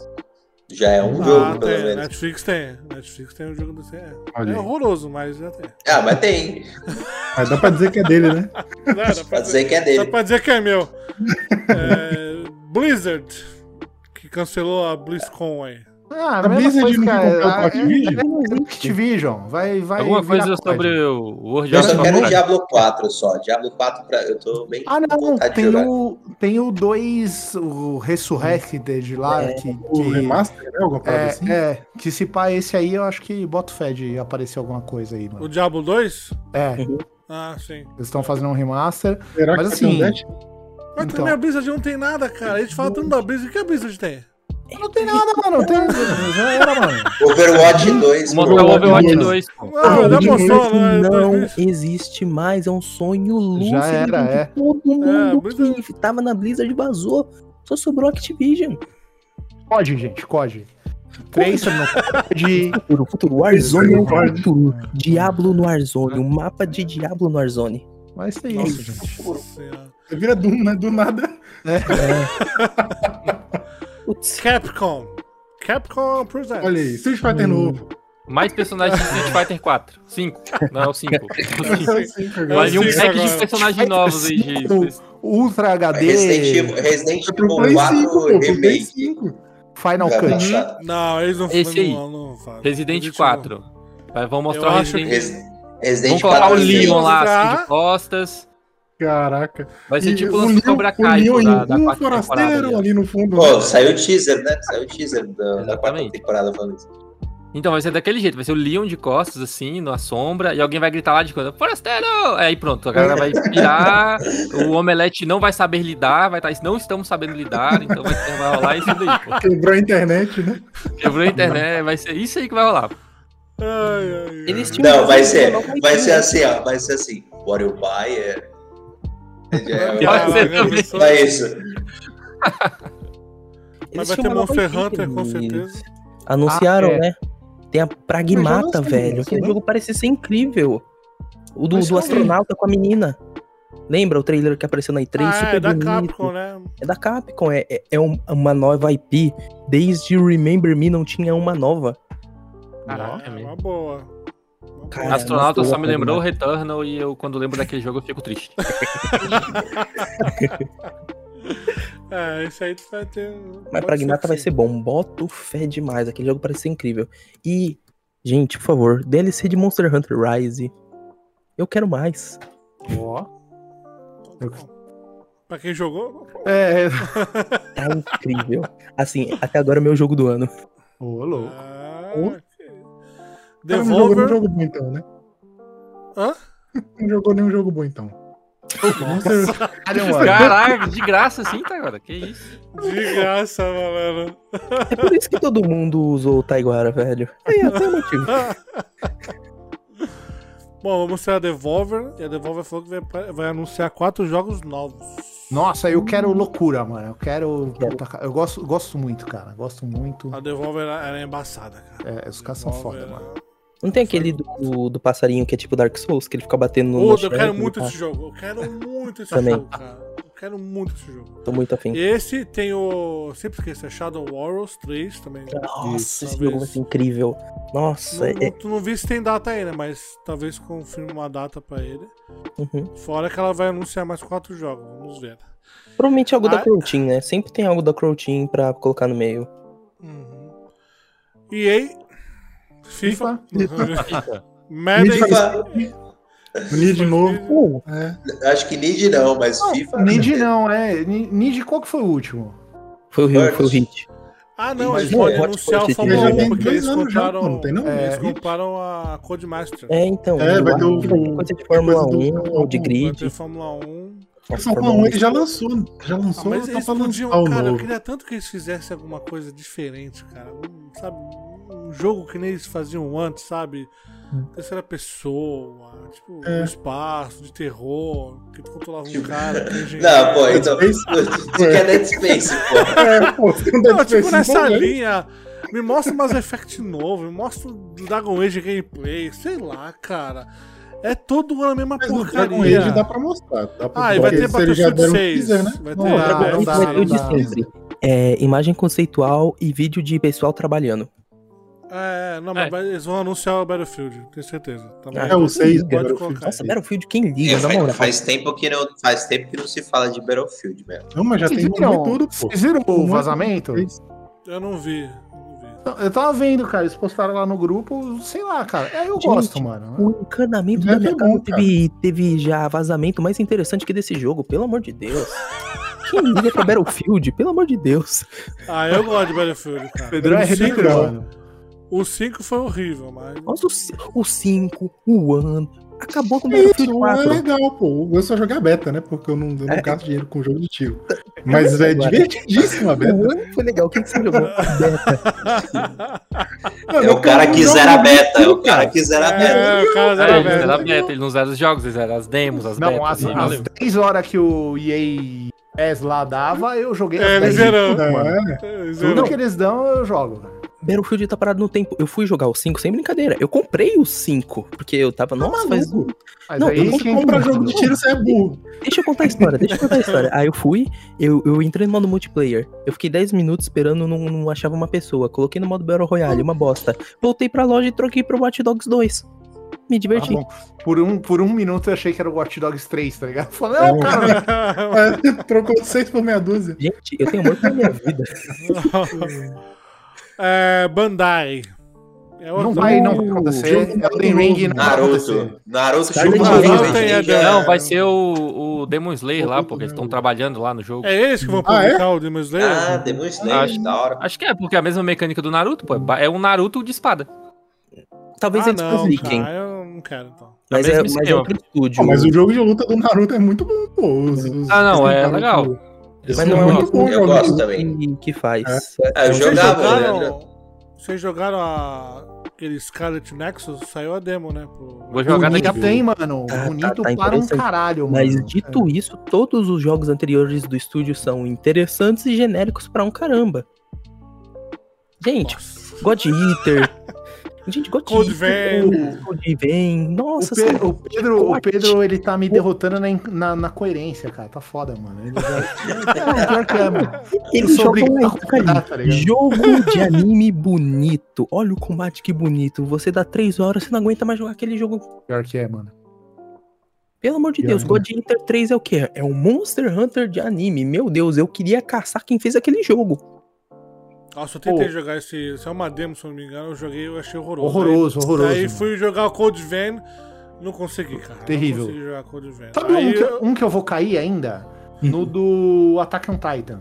[SPEAKER 3] Já é um
[SPEAKER 2] Ah,
[SPEAKER 3] jogo, pelo
[SPEAKER 2] tem.
[SPEAKER 3] menos.
[SPEAKER 2] Netflix tem. Netflix tem o jogo do é.
[SPEAKER 4] Olha
[SPEAKER 2] É horroroso, mas já tem.
[SPEAKER 3] Ah, mas tem.
[SPEAKER 4] Mas *laughs* dá pra dizer que é dele, né?
[SPEAKER 2] Não, dá, pra
[SPEAKER 3] Pra dizer que é
[SPEAKER 2] dá
[SPEAKER 3] dele.
[SPEAKER 2] pra dizer que é meu. É, Blizzard, que cancelou a BlizzCon aí.
[SPEAKER 6] Ah,
[SPEAKER 4] A Blizzard não quer comprar o
[SPEAKER 6] é,
[SPEAKER 4] Activision?
[SPEAKER 6] é, é Activision. Vai, vai
[SPEAKER 5] Alguma coisa sobre o World
[SPEAKER 3] Eu
[SPEAKER 5] of
[SPEAKER 3] só quero o
[SPEAKER 5] Warcraft.
[SPEAKER 3] Diablo 4 só. Diablo 4 pra... eu tô bem
[SPEAKER 6] Ah,
[SPEAKER 3] com
[SPEAKER 6] não, tem
[SPEAKER 3] jogar.
[SPEAKER 6] o, tem o 2, o Resurrected lá,
[SPEAKER 1] É,
[SPEAKER 6] que,
[SPEAKER 4] O
[SPEAKER 6] que
[SPEAKER 4] remaster, né? Alguma parada
[SPEAKER 6] é,
[SPEAKER 4] assim.
[SPEAKER 6] é, que se pá esse aí, eu acho que bota fé de aparecer alguma coisa aí,
[SPEAKER 2] O
[SPEAKER 6] mano.
[SPEAKER 2] Diablo 2?
[SPEAKER 6] É,
[SPEAKER 2] Ah, sim.
[SPEAKER 6] eles estão fazendo um remaster.
[SPEAKER 4] Será
[SPEAKER 6] Mas
[SPEAKER 4] que um
[SPEAKER 6] assim?
[SPEAKER 2] Mas
[SPEAKER 6] Então.
[SPEAKER 2] também a Blizzard não tem nada, cara. A gente fala tanto da Blizzard. O que a Blizzard tem?
[SPEAKER 6] Não tem nada, mano, não tem, já era, mano.
[SPEAKER 3] Overwatch 2.
[SPEAKER 5] Mostrar o
[SPEAKER 4] Overwatch
[SPEAKER 5] Overwatch
[SPEAKER 4] 2.
[SPEAKER 5] 2, pô.
[SPEAKER 2] Ah, já mostrou, né?
[SPEAKER 1] não
[SPEAKER 2] Dois mil-
[SPEAKER 1] existe mais, é um sonho lúcido
[SPEAKER 6] Já era, é.
[SPEAKER 1] todo mundo
[SPEAKER 2] Blizzard-
[SPEAKER 1] que tava na Blizzard vazou. Só sobrou Activision.
[SPEAKER 6] COD, gente, COD. Tracer no COD.
[SPEAKER 1] Futuro, futuro. Warzone é o
[SPEAKER 4] Pode.
[SPEAKER 1] futuro. Diablo no Warzone. Um mapa de Diablo no Warzone.
[SPEAKER 6] Vai ser isso, gente.
[SPEAKER 4] Vira Doom, né? Do nada. *laughs*
[SPEAKER 1] Putz.
[SPEAKER 2] Capcom. Capcom Presents.
[SPEAKER 4] Olha aí, Street Fighter novo.
[SPEAKER 5] Mais personagens de Street Fighter 4. 5. Não, é o 5.
[SPEAKER 4] Assim, cara.
[SPEAKER 5] Vai vir um pack de personagens novos aí de.
[SPEAKER 6] Ultra HD,
[SPEAKER 3] Resident Evil, Resident
[SPEAKER 4] É
[SPEAKER 3] Evil
[SPEAKER 4] Play
[SPEAKER 3] 4
[SPEAKER 4] 5, pô, pro Play
[SPEAKER 3] Remake.
[SPEAKER 4] 5.
[SPEAKER 6] Final Cut.
[SPEAKER 2] Não, eles não
[SPEAKER 5] Esse aí.
[SPEAKER 2] não, não fazem.
[SPEAKER 5] Resident
[SPEAKER 2] Evil.
[SPEAKER 5] 4. Vai, vão mostrar
[SPEAKER 2] Eu
[SPEAKER 5] o
[SPEAKER 2] acho
[SPEAKER 5] Resident
[SPEAKER 3] Res- Resident
[SPEAKER 5] Vamos colocar o
[SPEAKER 3] 4
[SPEAKER 2] Leon
[SPEAKER 5] Leon lá, assim, de costas.
[SPEAKER 4] Caraca.
[SPEAKER 5] Vai ser
[SPEAKER 4] E
[SPEAKER 5] tipo
[SPEAKER 4] o
[SPEAKER 5] o
[SPEAKER 4] Leon-
[SPEAKER 5] Cobra
[SPEAKER 4] o
[SPEAKER 5] Kai,
[SPEAKER 4] Leon
[SPEAKER 5] pô,
[SPEAKER 4] e
[SPEAKER 5] da, da
[SPEAKER 4] um
[SPEAKER 5] quarta temporada.
[SPEAKER 4] forasteiro
[SPEAKER 5] ali,
[SPEAKER 4] no fundo.
[SPEAKER 3] Pô,
[SPEAKER 4] né?
[SPEAKER 3] saiu o teaser, né? Saiu o teaser da, da quarta temporada falando isso.
[SPEAKER 5] Então vai ser daquele jeito, vai ser o Leon de costas, assim, na sombra, e alguém vai gritar lá de coisa, Forasteiro! Aí pronto, a galera vai pirar, *laughs* o Omelete não vai saber lidar, vai estar, não estamos sabendo lidar, então vai, ter- vai rolar isso daí, pô.
[SPEAKER 4] Quebrou a internet, né?
[SPEAKER 5] Quebrou a internet, vai ser isso aí que vai rolar.
[SPEAKER 2] Ai, ai, ai.
[SPEAKER 3] Não, vai ser, vai ser assim, ó. Vai ser assim. What you buy é. É,
[SPEAKER 5] ser também.
[SPEAKER 2] isso-
[SPEAKER 3] é isso.
[SPEAKER 2] Mas vai ter Monster Hunter, com certeza.
[SPEAKER 1] Anunciaram,
[SPEAKER 6] Ah, é.
[SPEAKER 1] né? Tem a Pragmata, velho. Aquele
[SPEAKER 4] né?
[SPEAKER 1] jogo parece ser incrível. O do, do
[SPEAKER 4] vi.
[SPEAKER 1] astronauta com a menina. Lembra o trailer que apareceu na E3?
[SPEAKER 2] Ah,
[SPEAKER 1] Super
[SPEAKER 2] é da
[SPEAKER 1] bonito.
[SPEAKER 2] Capcom, né?
[SPEAKER 1] É da Capcom, é, é, é um- uma nova IP. Desde Remember Me não tinha uma nova.
[SPEAKER 5] Caraca,
[SPEAKER 2] É uma boa.
[SPEAKER 1] Cara.
[SPEAKER 5] Astronauta só me
[SPEAKER 1] eu-
[SPEAKER 5] lembrou o Returnal e eu, quando lembro daquele jogo, eu fico triste. *laughs*
[SPEAKER 2] É, esse aí tu vai ter.
[SPEAKER 1] Mas Pragmata vai ser bom. Boto fé demais. Aquele jogo parece ser incrível. E, gente, por favor, DLC de Monster Hunter Rise. Eu quero mais.
[SPEAKER 6] Ó.
[SPEAKER 2] Pra quem jogou,
[SPEAKER 6] É, *laughs*
[SPEAKER 1] Tá incrível. Assim, até agora é o meu jogo do ano.
[SPEAKER 6] ô, louco.
[SPEAKER 2] Ah,
[SPEAKER 4] Cara, não jogou nenhum
[SPEAKER 2] Devolver.
[SPEAKER 4] jogo bom então, né?
[SPEAKER 2] Hã?
[SPEAKER 4] Não jogou nenhum jogo bom então.
[SPEAKER 6] Caralho, mano.
[SPEAKER 5] Caraca, de graça assim, tá agora? Que isso?
[SPEAKER 2] De graça, malandro.
[SPEAKER 1] É por isso que todo mundo usou o Taiguara, velho. Aí até o motivo. *laughs*
[SPEAKER 2] Bom, vamos mostrar a Devolver. E a Devolver falou que vai, vai anunciar quatro jogos novos.
[SPEAKER 6] Nossa, eu quero loucura, mano. Eu quero. Eu gosto, gosto muito, cara. Gosto muito.
[SPEAKER 2] A Devolver ela é embaçada, cara.
[SPEAKER 6] É, os caras são
[SPEAKER 2] Devolver,
[SPEAKER 6] foda, mano.
[SPEAKER 1] Não tem aquele do, do passarinho que é tipo Dark Souls, que ele fica batendo no.
[SPEAKER 2] Pô, eu quero muito esse jogo. Eu quero muito esse
[SPEAKER 1] Também.
[SPEAKER 2] jogo, cara. Eu quero muito esse jogo.
[SPEAKER 1] Tô muito afim.
[SPEAKER 2] Esse tem o. Sempre esqueço, é Shadow Warriors 3 também.
[SPEAKER 1] Nossa, esse jogo vai ser incrível. Nossa,
[SPEAKER 2] Não,
[SPEAKER 1] é.
[SPEAKER 2] não, tu não vi se tem data ainda, mas talvez confirme uma data pra ele.
[SPEAKER 1] uhum.
[SPEAKER 2] Fora que ela vai anunciar mais quatro jogos, vamos ver.
[SPEAKER 1] Provavelmente algo da
[SPEAKER 2] Ah.
[SPEAKER 1] Crow Team, né? Sempre tem algo da Crow Team pra colocar no meio.
[SPEAKER 2] Uhum. EA, FIFA. *laughs* Madden,
[SPEAKER 3] FIFA,
[SPEAKER 4] Unir de novo. É.
[SPEAKER 3] acho que Nid não, mas FIFA.
[SPEAKER 6] Nid não, é. Ni- Nid, qual que foi o último?
[SPEAKER 1] Foi o Rio, foi o hit.
[SPEAKER 2] Ah, não,
[SPEAKER 3] Mas
[SPEAKER 2] eles
[SPEAKER 3] não,
[SPEAKER 2] podem
[SPEAKER 1] pode-
[SPEAKER 2] anunciar o Fórmula
[SPEAKER 4] Já
[SPEAKER 2] 1,
[SPEAKER 4] tem
[SPEAKER 2] porque
[SPEAKER 4] dois
[SPEAKER 2] eles
[SPEAKER 4] anos já,
[SPEAKER 2] compraram,
[SPEAKER 4] pô, não tem não?
[SPEAKER 2] eles
[SPEAKER 6] É.
[SPEAKER 2] compraram a Codemaster.
[SPEAKER 1] É, então.
[SPEAKER 4] É,
[SPEAKER 1] eu
[SPEAKER 4] vai ter o-
[SPEAKER 1] coisa de Fórmula
[SPEAKER 4] coisa do
[SPEAKER 1] 1,
[SPEAKER 4] Fórmula
[SPEAKER 1] de
[SPEAKER 4] 1,
[SPEAKER 2] Vai
[SPEAKER 1] grid.
[SPEAKER 2] ter Fórmula 1.
[SPEAKER 4] A Fórmula 1 ele já lançou. Já
[SPEAKER 2] Ah,
[SPEAKER 4] lançou,
[SPEAKER 2] mas
[SPEAKER 4] tá
[SPEAKER 2] eles
[SPEAKER 4] pra
[SPEAKER 2] podiam,
[SPEAKER 4] lançar o
[SPEAKER 2] cara, eu
[SPEAKER 4] novo.
[SPEAKER 2] queria tanto que eles fizessem alguma coisa diferente, cara. Um, sabe, um jogo que nem eles faziam antes, sabe? Terceira pessoa, tipo,
[SPEAKER 4] É.
[SPEAKER 2] no espaço, de terror, que tu controlava um cara. *laughs* é engenheiro.
[SPEAKER 3] Não, pô, então. *laughs* Tu quer Dead Space, pô.
[SPEAKER 4] É, pô, não deve
[SPEAKER 2] Não, tipo, nessa linha. Me mostra Mass Effect novo, me mostra o Dragon Age gameplay, sei lá, cara. É todo ano a mesma
[SPEAKER 4] Mas
[SPEAKER 2] porcaria.
[SPEAKER 4] Dragon Age dá pra mostrar. Dá pra,
[SPEAKER 2] Ah, e vai ter Battlefield
[SPEAKER 4] deram
[SPEAKER 2] 6.
[SPEAKER 4] teaser, né?
[SPEAKER 2] Vai
[SPEAKER 4] Não,
[SPEAKER 2] ter
[SPEAKER 6] Não,
[SPEAKER 2] ah,
[SPEAKER 6] não
[SPEAKER 1] Isso
[SPEAKER 6] dá,
[SPEAKER 1] vai
[SPEAKER 6] não
[SPEAKER 1] ter o de
[SPEAKER 6] dá.
[SPEAKER 1] É, imagem conceitual e vídeo de pessoal trabalhando.
[SPEAKER 2] É, não, mas
[SPEAKER 5] É.
[SPEAKER 2] eles vão anunciar o Battlefield, tenho certeza. Também.
[SPEAKER 1] Ah,
[SPEAKER 4] É o 6 do
[SPEAKER 2] Pode
[SPEAKER 4] Battlefield.
[SPEAKER 2] colocar.
[SPEAKER 1] Nossa, Battlefield, quem liga,
[SPEAKER 3] É,
[SPEAKER 1] na
[SPEAKER 3] faz,
[SPEAKER 1] moral.
[SPEAKER 3] faz tempo que não, faz tempo que não se fala de Battlefield mesmo.
[SPEAKER 4] Não, mas já
[SPEAKER 6] Vocês
[SPEAKER 4] tem
[SPEAKER 6] viram,
[SPEAKER 4] tudo, pô.
[SPEAKER 6] vocês viram o
[SPEAKER 4] Um de
[SPEAKER 6] vazamento?
[SPEAKER 2] Eu não vi.
[SPEAKER 6] Eu tava vendo, cara. Eles postaram lá no grupo, sei lá, cara. É, eu
[SPEAKER 1] Gente,
[SPEAKER 6] gosto, mano.
[SPEAKER 1] O encanamento da minha
[SPEAKER 4] bom,
[SPEAKER 1] teve, teve já vazamento mais interessante que desse jogo, pelo amor de Deus. Quem liga pra Battlefield? Pelo amor de Deus.
[SPEAKER 2] Ah, eu gosto de Battlefield, cara.
[SPEAKER 6] Pedro é
[SPEAKER 2] o, 5,
[SPEAKER 6] hater, mano.
[SPEAKER 2] O 5 foi horrível, mas.
[SPEAKER 1] Nossa, o 5, o 1, acabou com o
[SPEAKER 4] É Isso,
[SPEAKER 1] Battlefield
[SPEAKER 4] é
[SPEAKER 1] 4.
[SPEAKER 4] legal, pô. Eu só jogar beta, né? Porque eu não, eu não
[SPEAKER 1] É.
[SPEAKER 4] gasto dinheiro com jogo de tiro. Mas é
[SPEAKER 1] Agora.
[SPEAKER 4] divertidíssimo a beta.
[SPEAKER 1] O 1 foi legal, o que, que você jogou?
[SPEAKER 3] É o cara que zera a beta, é o cara que zera a beta.
[SPEAKER 2] É, o cara
[SPEAKER 5] É,
[SPEAKER 2] zera beta.
[SPEAKER 5] a beta, ele não zera os jogos, ele zera as demos, as
[SPEAKER 6] Não,
[SPEAKER 5] betas.
[SPEAKER 6] as,
[SPEAKER 5] e
[SPEAKER 6] as. 10 horas que o EA PES lá dava, eu joguei
[SPEAKER 2] É,
[SPEAKER 6] as
[SPEAKER 2] ele
[SPEAKER 6] 10
[SPEAKER 2] zerou.
[SPEAKER 6] tudo, mano.
[SPEAKER 4] É,
[SPEAKER 2] É,
[SPEAKER 6] Tudo que eles dão, eu jogo.
[SPEAKER 1] Battlefield tá parado no tempo. Eu fui jogar o 5 sem brincadeira. Eu comprei o 5, porque eu tava, nossa, faz...
[SPEAKER 4] maluco.
[SPEAKER 6] Mas
[SPEAKER 1] Não,
[SPEAKER 6] aí
[SPEAKER 1] eu não
[SPEAKER 6] quem
[SPEAKER 4] compra jogo de tiro, você é burro.
[SPEAKER 1] Deixa eu contar a história, deixa eu contar a história. Aí eu fui, eu, eu entrei no modo multiplayer. Eu fiquei 10 minutos esperando, não, não achava uma pessoa. Coloquei no modo Battle Royale, uma bosta. Voltei pra loja e troquei pro Watch Dogs 2. Me diverti.
[SPEAKER 6] Tá bom. Por um, por um minuto eu achei que era o Watch Dogs 3, tá ligado? *laughs* Falei, não, cara, *laughs*
[SPEAKER 4] É, trocou seis por meia dúzia.
[SPEAKER 1] Gente, eu tenho amor pela minha vida. *laughs*
[SPEAKER 2] é, Bandai. É
[SPEAKER 6] não vai não vai acontecer. Elden Ring não.
[SPEAKER 3] Naruto. Naruto
[SPEAKER 1] Scarlet
[SPEAKER 3] chupa
[SPEAKER 1] Witch,
[SPEAKER 2] Dan-
[SPEAKER 3] é-
[SPEAKER 5] Não, vai ser o, o Demon Slayer lá, porque eles estão trabalhando lá no jogo.
[SPEAKER 2] É eles que vão
[SPEAKER 4] Ah, é?
[SPEAKER 2] publicar o Demon Slayer?
[SPEAKER 3] Ah, Demon Slayer,
[SPEAKER 5] Acho-
[SPEAKER 3] da hora.
[SPEAKER 5] Acho que é, porque é a mesma mecânica do Naruto, pô. É um Naruto de espada.
[SPEAKER 1] Talvez
[SPEAKER 2] ah,
[SPEAKER 1] eles
[SPEAKER 2] não,
[SPEAKER 1] publiquem.
[SPEAKER 2] cara, eu não quero então.
[SPEAKER 1] Mas
[SPEAKER 5] É
[SPEAKER 1] é, mas é outro estúdio.
[SPEAKER 4] Pô, mas o jogo de luta do Naruto é muito bom, pô. Os- os-
[SPEAKER 5] Ah, não, é legal.
[SPEAKER 1] Mas não é
[SPEAKER 4] é
[SPEAKER 1] um
[SPEAKER 4] muito bom,
[SPEAKER 3] Eu
[SPEAKER 4] jogo de
[SPEAKER 3] gosto também.
[SPEAKER 1] que, que faz.
[SPEAKER 3] Ah, eu
[SPEAKER 2] Vocês
[SPEAKER 3] jogava,
[SPEAKER 2] jogaram,
[SPEAKER 3] né?
[SPEAKER 2] vocês jogaram a... aquele Scarlet Nexus? Saiu a demo, né? Pro...
[SPEAKER 5] Vou jogar daqui a
[SPEAKER 6] Bonito
[SPEAKER 5] pouco.
[SPEAKER 6] tem, mano.
[SPEAKER 1] Ah, tá,
[SPEAKER 6] Bonito
[SPEAKER 1] tá
[SPEAKER 6] para um caralho, mano.
[SPEAKER 1] Mas dito isso, todos os jogos anteriores do estúdio são interessantes e genéricos pra um caramba. Gente,
[SPEAKER 2] Nossa.
[SPEAKER 1] God Eater. Gente, God
[SPEAKER 2] Code
[SPEAKER 1] Eater.
[SPEAKER 2] Vein.
[SPEAKER 1] Code Vein.
[SPEAKER 6] O,
[SPEAKER 1] Nossa,
[SPEAKER 6] Pe-
[SPEAKER 1] são-
[SPEAKER 6] o Pedro, o? Pedro, ele tá me derrotando na, na, na coerência, cara. Tá foda, mano. Ele já... é, pior que é, mano. *laughs*
[SPEAKER 1] Ele joga um
[SPEAKER 6] tá
[SPEAKER 1] jogo de anime bonito. Olha o combate que bonito. Você dá três horas, você não aguenta mais jogar aquele jogo.
[SPEAKER 6] Pior que é, mano.
[SPEAKER 1] Pelo amor de
[SPEAKER 6] Pior,
[SPEAKER 1] Deus,
[SPEAKER 6] né?
[SPEAKER 1] God Eater 3 é o quê? É um Monster Hunter de anime. Meu Deus, eu queria caçar quem fez aquele jogo.
[SPEAKER 2] Nossa, eu tentei
[SPEAKER 6] Pô.
[SPEAKER 2] jogar esse. Isso é uma demo, se eu não me engano. Eu joguei eu achei horroroso.
[SPEAKER 6] Horroroso,
[SPEAKER 2] Aí-
[SPEAKER 6] horroroso.
[SPEAKER 2] Aí fui jogar o Code Vein. Não consegui, cara.
[SPEAKER 6] Terrível.
[SPEAKER 2] Não consegui jogar Code Vein.
[SPEAKER 6] Sabe
[SPEAKER 2] Aí
[SPEAKER 6] um que,
[SPEAKER 2] eu-
[SPEAKER 6] um que eu vou cair ainda? No do Attack on Titan.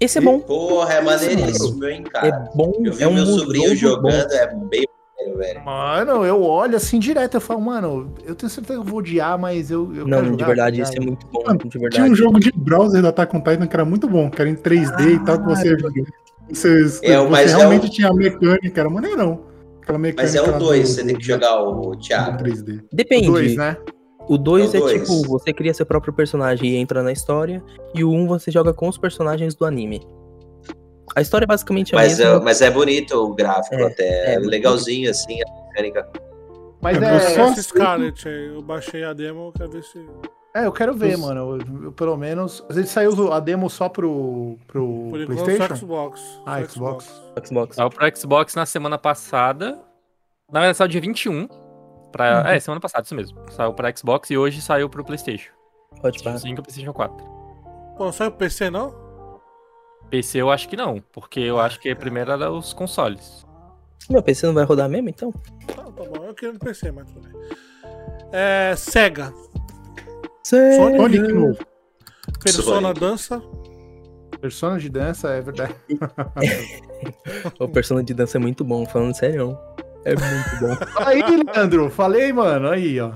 [SPEAKER 1] Esse é bom.
[SPEAKER 3] Porra, é maneiríssimo, hein,
[SPEAKER 1] É
[SPEAKER 3] cara.
[SPEAKER 1] bom.
[SPEAKER 3] Eu vi
[SPEAKER 1] é um
[SPEAKER 3] meu sobrinho
[SPEAKER 1] jogo bom.
[SPEAKER 3] jogando, é bem. Velho.
[SPEAKER 6] Mano, eu olho assim direto, eu falo, mano, eu tenho certeza que eu vou odiar, mas eu, eu
[SPEAKER 1] Não,
[SPEAKER 6] quero
[SPEAKER 1] de
[SPEAKER 6] jogar,
[SPEAKER 1] verdade, isso é muito bom.
[SPEAKER 4] Mano,
[SPEAKER 1] De
[SPEAKER 4] Tinha um jogo de browser da Attack on Titan que era muito bom, que era em 3D e tal, que você, você,
[SPEAKER 3] É,
[SPEAKER 4] você
[SPEAKER 3] mas é
[SPEAKER 4] realmente
[SPEAKER 3] o-
[SPEAKER 4] tinha a mecânica, era maneirão. Aquela mecânica
[SPEAKER 3] Mas é o
[SPEAKER 4] lá
[SPEAKER 3] 2,
[SPEAKER 4] do-
[SPEAKER 3] você tem que jogar o Thiago.
[SPEAKER 4] 3D.
[SPEAKER 1] Depende.
[SPEAKER 6] O dois, né?
[SPEAKER 1] O 2
[SPEAKER 3] É
[SPEAKER 1] é,
[SPEAKER 3] dois.
[SPEAKER 1] tipo, você cria seu próprio personagem e entra na história. E o 1 um você joga com os personagens do anime. A história basicamente é a
[SPEAKER 3] Mas,
[SPEAKER 1] mesma.
[SPEAKER 3] é, mas é bonito o gráfico
[SPEAKER 1] É,
[SPEAKER 3] até.
[SPEAKER 1] é.
[SPEAKER 3] legalzinho, assim, a mecânica.
[SPEAKER 6] Mas
[SPEAKER 4] Eu
[SPEAKER 6] é,
[SPEAKER 4] só-
[SPEAKER 2] Scarlet aí, eu baixei a demo, quero ver se.
[SPEAKER 6] É, eu quero ver,
[SPEAKER 4] Os-
[SPEAKER 6] mano. eu- eu, pelo menos. Ele saiu a demo só pro, pro
[SPEAKER 2] Por
[SPEAKER 6] PlayStation?
[SPEAKER 2] só Xbox.
[SPEAKER 6] Ah,
[SPEAKER 2] Só
[SPEAKER 6] Xbox.
[SPEAKER 1] Xbox.
[SPEAKER 5] Saiu pro Xbox na semana passada. Na verdade, saiu dia 21. Pra... É, semana passada, isso mesmo. Saiu pra Xbox e hoje saiu pro PlayStation. PlayStation 5 e PlayStation 4.
[SPEAKER 2] Pô, não saiu pro PC não?
[SPEAKER 5] PC eu acho que não, porque eu acho que primeiro era os consoles.
[SPEAKER 1] Meu PC não vai rodar mesmo, então?
[SPEAKER 2] Tá, tá bom, eu queria no PC, mas tudo bem. É. Sega.
[SPEAKER 1] Sonic.
[SPEAKER 4] Sonic novo.
[SPEAKER 2] Persona
[SPEAKER 3] Sonic.
[SPEAKER 2] dança.
[SPEAKER 6] Persona de dança, é verdade. *laughs*
[SPEAKER 1] O Persona de dança é muito bom, falando sério. É muito bom.
[SPEAKER 6] Aí, Leandro, falei, mano. Aí, ó.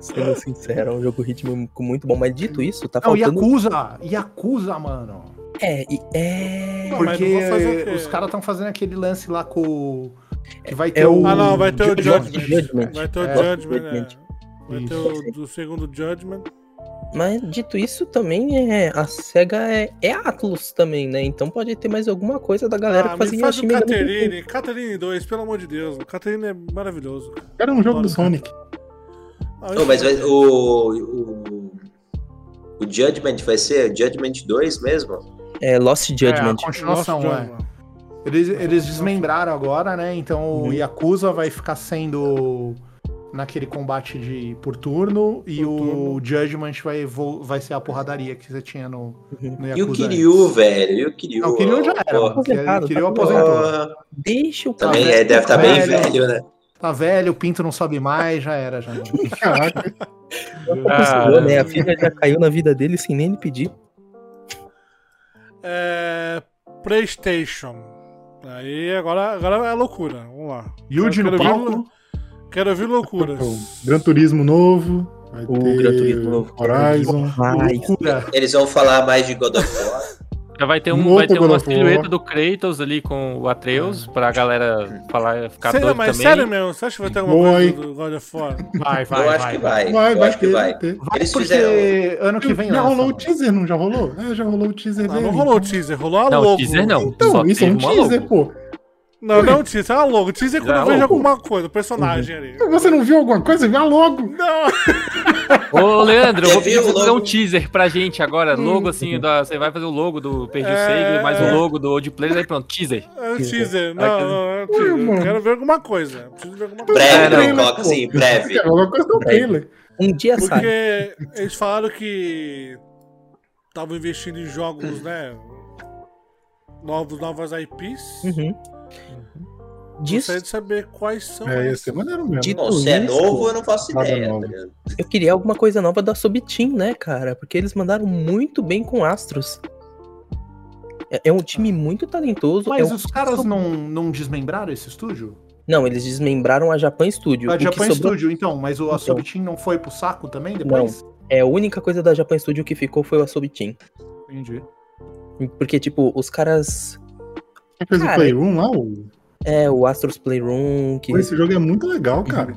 [SPEAKER 1] Sendo sincero, é um jogo ritmo muito bom. Mas dito isso, tá
[SPEAKER 6] Não,
[SPEAKER 1] faltando.
[SPEAKER 6] Yakuza. Yakuza, mano.
[SPEAKER 1] É, e- é.
[SPEAKER 2] Não,
[SPEAKER 6] Porque
[SPEAKER 2] não
[SPEAKER 6] os caras estão fazendo aquele lance lá com. Que vai
[SPEAKER 1] É
[SPEAKER 6] ter
[SPEAKER 1] o-
[SPEAKER 6] o.
[SPEAKER 2] Ah, não, vai ter o.
[SPEAKER 6] Judgment.
[SPEAKER 2] Vai ter o
[SPEAKER 6] É.
[SPEAKER 2] Judgment, é.
[SPEAKER 1] Judgment.
[SPEAKER 2] Vai ter o do segundo Judgment.
[SPEAKER 1] Mas dito isso, também é. A SEGA é, é Atlus também, né? Então pode ter mais alguma coisa da galera
[SPEAKER 2] ah,
[SPEAKER 1] que fazia
[SPEAKER 2] faz o. Caterine. Caterine 2, pelo amor de Deus. O Caterine é maravilhoso.
[SPEAKER 4] Era um jogo do Sonic.
[SPEAKER 2] Ah,
[SPEAKER 3] Ô, mas vai- o, o. O Judgment vai ser Judgment 2 mesmo?
[SPEAKER 1] É Lost
[SPEAKER 6] É, a
[SPEAKER 1] Judgment.
[SPEAKER 6] continuação,
[SPEAKER 2] Lost
[SPEAKER 6] é.
[SPEAKER 2] Judgment.
[SPEAKER 6] Eles, eles desmembraram agora, né? Então
[SPEAKER 1] Uhum.
[SPEAKER 6] o Yakuza vai ficar sendo naquele combate de por turno e
[SPEAKER 2] Por
[SPEAKER 6] o
[SPEAKER 2] turno.
[SPEAKER 6] Judgment vai, vai ser a porradaria que você tinha no,
[SPEAKER 1] Uhum.
[SPEAKER 6] no
[SPEAKER 3] E o
[SPEAKER 6] Yakuza.
[SPEAKER 3] Kiryu, velho? E o Kiryu?
[SPEAKER 6] Não, o Kiryu já era.
[SPEAKER 1] Aposentado,
[SPEAKER 6] O Kiryu
[SPEAKER 1] tá
[SPEAKER 6] aposentou.
[SPEAKER 1] Deixa o
[SPEAKER 3] Também
[SPEAKER 1] cara.
[SPEAKER 3] é, deve estar bem
[SPEAKER 6] velho.
[SPEAKER 3] velho, né?
[SPEAKER 6] Tá velho, o pinto não sobe mais, já era, já.
[SPEAKER 4] Caraca.
[SPEAKER 1] Né? A filha já caiu na vida dele sem nem ele pedir.
[SPEAKER 2] É. PlayStation. Aí agora, agora é loucura. Vamos lá.
[SPEAKER 6] Yuji no palco.
[SPEAKER 2] Quero ouvir loucuras.
[SPEAKER 4] O Gran Turismo novo. Vai
[SPEAKER 1] O
[SPEAKER 4] ter
[SPEAKER 1] Gran Turismo novo.
[SPEAKER 4] Horizon.
[SPEAKER 6] Loucura.
[SPEAKER 3] Eles vão falar mais de God of War.
[SPEAKER 5] Já vai ter,
[SPEAKER 4] Um
[SPEAKER 5] um, vai ter uma silhueta do Kratos ali com o Atreus, pra galera falar, ficar
[SPEAKER 2] Sério,
[SPEAKER 5] doido
[SPEAKER 2] mas
[SPEAKER 5] também.
[SPEAKER 2] sério mesmo, você acha que vai ter alguma
[SPEAKER 4] Boy.
[SPEAKER 2] coisa do God of War?
[SPEAKER 6] Vai, vai,
[SPEAKER 3] eu acho
[SPEAKER 6] vai,
[SPEAKER 3] que vai.
[SPEAKER 4] Vai,
[SPEAKER 3] eu
[SPEAKER 4] vai
[SPEAKER 3] acho que vai.
[SPEAKER 4] vai
[SPEAKER 3] Eles
[SPEAKER 6] porque
[SPEAKER 3] fizeram.
[SPEAKER 6] ano que vem
[SPEAKER 4] Já rolou o teaser, não já rolou? É, já rolou o teaser
[SPEAKER 2] Não,
[SPEAKER 4] dele.
[SPEAKER 2] não rolou o teaser, rolou a
[SPEAKER 5] Não,
[SPEAKER 2] logo.
[SPEAKER 5] teaser não.
[SPEAKER 4] Então,
[SPEAKER 5] Só
[SPEAKER 4] isso é um teaser,
[SPEAKER 5] logo.
[SPEAKER 4] pô.
[SPEAKER 2] Não, não é um teaser, é a logo. Teaser é quando
[SPEAKER 5] Já
[SPEAKER 2] eu vejo
[SPEAKER 5] logo.
[SPEAKER 2] alguma coisa, o personagem ali.
[SPEAKER 4] Você não viu alguma coisa? Vê logo.
[SPEAKER 2] Não,
[SPEAKER 5] Ô, Leandro, eu vou pedir
[SPEAKER 3] viu
[SPEAKER 5] pra
[SPEAKER 3] o
[SPEAKER 5] você fazer um teaser pra gente agora. Logo assim, da, você vai fazer o logo do Perdi o
[SPEAKER 2] É.
[SPEAKER 5] Save, mais o logo do Old Player, aí pronto, teaser.
[SPEAKER 2] é um teaser. Não,
[SPEAKER 5] Aquele-
[SPEAKER 2] não, é um teaser. Eu
[SPEAKER 4] mano.
[SPEAKER 2] quero ver alguma coisa. Preciso ver alguma coisa.
[SPEAKER 3] Breve,
[SPEAKER 5] É, não.
[SPEAKER 3] Coloca assim, breve.
[SPEAKER 4] Alguma coisa do trailer.
[SPEAKER 1] Um dia sai.
[SPEAKER 2] Porque eles falaram que estavam investindo em jogos, né? Novos, novas IPs.
[SPEAKER 1] Uhum. Disso,
[SPEAKER 2] Gostaria de saber quais são.
[SPEAKER 4] É, ser maneiro mesmo.
[SPEAKER 1] Dito
[SPEAKER 3] Bom, se é novo, eu não faço
[SPEAKER 4] nada
[SPEAKER 3] ideia.
[SPEAKER 4] novo.
[SPEAKER 3] tá
[SPEAKER 1] eu queria alguma coisa nova da Subteam, né, cara? Porque eles mandaram muito bem com Astros. É, é um time muito talentoso.
[SPEAKER 6] Mas
[SPEAKER 1] é um-
[SPEAKER 6] os caras não, não desmembraram esse estúdio?
[SPEAKER 1] Não, eles desmembraram a Japan Studio.
[SPEAKER 6] A
[SPEAKER 1] O
[SPEAKER 6] Japan
[SPEAKER 1] sobrou-
[SPEAKER 6] Studio, então, mas o a
[SPEAKER 1] Então.
[SPEAKER 6] Não foi pro saco também depois?
[SPEAKER 1] É, a única coisa da Japan Studio que ficou foi a Subteam.
[SPEAKER 6] Entendi.
[SPEAKER 1] Porque, tipo, os caras.
[SPEAKER 4] Quem fez o
[SPEAKER 1] Cara,
[SPEAKER 4] Playroom lá? O...
[SPEAKER 1] É, o Astros Playroom, que
[SPEAKER 4] Esse jogo é muito legal, cara.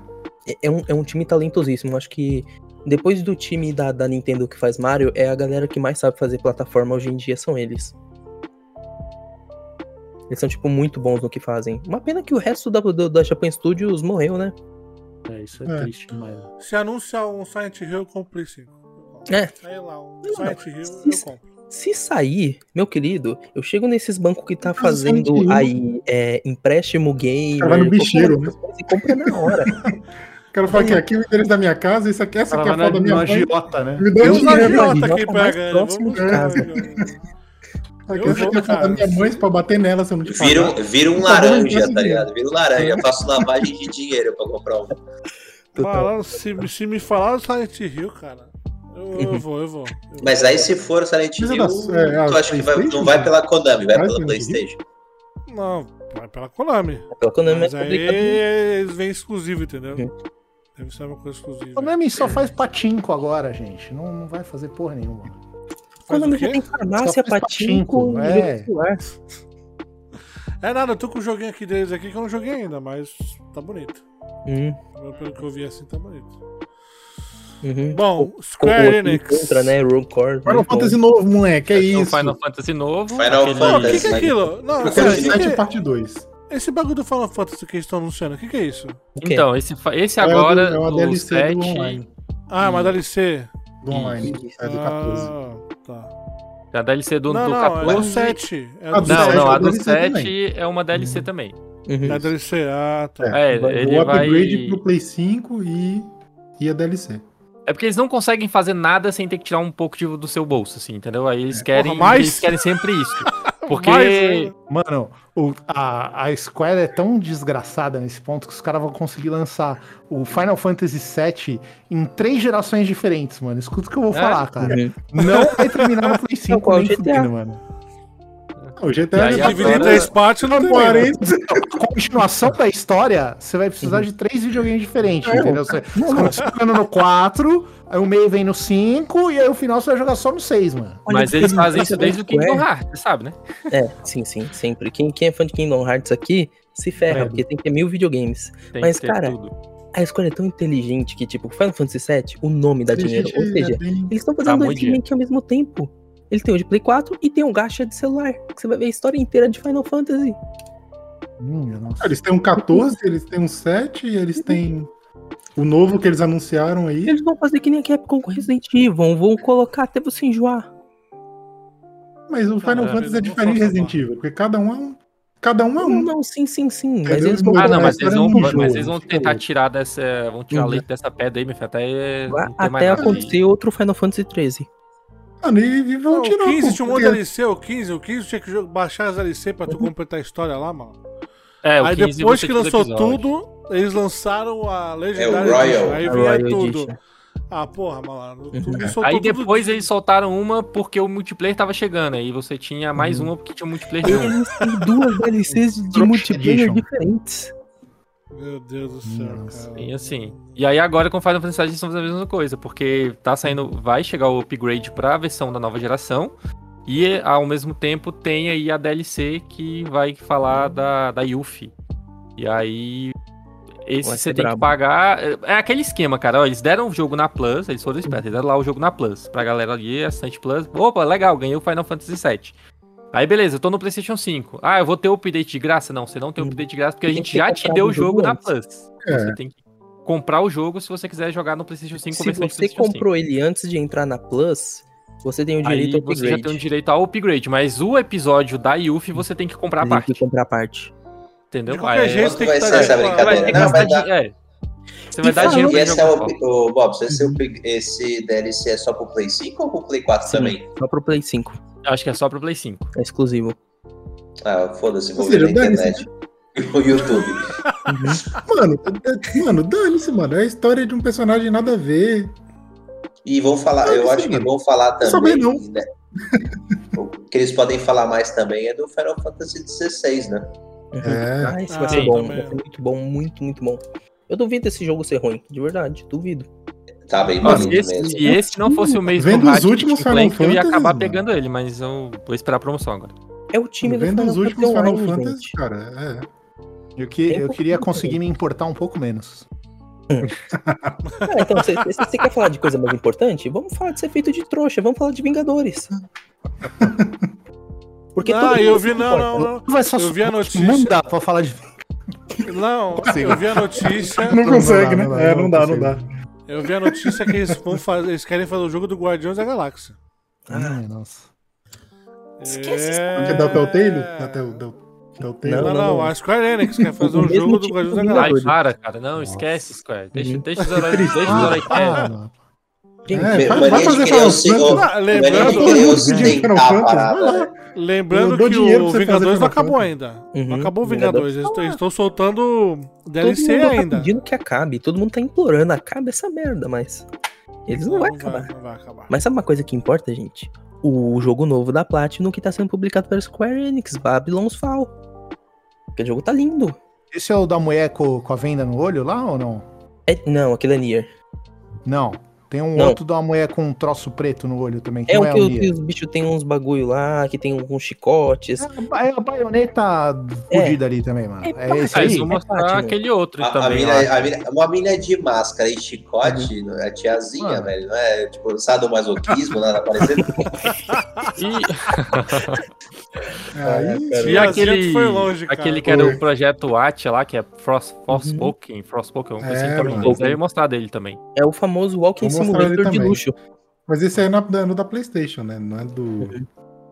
[SPEAKER 1] é- é um, é um time talentosíssimo. Acho que depois do time da, da Nintendo que faz Mario, é a galera que mais sabe fazer plataforma hoje em dia, são eles. Eles são, tipo, muito bons no que fazem. Uma pena que o resto da, do- da Japan Studios morreu, né?
[SPEAKER 6] É, isso é,
[SPEAKER 4] É.
[SPEAKER 6] triste demais.
[SPEAKER 2] Se anunciar um Silent Hill, eu compro 5.
[SPEAKER 1] É.
[SPEAKER 2] Sai lá, um
[SPEAKER 1] Não,
[SPEAKER 2] Silent Hill, eu compro.
[SPEAKER 1] Se sair, meu querido, eu chego nesses bancos que tá fazendo aí é, empréstimo game.
[SPEAKER 4] Vai no bicheiro, né?
[SPEAKER 1] E compra na hora.
[SPEAKER 4] O cara fala que aqui é o endereço da minha casa, isso aqui, essa
[SPEAKER 6] Cara,
[SPEAKER 4] aqui é a foto da minha mãe.
[SPEAKER 6] agiota, né?
[SPEAKER 4] Me dá
[SPEAKER 2] agiota
[SPEAKER 1] mano,
[SPEAKER 2] aqui. João.
[SPEAKER 4] Aqui
[SPEAKER 2] Eu vou,
[SPEAKER 4] é da minha mãe pra bater nela se eu não te
[SPEAKER 3] Vira, um- vira um
[SPEAKER 4] Tá bom,
[SPEAKER 3] laranja,
[SPEAKER 4] então,
[SPEAKER 3] tá ligado? Vira um laranja. Eu faço lavagem de dinheiro pra comprar um.
[SPEAKER 2] Falando, se, se me falar do Silent Hill, cara, eu, eu vou, eu vou. eu. *laughs*
[SPEAKER 3] Mas aí se for Silent
[SPEAKER 4] Mas é
[SPEAKER 3] Hill,
[SPEAKER 4] é,
[SPEAKER 3] tu acha que vai- não vai pela Konami, vai
[SPEAKER 4] Vai
[SPEAKER 3] pela
[SPEAKER 4] Silent?
[SPEAKER 3] Playstation.
[SPEAKER 2] Não, é pela Konami.
[SPEAKER 1] Pela Konami
[SPEAKER 2] Mas
[SPEAKER 1] é
[SPEAKER 2] aí eles vêm exclusivo, entendeu?
[SPEAKER 1] Uhum.
[SPEAKER 2] Deve ser uma coisa exclusiva.
[SPEAKER 6] O Konami só faz patinco agora, gente. Não, não vai fazer porra nenhuma.
[SPEAKER 1] Konami
[SPEAKER 2] o
[SPEAKER 1] já tem farmácia, patinco,
[SPEAKER 6] é. *laughs*
[SPEAKER 2] É nada, eu tô com o joguinho aqui deles aqui que eu não joguei ainda, mas tá bonito.
[SPEAKER 1] Hum,
[SPEAKER 2] Pelo que eu vi assim, tá bonito.
[SPEAKER 1] Uhum.
[SPEAKER 2] Bom, Square
[SPEAKER 1] o-
[SPEAKER 2] Enix.
[SPEAKER 1] Entra, né? Rogue Core.
[SPEAKER 4] Final. Fantasy novo, moleque, é isso.
[SPEAKER 5] Final Fantasy novo.
[SPEAKER 3] Final
[SPEAKER 5] aquele-
[SPEAKER 2] Pô, o que,
[SPEAKER 3] Fantasy.
[SPEAKER 2] que é aquilo? Não,
[SPEAKER 3] Eu
[SPEAKER 2] sério,
[SPEAKER 3] quero
[SPEAKER 2] o que
[SPEAKER 4] 7
[SPEAKER 2] que é-
[SPEAKER 4] parte 2.
[SPEAKER 2] esse bagulho do Final Fantasy que eles estão anunciando, o que, que é isso?
[SPEAKER 5] Então, esse, esse
[SPEAKER 4] É
[SPEAKER 5] agora,
[SPEAKER 4] do- é uma
[SPEAKER 5] do
[SPEAKER 4] DLC do
[SPEAKER 5] 7,
[SPEAKER 4] online.
[SPEAKER 2] Ah, uma DLC.
[SPEAKER 4] Do online. É do 14.
[SPEAKER 2] Ah, tá.
[SPEAKER 5] a DLC do,
[SPEAKER 2] não,
[SPEAKER 5] do
[SPEAKER 2] não,
[SPEAKER 5] 14.
[SPEAKER 2] é do 7. É
[SPEAKER 4] Ah,
[SPEAKER 2] do
[SPEAKER 4] do
[SPEAKER 5] Não,
[SPEAKER 2] 7.
[SPEAKER 5] não,
[SPEAKER 4] é
[SPEAKER 5] a do
[SPEAKER 4] DLC
[SPEAKER 5] 7
[SPEAKER 4] também.
[SPEAKER 5] é uma DLC também.
[SPEAKER 1] Uhum.
[SPEAKER 2] É a DLC, ah, tá.
[SPEAKER 5] É,
[SPEAKER 4] Vai-
[SPEAKER 5] ele
[SPEAKER 4] o upgrade
[SPEAKER 5] vai-
[SPEAKER 4] pro Play 5 e, e a DLC.
[SPEAKER 5] É porque eles não conseguem fazer nada sem ter que tirar um pouco de- do seu bolso, assim, entendeu? Aí eles querem,
[SPEAKER 2] Porra, mais?
[SPEAKER 5] eles querem sempre isso. *laughs* Porque
[SPEAKER 2] Mais ainda.
[SPEAKER 6] Mano, o- a, a Square é tão desgraçada nesse ponto que os caras vão conseguir lançar o Final Fantasy VII em três gerações diferentes, mano. Escuta o que eu vou
[SPEAKER 5] É?
[SPEAKER 6] falar, cara. Não vai terminar no Play *laughs* 5
[SPEAKER 1] qual
[SPEAKER 6] nem fudendo, mano.
[SPEAKER 4] O
[SPEAKER 5] E
[SPEAKER 4] GTA
[SPEAKER 5] aí
[SPEAKER 4] já tá
[SPEAKER 2] Dividir em três partes não tem. né?
[SPEAKER 4] 40.
[SPEAKER 6] A continuação da história, você vai precisar de três videogames diferentes, entendeu? Você, você começa jogando no 4, aí o meio vem no 5, e aí o final você vai jogar só no 6, mano.
[SPEAKER 5] Mas eles fazem isso desde o. Kingdom Hearts, você sabe, né?
[SPEAKER 1] É, sim, sim, sempre. Quem, quem é fã de Kingdom Hearts aqui se ferra,
[SPEAKER 6] É.
[SPEAKER 1] porque tem que ter mil videogames.
[SPEAKER 5] Tem
[SPEAKER 1] Mas,
[SPEAKER 5] que ter
[SPEAKER 1] cara,
[SPEAKER 5] tudo.
[SPEAKER 1] A Square é tão inteligente que, tipo, Final Fantasy VII, o nome dá dinheiro. Ou seja, eles estão fazendo dois
[SPEAKER 5] muito dinheiro.
[SPEAKER 1] remakes ao mesmo tempo. Ele tem o de Play 4 e tem o gacha de celular. Que você vai ver a história inteira de Final Fantasy.
[SPEAKER 6] Minha nossa.
[SPEAKER 4] Eles têm um 14, eles têm um 7, e eles têm o novo que eles anunciaram aí.
[SPEAKER 1] Eles vão fazer que nem a Capcom com Resident Evil. Vão colocar até você enjoar.
[SPEAKER 4] Mas o Final
[SPEAKER 2] Ah,
[SPEAKER 4] Fantasy é diferente de Resident Evil, porque cada um é um. Cada um é um.
[SPEAKER 1] não, sim, sim, sim. Mas eles vão
[SPEAKER 5] Ah, não, mas eles vão, mas eles vão tentar tirar dessa. Vão tirar
[SPEAKER 1] Uhum.
[SPEAKER 5] leite dessa pedra aí, meu filho. Até.
[SPEAKER 1] até acontecer outro Final Fantasy 13.
[SPEAKER 4] Mano, e, e vão
[SPEAKER 2] Não,
[SPEAKER 4] tirar.
[SPEAKER 2] o 15
[SPEAKER 4] pô,
[SPEAKER 2] tinha um monte de DLC, o 15, o 15 tinha que baixar as DLC pra tu completar a história lá, mano.
[SPEAKER 5] É, o
[SPEAKER 2] Aí
[SPEAKER 5] 15
[SPEAKER 2] depois que lançou tudo, eles lançaram a
[SPEAKER 3] É
[SPEAKER 2] Legendary
[SPEAKER 3] o Royal.
[SPEAKER 2] Edition, Aí
[SPEAKER 1] A
[SPEAKER 2] vinha
[SPEAKER 1] Royal
[SPEAKER 2] tudo.
[SPEAKER 1] Edition.
[SPEAKER 2] Ah, porra, malandro.
[SPEAKER 1] Uhum.
[SPEAKER 5] Aí
[SPEAKER 2] tudo-
[SPEAKER 5] depois eles soltaram uma porque o multiplayer tava chegando. Aí você tinha mais
[SPEAKER 1] Uhum.
[SPEAKER 5] uma porque tinha um multiplayer.
[SPEAKER 1] Eles têm duas DLCs de multiplayer
[SPEAKER 6] Edition.
[SPEAKER 1] diferentes.
[SPEAKER 2] Meu Deus do céu,
[SPEAKER 6] Nossa.
[SPEAKER 2] cara.
[SPEAKER 5] E assim. E aí agora com o Final Fantasy VII eles estão fazendo a mesma coisa, porque tá saindo, vai chegar o upgrade pra versão da nova geração. E ao mesmo tempo tem aí a DLC que vai falar da, da Yuffie. E aí. Esse você tem que
[SPEAKER 1] brabo.
[SPEAKER 5] pagar. É é aquele esquema, cara. Ó, eles deram o jogo na Plus, eles foram espertos, eles deram lá o jogo na Plus. Pra galera ali, assinante Plus. Opa, legal, ganhei o Final Fantasy VII. Aí beleza, eu tô no PlayStation 5. Ah, eu vou ter o update de graça? Não, você não tem o
[SPEAKER 1] Hum.
[SPEAKER 5] update de graça porque a gente já te deu
[SPEAKER 1] o
[SPEAKER 5] jogo na. Plus.
[SPEAKER 4] É.
[SPEAKER 5] Você tem que comprar o jogo se você quiser jogar no PlayStation 5
[SPEAKER 1] Se você
[SPEAKER 5] PlayStation 5.
[SPEAKER 1] comprou ele antes de entrar na Plus, você tem o
[SPEAKER 5] Aí
[SPEAKER 1] direito ao
[SPEAKER 5] você já
[SPEAKER 1] upgrade.
[SPEAKER 5] tem o direito ao upgrade, mas o episódio da Yuffie você tem que comprar a
[SPEAKER 1] Você tem
[SPEAKER 5] parte,
[SPEAKER 1] que comprar a parte.
[SPEAKER 5] entendeu?
[SPEAKER 2] De qualquer
[SPEAKER 5] Aí-
[SPEAKER 2] jeito, tem
[SPEAKER 3] vai
[SPEAKER 2] que
[SPEAKER 3] ser
[SPEAKER 2] tá-
[SPEAKER 3] essa brincadeira? Não, vai dar.
[SPEAKER 5] é. Você vai
[SPEAKER 1] E
[SPEAKER 5] dar dinheiro
[SPEAKER 3] E
[SPEAKER 5] pra
[SPEAKER 3] esse é o, o Bob, esse, é esse DLC é só pro Play 5 ou pro Play 4 também?
[SPEAKER 1] Só pro Play 5.
[SPEAKER 5] Acho que é só pro Play 5.
[SPEAKER 1] É exclusivo.
[SPEAKER 3] Ah, foda-se, vou
[SPEAKER 4] Ou
[SPEAKER 3] ver
[SPEAKER 4] seja,
[SPEAKER 3] na internet. O YouTube. *laughs*
[SPEAKER 4] Mano, mano, dane-se, mano. É a história de um personagem nada a ver.
[SPEAKER 3] E vão falar,
[SPEAKER 4] Não,
[SPEAKER 3] eu acho que
[SPEAKER 4] mano.
[SPEAKER 3] vão falar também.
[SPEAKER 4] não.
[SPEAKER 3] né? o que eles podem falar mais também é do Final Fantasy XVI, né?
[SPEAKER 4] É.
[SPEAKER 1] Ah, esse
[SPEAKER 2] Ah,
[SPEAKER 1] vai ser bom.
[SPEAKER 2] também.
[SPEAKER 1] Vai ser muito bom, muito, muito bom. Eu duvido esse jogo ser ruim, de verdade, duvido.
[SPEAKER 3] Tá bem
[SPEAKER 5] Nossa,
[SPEAKER 3] bonito
[SPEAKER 5] esse,
[SPEAKER 3] mesmo.
[SPEAKER 5] se esse não fosse o mês
[SPEAKER 4] Vendo
[SPEAKER 5] do
[SPEAKER 4] os últimos
[SPEAKER 5] Clank,
[SPEAKER 4] Final
[SPEAKER 5] eu ia
[SPEAKER 4] Fantasy,
[SPEAKER 5] acabar
[SPEAKER 4] mano.
[SPEAKER 5] pegando ele, mas eu vou esperar a promoção agora.
[SPEAKER 1] É o time do
[SPEAKER 4] Vendo
[SPEAKER 1] Final
[SPEAKER 4] os últimos
[SPEAKER 1] Fantasy
[SPEAKER 4] Final Fantasy, cara, é.
[SPEAKER 6] Eu, que,
[SPEAKER 1] Tem
[SPEAKER 6] eu queria conseguir me importar um pouco menos.
[SPEAKER 1] Ah, então, você, você- quer falar de coisa mais importante? Vamos falar de ser feito de trouxa, vamos falar de Vingadores. *laughs* Porque
[SPEAKER 2] Ah,
[SPEAKER 1] mundo
[SPEAKER 2] eu
[SPEAKER 1] se
[SPEAKER 2] vi, não, não,
[SPEAKER 1] né?
[SPEAKER 2] não.
[SPEAKER 6] Vai só
[SPEAKER 2] Eu vi a notícia.
[SPEAKER 6] Não dá pra falar de.
[SPEAKER 2] Não, eu vi a notícia.
[SPEAKER 4] Não consegue, né?
[SPEAKER 6] não dá,
[SPEAKER 4] é,
[SPEAKER 6] não
[SPEAKER 4] não dá, não dá.
[SPEAKER 2] Eu vi a notícia que eles vão fazer. Eles querem fazer o jogo do Guardiões da Galáxia.
[SPEAKER 6] Ai, nossa.
[SPEAKER 1] Esquece isso.
[SPEAKER 2] É...
[SPEAKER 4] Da Telltale? Da Telltale?
[SPEAKER 2] Não, não,
[SPEAKER 1] não.
[SPEAKER 2] a Square Enix quer fazer
[SPEAKER 1] O
[SPEAKER 2] um jogo do Guardiões da
[SPEAKER 1] do
[SPEAKER 5] Ai,
[SPEAKER 2] Galáxia.
[SPEAKER 5] para, cara. Não,
[SPEAKER 6] Nossa.
[SPEAKER 5] esquece, Square. Deixa, deixa os heróis deixa os heróis
[SPEAKER 6] Ah.
[SPEAKER 1] Gente,
[SPEAKER 4] É, vai- vai fazer Final Fantasy.
[SPEAKER 2] Não, lembrando-
[SPEAKER 4] Todo mundo Fantasy, vai lá.
[SPEAKER 3] né?
[SPEAKER 2] Lembrando
[SPEAKER 4] Eu dou
[SPEAKER 2] que
[SPEAKER 4] dinheiro
[SPEAKER 2] o Vingadores não acabou ainda.
[SPEAKER 1] Uhum.
[SPEAKER 2] Não acabou o
[SPEAKER 1] Vingadores.
[SPEAKER 2] Vingadores. Eles estão soltando
[SPEAKER 1] todo
[SPEAKER 2] DLC
[SPEAKER 1] mundo tá
[SPEAKER 2] ainda.
[SPEAKER 1] pedindo que acabe, todo mundo tá implorando, acabe essa merda, mas eles não, vão acabar.
[SPEAKER 2] não vai acabar.
[SPEAKER 1] Mas sabe uma coisa que importa, gente? O jogo novo da Platinum que tá sendo publicado pela Square Enix, Babylon's Fall. Aquele jogo tá lindo.
[SPEAKER 6] Esse é o da mulher com, com a venda no olho lá ou não?
[SPEAKER 1] É, não, aquele é Nier.
[SPEAKER 6] Não. Tem um
[SPEAKER 1] Não.
[SPEAKER 6] outro da mulher com um troço preto no olho também. Que
[SPEAKER 1] É o
[SPEAKER 6] é
[SPEAKER 1] que,
[SPEAKER 6] o
[SPEAKER 1] que os bichos tem uns bagulho lá, que tem uns chicotes.
[SPEAKER 6] É a- é a baioneta fodida ali também, mano.
[SPEAKER 1] É,
[SPEAKER 6] É, esse
[SPEAKER 5] eles
[SPEAKER 6] aí.
[SPEAKER 5] vão
[SPEAKER 1] é
[SPEAKER 5] mostrar
[SPEAKER 1] Platinum.
[SPEAKER 5] aquele outro
[SPEAKER 3] A, a
[SPEAKER 5] também.
[SPEAKER 3] mina,
[SPEAKER 5] lá.
[SPEAKER 3] a mina- uma mina de máscara e chicote, não é tiazinha,
[SPEAKER 6] Mano.
[SPEAKER 3] velho. Não é tipo sadomasoquismo, nada parecido. *laughs*
[SPEAKER 5] E,
[SPEAKER 4] Aí,
[SPEAKER 2] cara.
[SPEAKER 5] e
[SPEAKER 2] a
[SPEAKER 5] aquele,
[SPEAKER 2] foi longe, cara.
[SPEAKER 5] aquele que era
[SPEAKER 4] Foi.
[SPEAKER 5] o projeto Watch lá, que é Frost, Frostpoken, Frostpoken, uma coisa
[SPEAKER 4] É,
[SPEAKER 5] assim também. mostrar dele também.
[SPEAKER 1] É o famoso Walking
[SPEAKER 4] Vou
[SPEAKER 1] Simulator de luxo.
[SPEAKER 4] Mas esse aí é da, no da PlayStation, né? Não é do.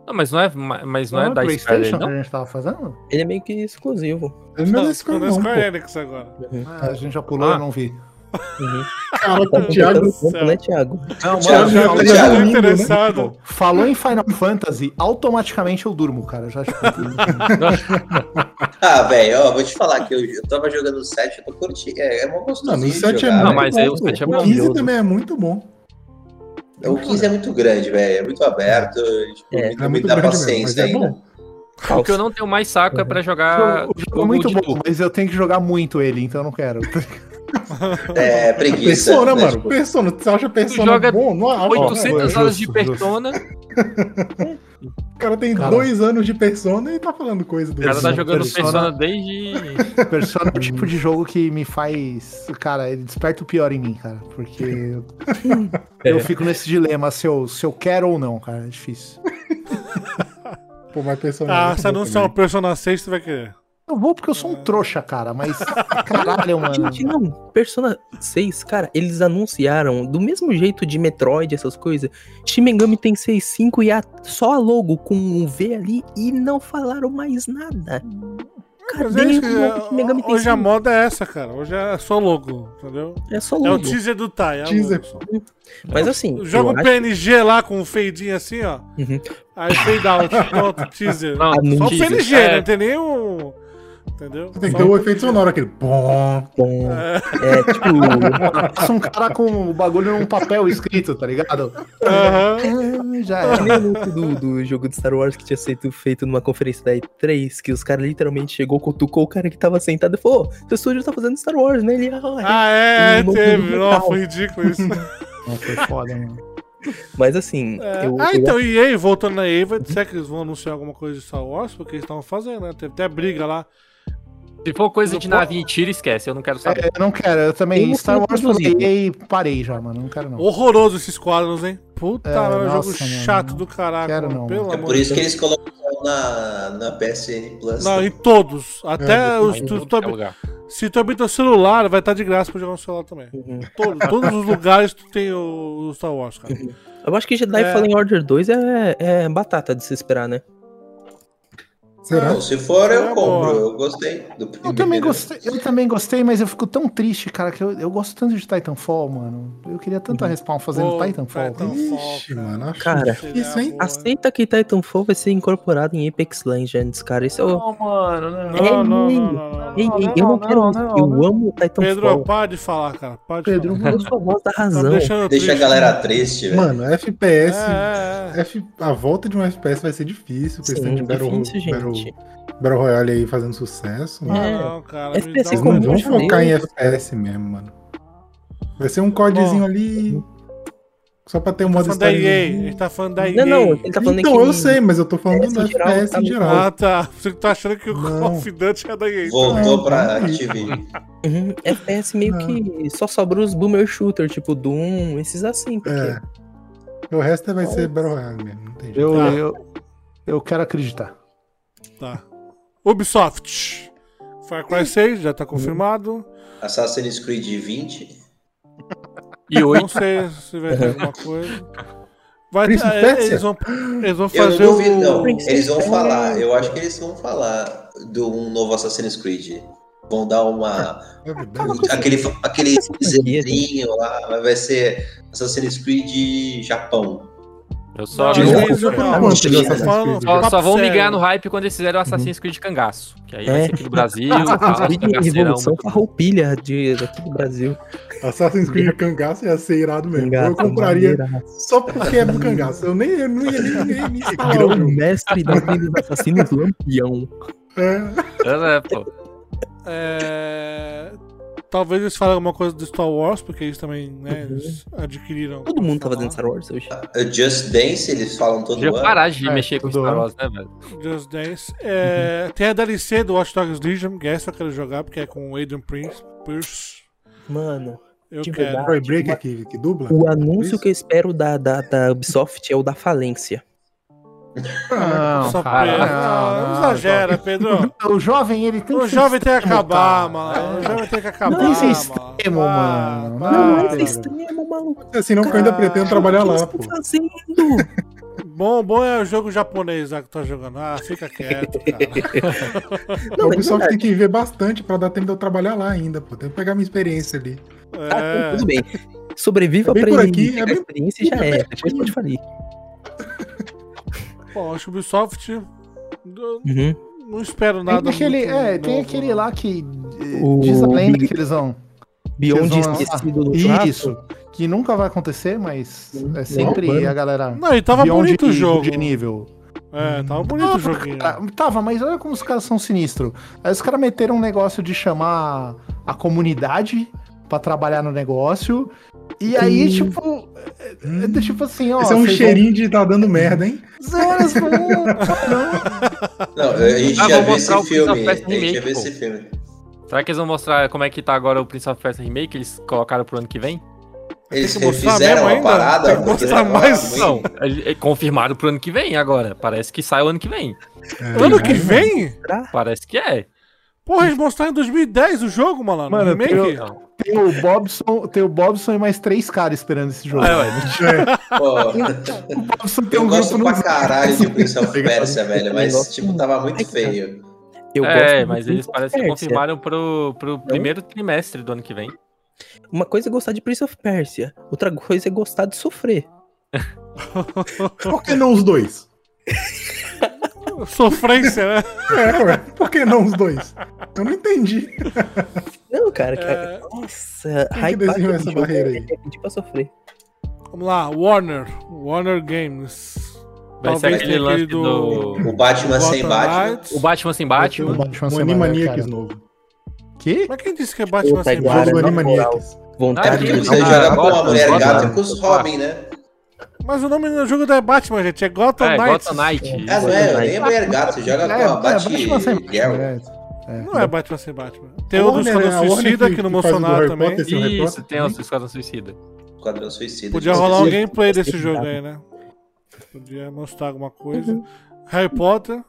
[SPEAKER 5] Não, mas não é, mas não é da Square dele,
[SPEAKER 6] PlayStation que
[SPEAKER 5] não?
[SPEAKER 6] a gente tava fazendo?
[SPEAKER 1] Ele é meio que exclusivo.
[SPEAKER 4] Ele não é
[SPEAKER 2] Não,
[SPEAKER 4] da Square,
[SPEAKER 2] da
[SPEAKER 4] não,
[SPEAKER 2] Square. Enix agora.
[SPEAKER 6] Ah, a gente já pulou,
[SPEAKER 5] Ah.
[SPEAKER 6] eu não vi.
[SPEAKER 4] Caraca,
[SPEAKER 1] Tá
[SPEAKER 4] o Thiago.
[SPEAKER 1] né, Thiago?
[SPEAKER 6] Não,
[SPEAKER 3] Thiago,
[SPEAKER 2] Já
[SPEAKER 3] Thiago,
[SPEAKER 2] já
[SPEAKER 3] Thiago,
[SPEAKER 2] tô
[SPEAKER 4] né?
[SPEAKER 2] interessado.
[SPEAKER 6] Falou em Final Fantasy, automaticamente eu durmo, cara. Já tipo, *laughs*
[SPEAKER 3] Ah, velho, ó, vou te falar que eu, eu tava jogando o 7, eu tô curtindo. É, é uma
[SPEAKER 4] Não,
[SPEAKER 3] gostosinho
[SPEAKER 4] no
[SPEAKER 3] de
[SPEAKER 4] 7 é
[SPEAKER 5] Não,
[SPEAKER 4] muito
[SPEAKER 5] mas
[SPEAKER 3] velho.
[SPEAKER 5] aí
[SPEAKER 4] bom.
[SPEAKER 5] o 7 é bom.
[SPEAKER 4] O 15 também é muito bom.
[SPEAKER 3] O 15 é muito grande, velho. É muito aberto. Tipo,
[SPEAKER 1] É,
[SPEAKER 3] me,
[SPEAKER 4] É
[SPEAKER 3] me
[SPEAKER 4] muito
[SPEAKER 3] dá
[SPEAKER 4] grande mesmo,
[SPEAKER 3] paciência
[SPEAKER 4] mas é
[SPEAKER 3] ainda.
[SPEAKER 4] bom.
[SPEAKER 5] O que eu não tenho mais saco é pra jogar
[SPEAKER 6] o jogo é muito
[SPEAKER 5] de
[SPEAKER 6] bom,
[SPEAKER 5] tubo.
[SPEAKER 6] mas eu tenho que jogar muito ele, então eu não quero. *laughs*
[SPEAKER 3] É, preguiça.
[SPEAKER 4] Persona,
[SPEAKER 3] né,
[SPEAKER 4] mano.
[SPEAKER 3] tipo,
[SPEAKER 4] Persona. Você acha Persona
[SPEAKER 5] joga
[SPEAKER 4] bom? Não acho.
[SPEAKER 5] 800
[SPEAKER 6] justo,
[SPEAKER 5] horas de. Persona, *laughs*
[SPEAKER 4] O cara tem
[SPEAKER 6] Cara.
[SPEAKER 4] dois anos de Persona e tá falando coisa do
[SPEAKER 5] o cara tá jogando
[SPEAKER 6] Persona.
[SPEAKER 5] Persona desde. *laughs*
[SPEAKER 6] Persona é o tipo de jogo que me faz. Cara, ele desperta o pior em mim, cara. Porque eu, *laughs* eu fico nesse dilema se eu, se eu quero ou não, cara. É difícil.
[SPEAKER 4] Pô, mas Persona é
[SPEAKER 2] Ah, se anunciar um. Persona 6, você vai querer.
[SPEAKER 6] Eu vou porque eu sou um trouxa, cara, mas. *laughs* Caralho, mano.
[SPEAKER 1] Gente, não, Persona 6, cara, eles anunciaram do mesmo jeito de Metroid, essas coisas. Shin Megami tem 6.5 e a, só a logo com um V ali e não falaram mais nada.
[SPEAKER 2] Mas
[SPEAKER 1] Cadê
[SPEAKER 2] é que- hoje a moda é essa, cara. Hoje é só logo, entendeu?
[SPEAKER 1] É só
[SPEAKER 2] É o
[SPEAKER 1] logo.
[SPEAKER 2] teaser do Tai. É o
[SPEAKER 4] Teaser.
[SPEAKER 2] logo.
[SPEAKER 1] Mas assim,
[SPEAKER 2] Joga um
[SPEAKER 1] acho-
[SPEAKER 2] PNG lá com um fadinho assim, ó.
[SPEAKER 1] Uhum.
[SPEAKER 2] Aí fade out, *laughs* pronto, teaser.
[SPEAKER 5] Não,
[SPEAKER 2] Só o. PNG,
[SPEAKER 5] É.
[SPEAKER 2] não tem nem um. Entendeu?
[SPEAKER 4] Você tem que ter
[SPEAKER 2] um-
[SPEAKER 4] o efeito sonoro, aquele bom.
[SPEAKER 1] bom, é tipo,
[SPEAKER 6] Passa um cara com o bagulho num papel escrito, tá ligado?
[SPEAKER 2] Aham.
[SPEAKER 6] Ah, Já
[SPEAKER 1] nem o lance do, do jogo de Star Wars que tinha sido feito numa conferência da E3, que os caras literalmente chegou, cutucou o cara que tava sentado e falou, "Ô, seu estúdio tá fazendo Star Wars, né? Ele, ah, é."
[SPEAKER 2] Ah, é,
[SPEAKER 1] Um
[SPEAKER 2] teve. Nossa, foi ridículo isso.
[SPEAKER 6] Não, foi foda, mano.
[SPEAKER 1] Mas assim,
[SPEAKER 2] É.
[SPEAKER 1] eu,
[SPEAKER 2] ah,
[SPEAKER 1] eu
[SPEAKER 2] então, e aí, voltando na EA, vai dizer que eles vão anunciar alguma coisa de Star Wars, porque eles estavam fazendo, né? Teve até briga lá.
[SPEAKER 5] Se for coisa de
[SPEAKER 2] Não
[SPEAKER 5] nave e tiro, esquece, eu não quero saber.
[SPEAKER 6] É, eu não quero, eu também.
[SPEAKER 1] Eu
[SPEAKER 6] Star Wars
[SPEAKER 1] produzir.
[SPEAKER 6] falei e parei já, mano. Não quero não.
[SPEAKER 2] Horroroso esses quadros, hein? Puta,
[SPEAKER 6] É,
[SPEAKER 2] é, um
[SPEAKER 6] nossa,
[SPEAKER 2] jogo
[SPEAKER 6] mano,
[SPEAKER 2] chato
[SPEAKER 6] não
[SPEAKER 2] do caraca.
[SPEAKER 6] quero
[SPEAKER 2] mano,
[SPEAKER 6] não,
[SPEAKER 2] Pelo
[SPEAKER 3] É
[SPEAKER 2] amor
[SPEAKER 3] por isso que eles colocam na, na PSN Plus.
[SPEAKER 2] Não,
[SPEAKER 3] né?
[SPEAKER 2] em todos. Até
[SPEAKER 4] É,
[SPEAKER 2] os. Tu,
[SPEAKER 5] tudo
[SPEAKER 2] tu,
[SPEAKER 5] é
[SPEAKER 2] se tu habilita o celular, vai estar de graça pra jogar no celular também.
[SPEAKER 1] Uhum.
[SPEAKER 2] Todo- todos os lugares tu tem o, o Star Wars, cara.
[SPEAKER 1] Eu acho que Jedi
[SPEAKER 2] É.
[SPEAKER 1] Fallen Order 2 é, é batata de se esperar, né?
[SPEAKER 4] Será?
[SPEAKER 3] Não, se for,
[SPEAKER 2] É
[SPEAKER 3] eu compro.
[SPEAKER 2] boa.
[SPEAKER 3] Eu gostei do
[SPEAKER 6] Eu
[SPEAKER 3] primeiro.
[SPEAKER 6] também gostei, eu também gostei, mas eu fico tão triste, cara, que eu, eu gosto tanto de Titanfall, mano. Eu queria tanto a Respawn fazendo
[SPEAKER 2] Pô,
[SPEAKER 6] Titanfall.
[SPEAKER 2] Titanfall.
[SPEAKER 4] Ixi, mano, acho
[SPEAKER 1] Cara,
[SPEAKER 4] difícil, hein?
[SPEAKER 2] Boa.
[SPEAKER 1] Aceita que Titanfall vai ser incorporado em Apex Legends, cara. Isso é o.
[SPEAKER 6] Não, mano, não.
[SPEAKER 2] Não, não, não.
[SPEAKER 1] Ei, ei,
[SPEAKER 6] não,
[SPEAKER 1] eu não
[SPEAKER 6] não,
[SPEAKER 1] quero
[SPEAKER 6] não,
[SPEAKER 1] isso.
[SPEAKER 6] não,
[SPEAKER 1] Eu
[SPEAKER 6] não.
[SPEAKER 1] amo
[SPEAKER 2] Pedro,
[SPEAKER 1] Titanfall.
[SPEAKER 2] para de falar, cara. Para de
[SPEAKER 1] Pedro,
[SPEAKER 2] falar.
[SPEAKER 1] eu a voz da
[SPEAKER 2] Tá
[SPEAKER 1] razão.
[SPEAKER 3] Deixa a galera triste, velho.
[SPEAKER 4] Mano, FPS.
[SPEAKER 2] É, é, é.
[SPEAKER 4] F- a volta de um FPS vai ser difícil.
[SPEAKER 1] Sim,
[SPEAKER 4] Battle,
[SPEAKER 1] difícil,
[SPEAKER 4] Battle,
[SPEAKER 1] gente.
[SPEAKER 4] Battle Royale aí fazendo sucesso. Mano.
[SPEAKER 1] É.
[SPEAKER 2] Não, cara.
[SPEAKER 1] FPS
[SPEAKER 4] vamos
[SPEAKER 1] já
[SPEAKER 4] focar em FPS mesmo, mano. Vai ser um codezinho ali. Só pra ter um
[SPEAKER 2] Tá
[SPEAKER 4] modo.
[SPEAKER 2] A gente tá falando da EA.
[SPEAKER 1] Não, não, ele tá falando
[SPEAKER 4] Então,
[SPEAKER 1] que.
[SPEAKER 4] eu sei, mas eu tô falando do
[SPEAKER 1] em geral,
[SPEAKER 4] FPS
[SPEAKER 1] tá
[SPEAKER 4] em geral.
[SPEAKER 2] Ah, tá. Você tá achando que o
[SPEAKER 4] Não.
[SPEAKER 2] Call of Duty é da EA.
[SPEAKER 3] Voltou
[SPEAKER 4] Não,
[SPEAKER 3] pra
[SPEAKER 4] não é
[SPEAKER 3] Activision.
[SPEAKER 1] Uhum, FPS meio
[SPEAKER 4] Não.
[SPEAKER 1] que só sobra os boomer shooter, tipo Doom, esses assim, porque.
[SPEAKER 4] É. O resto vai ser Battle Royale mesmo. Não tem jeito.
[SPEAKER 6] Eu,
[SPEAKER 2] Tá.
[SPEAKER 6] eu, eu quero acreditar.
[SPEAKER 2] Tá. Ubisoft. Far Cry 6 já tá confirmado.
[SPEAKER 3] Assassin's Creed 20.
[SPEAKER 5] E
[SPEAKER 2] Não
[SPEAKER 5] oito.
[SPEAKER 2] sei se vai ter alguma coisa. Vai é, eles vão, eles vão
[SPEAKER 3] Eu não
[SPEAKER 2] fazer
[SPEAKER 3] duvido, não.
[SPEAKER 2] o.
[SPEAKER 3] Eles vão falar. Eu acho que eles vão falar de um novo Assassin's Creed. Vão dar uma.
[SPEAKER 4] É verdade.
[SPEAKER 3] Aquele, aquele lá. Vai ser Assassin's Creed Japão.
[SPEAKER 5] Eu só,
[SPEAKER 2] Não, eles-
[SPEAKER 4] eu
[SPEAKER 2] não, não, não,
[SPEAKER 5] só, só
[SPEAKER 2] papo
[SPEAKER 5] vão me ganhar no hype quando eles fizerem o Assassin's Creed cangaço. Que aí vai
[SPEAKER 1] É.
[SPEAKER 5] ser aqui do Brasil. *laughs*
[SPEAKER 1] Assassin's Creed
[SPEAKER 5] cangaceirão,
[SPEAKER 1] Revolução. Farroupilha de, daqui do Brasil.
[SPEAKER 4] Assassin's Creed cangaço ia ser irado mesmo. eu
[SPEAKER 1] Cangaço,
[SPEAKER 4] compraria
[SPEAKER 1] maneira.
[SPEAKER 4] só porque é do cangaço. Eu nem eu não ia nem, nem, nem instalar o
[SPEAKER 1] Grão mestre da Ilha dos Assassinos Lampião.
[SPEAKER 5] É, pô.
[SPEAKER 2] É, Talvez eles falem alguma coisa do Star Wars, porque eles também, né, eles adquiriram.
[SPEAKER 1] Uhum. Todo mundo tá
[SPEAKER 2] falar.
[SPEAKER 1] fazendo Star Wars hoje.
[SPEAKER 3] Uh, Just Dance, eles falam todo
[SPEAKER 5] Podia
[SPEAKER 3] ano.
[SPEAKER 5] parar de
[SPEAKER 6] É,
[SPEAKER 5] mexer com Star
[SPEAKER 6] ano.
[SPEAKER 5] Wars, né, velho?
[SPEAKER 2] Just Dance. É, Tem a DLC do Watch Dogs Legion, que essa eu quero jogar, porque é com o Adrian Prince. Pierce.
[SPEAKER 1] Mano,
[SPEAKER 2] Eu
[SPEAKER 1] De
[SPEAKER 2] quero.
[SPEAKER 1] verdade.
[SPEAKER 4] Troy Breaker que, que dubla?
[SPEAKER 1] o anúncio
[SPEAKER 4] Isso?
[SPEAKER 1] que eu espero da, da, da Ubisoft é o da falência.
[SPEAKER 6] Não,
[SPEAKER 2] Só
[SPEAKER 6] cara,
[SPEAKER 2] Pedro.
[SPEAKER 6] não,
[SPEAKER 2] não
[SPEAKER 6] não,
[SPEAKER 2] exagera, Pedro.
[SPEAKER 6] O jovem, ele tem
[SPEAKER 2] O
[SPEAKER 6] que
[SPEAKER 2] jovem tem que
[SPEAKER 6] extremo,
[SPEAKER 2] acabar,
[SPEAKER 6] cara.
[SPEAKER 2] mano. O jovem tem que acabar.
[SPEAKER 6] Não tem ser
[SPEAKER 2] mano.
[SPEAKER 6] extremo,
[SPEAKER 2] Ah,
[SPEAKER 6] mano.
[SPEAKER 2] para.
[SPEAKER 1] Não,
[SPEAKER 6] Ah,
[SPEAKER 1] é extremo, maluco.
[SPEAKER 4] Senão que eu ainda pretendo trabalhar
[SPEAKER 1] O que
[SPEAKER 4] lá, pô.
[SPEAKER 1] fazendo?
[SPEAKER 2] Bom, bom é o jogo japonês lá que tu tá jogando. Ah, fica quieto, *laughs* cara.
[SPEAKER 1] Não, mas
[SPEAKER 4] Ubisoft
[SPEAKER 1] verdade.
[SPEAKER 4] tem que ver bastante pra dar tempo de eu trabalhar lá ainda, pô. Tem que pegar minha experiência ali.
[SPEAKER 1] Tá,
[SPEAKER 2] É.
[SPEAKER 1] tudo bem. Sobreviva
[SPEAKER 4] É bem
[SPEAKER 1] pra
[SPEAKER 4] por
[SPEAKER 1] ele
[SPEAKER 4] aqui, é bem-
[SPEAKER 1] experiência e já
[SPEAKER 4] é
[SPEAKER 1] é. Depois pode falir.
[SPEAKER 2] Bom, acho que o Ubisoft.
[SPEAKER 1] Uhum.
[SPEAKER 2] Não espero nada.
[SPEAKER 6] Tem aquele,
[SPEAKER 2] muito
[SPEAKER 6] é, tem
[SPEAKER 2] novo,
[SPEAKER 6] aquele
[SPEAKER 2] não.
[SPEAKER 6] lá que eh,
[SPEAKER 1] O
[SPEAKER 6] diz a lenda que eles vão.
[SPEAKER 1] Beyond
[SPEAKER 6] vão
[SPEAKER 1] esquecido.
[SPEAKER 6] Isso. Que nunca vai acontecer, mas é sempre
[SPEAKER 4] mano.
[SPEAKER 6] a galera.
[SPEAKER 2] Não, e tava
[SPEAKER 6] Beyond
[SPEAKER 2] bonito o jogo.
[SPEAKER 6] De nível.
[SPEAKER 2] É, tava bonito o joguinho.
[SPEAKER 6] Ah, Tava, mas olha como os caras são sinistros. Aí os caras meteram um negócio de chamar a comunidade pra trabalhar no negócio. E aí, tipo, é, é tipo assim, ó.
[SPEAKER 4] Esse é um cheirinho de tá dando merda, hein?
[SPEAKER 6] Vão... Horas vão...
[SPEAKER 3] Não, a gente
[SPEAKER 5] Ah,
[SPEAKER 3] já
[SPEAKER 5] vou
[SPEAKER 3] viu
[SPEAKER 5] mostrar
[SPEAKER 3] esse
[SPEAKER 5] o Prince
[SPEAKER 3] filme.
[SPEAKER 5] of
[SPEAKER 3] A gente já
[SPEAKER 5] Remake,
[SPEAKER 3] viu
[SPEAKER 5] pô.
[SPEAKER 3] esse filme.
[SPEAKER 5] Será que eles vão mostrar como é que tá agora o Prince of Persia Remake? Eles colocaram pro ano que vem?
[SPEAKER 3] Eles
[SPEAKER 2] que
[SPEAKER 3] refizeram a
[SPEAKER 2] ainda?
[SPEAKER 3] parada.
[SPEAKER 2] Tem que mostrar mais,
[SPEAKER 5] Não, ele- confirmaram pro ano que vem agora. Parece que sai o ano que vem.
[SPEAKER 2] Ano que vem?
[SPEAKER 5] Parece que é.
[SPEAKER 2] Porra, eles mostraram em 2010 o jogo, malandro.
[SPEAKER 6] Mano,
[SPEAKER 2] remake?
[SPEAKER 6] eu- Tem o Bobson, tem o Bobson e mais três caras esperando esse jogo.
[SPEAKER 5] É, ué. *laughs*
[SPEAKER 3] Pô,
[SPEAKER 6] O *laughs* Bobson tem
[SPEAKER 3] eu
[SPEAKER 6] um
[SPEAKER 3] gosto pra caralho de Prince of. Persia, velho, mas tipo, tava muito feio.
[SPEAKER 1] Eu
[SPEAKER 5] é, mas eles parecem que confirmaram pro, pro primeiro trimestre do ano que vem.
[SPEAKER 1] Uma coisa é gostar de Prince of Persia, outra coisa é gostar de sofrer.
[SPEAKER 4] Por que não os dois? *laughs*
[SPEAKER 2] Sofrência, né?
[SPEAKER 4] É, ué. Por que não os dois? Eu não entendi.
[SPEAKER 1] Não, cara, que-
[SPEAKER 2] É.
[SPEAKER 1] nossa,
[SPEAKER 4] que
[SPEAKER 1] hypar
[SPEAKER 4] desenhou essa barreira
[SPEAKER 1] é-
[SPEAKER 4] aí?
[SPEAKER 1] É pedir pra sofrer.
[SPEAKER 2] Vamos lá, Warner. Warner Games.
[SPEAKER 5] Vai ser aquele lance
[SPEAKER 2] aquele
[SPEAKER 5] do...
[SPEAKER 3] O Batman sem Batman.
[SPEAKER 2] Knights.
[SPEAKER 5] O Batman sem
[SPEAKER 6] O
[SPEAKER 5] Batman.
[SPEAKER 6] Batman
[SPEAKER 4] Um
[SPEAKER 6] sem
[SPEAKER 4] Animaniacs novo.
[SPEAKER 6] Que?
[SPEAKER 2] Mas quem disse que é Batman sem Batman?
[SPEAKER 4] Jogo do Animaniacs.
[SPEAKER 1] Vontade
[SPEAKER 5] Ah,
[SPEAKER 1] de
[SPEAKER 3] Ele
[SPEAKER 5] Não,
[SPEAKER 3] precisa
[SPEAKER 5] ah,
[SPEAKER 3] jogar com a Mulher
[SPEAKER 5] Gotham.
[SPEAKER 3] Gata e com os Robin, né?
[SPEAKER 2] Mas o nome do jogo não é Batman, gente. É Gotham
[SPEAKER 5] É,
[SPEAKER 2] Knights.
[SPEAKER 5] Gotham Knight.
[SPEAKER 3] Ah, não é, nem a Mulher Gata, você joga com a
[SPEAKER 6] Batman sem
[SPEAKER 3] Batgirl.
[SPEAKER 6] é.
[SPEAKER 2] Não é Batman sem Batman. Tem o do Esquadrão
[SPEAKER 4] né? Warner
[SPEAKER 2] Suicida,
[SPEAKER 4] que-
[SPEAKER 2] que não
[SPEAKER 4] que
[SPEAKER 2] mostrou
[SPEAKER 4] faz o
[SPEAKER 2] nada
[SPEAKER 4] Harry
[SPEAKER 2] também.
[SPEAKER 4] Potter,
[SPEAKER 5] Isso,
[SPEAKER 4] Potter
[SPEAKER 5] tem o Esquadrão Suicida.
[SPEAKER 3] Esquadrão Suicida.
[SPEAKER 2] Podia rolar um gameplay desse
[SPEAKER 1] Esse
[SPEAKER 2] jogo aí, né? Podia mostrar alguma coisa. Harry Potter.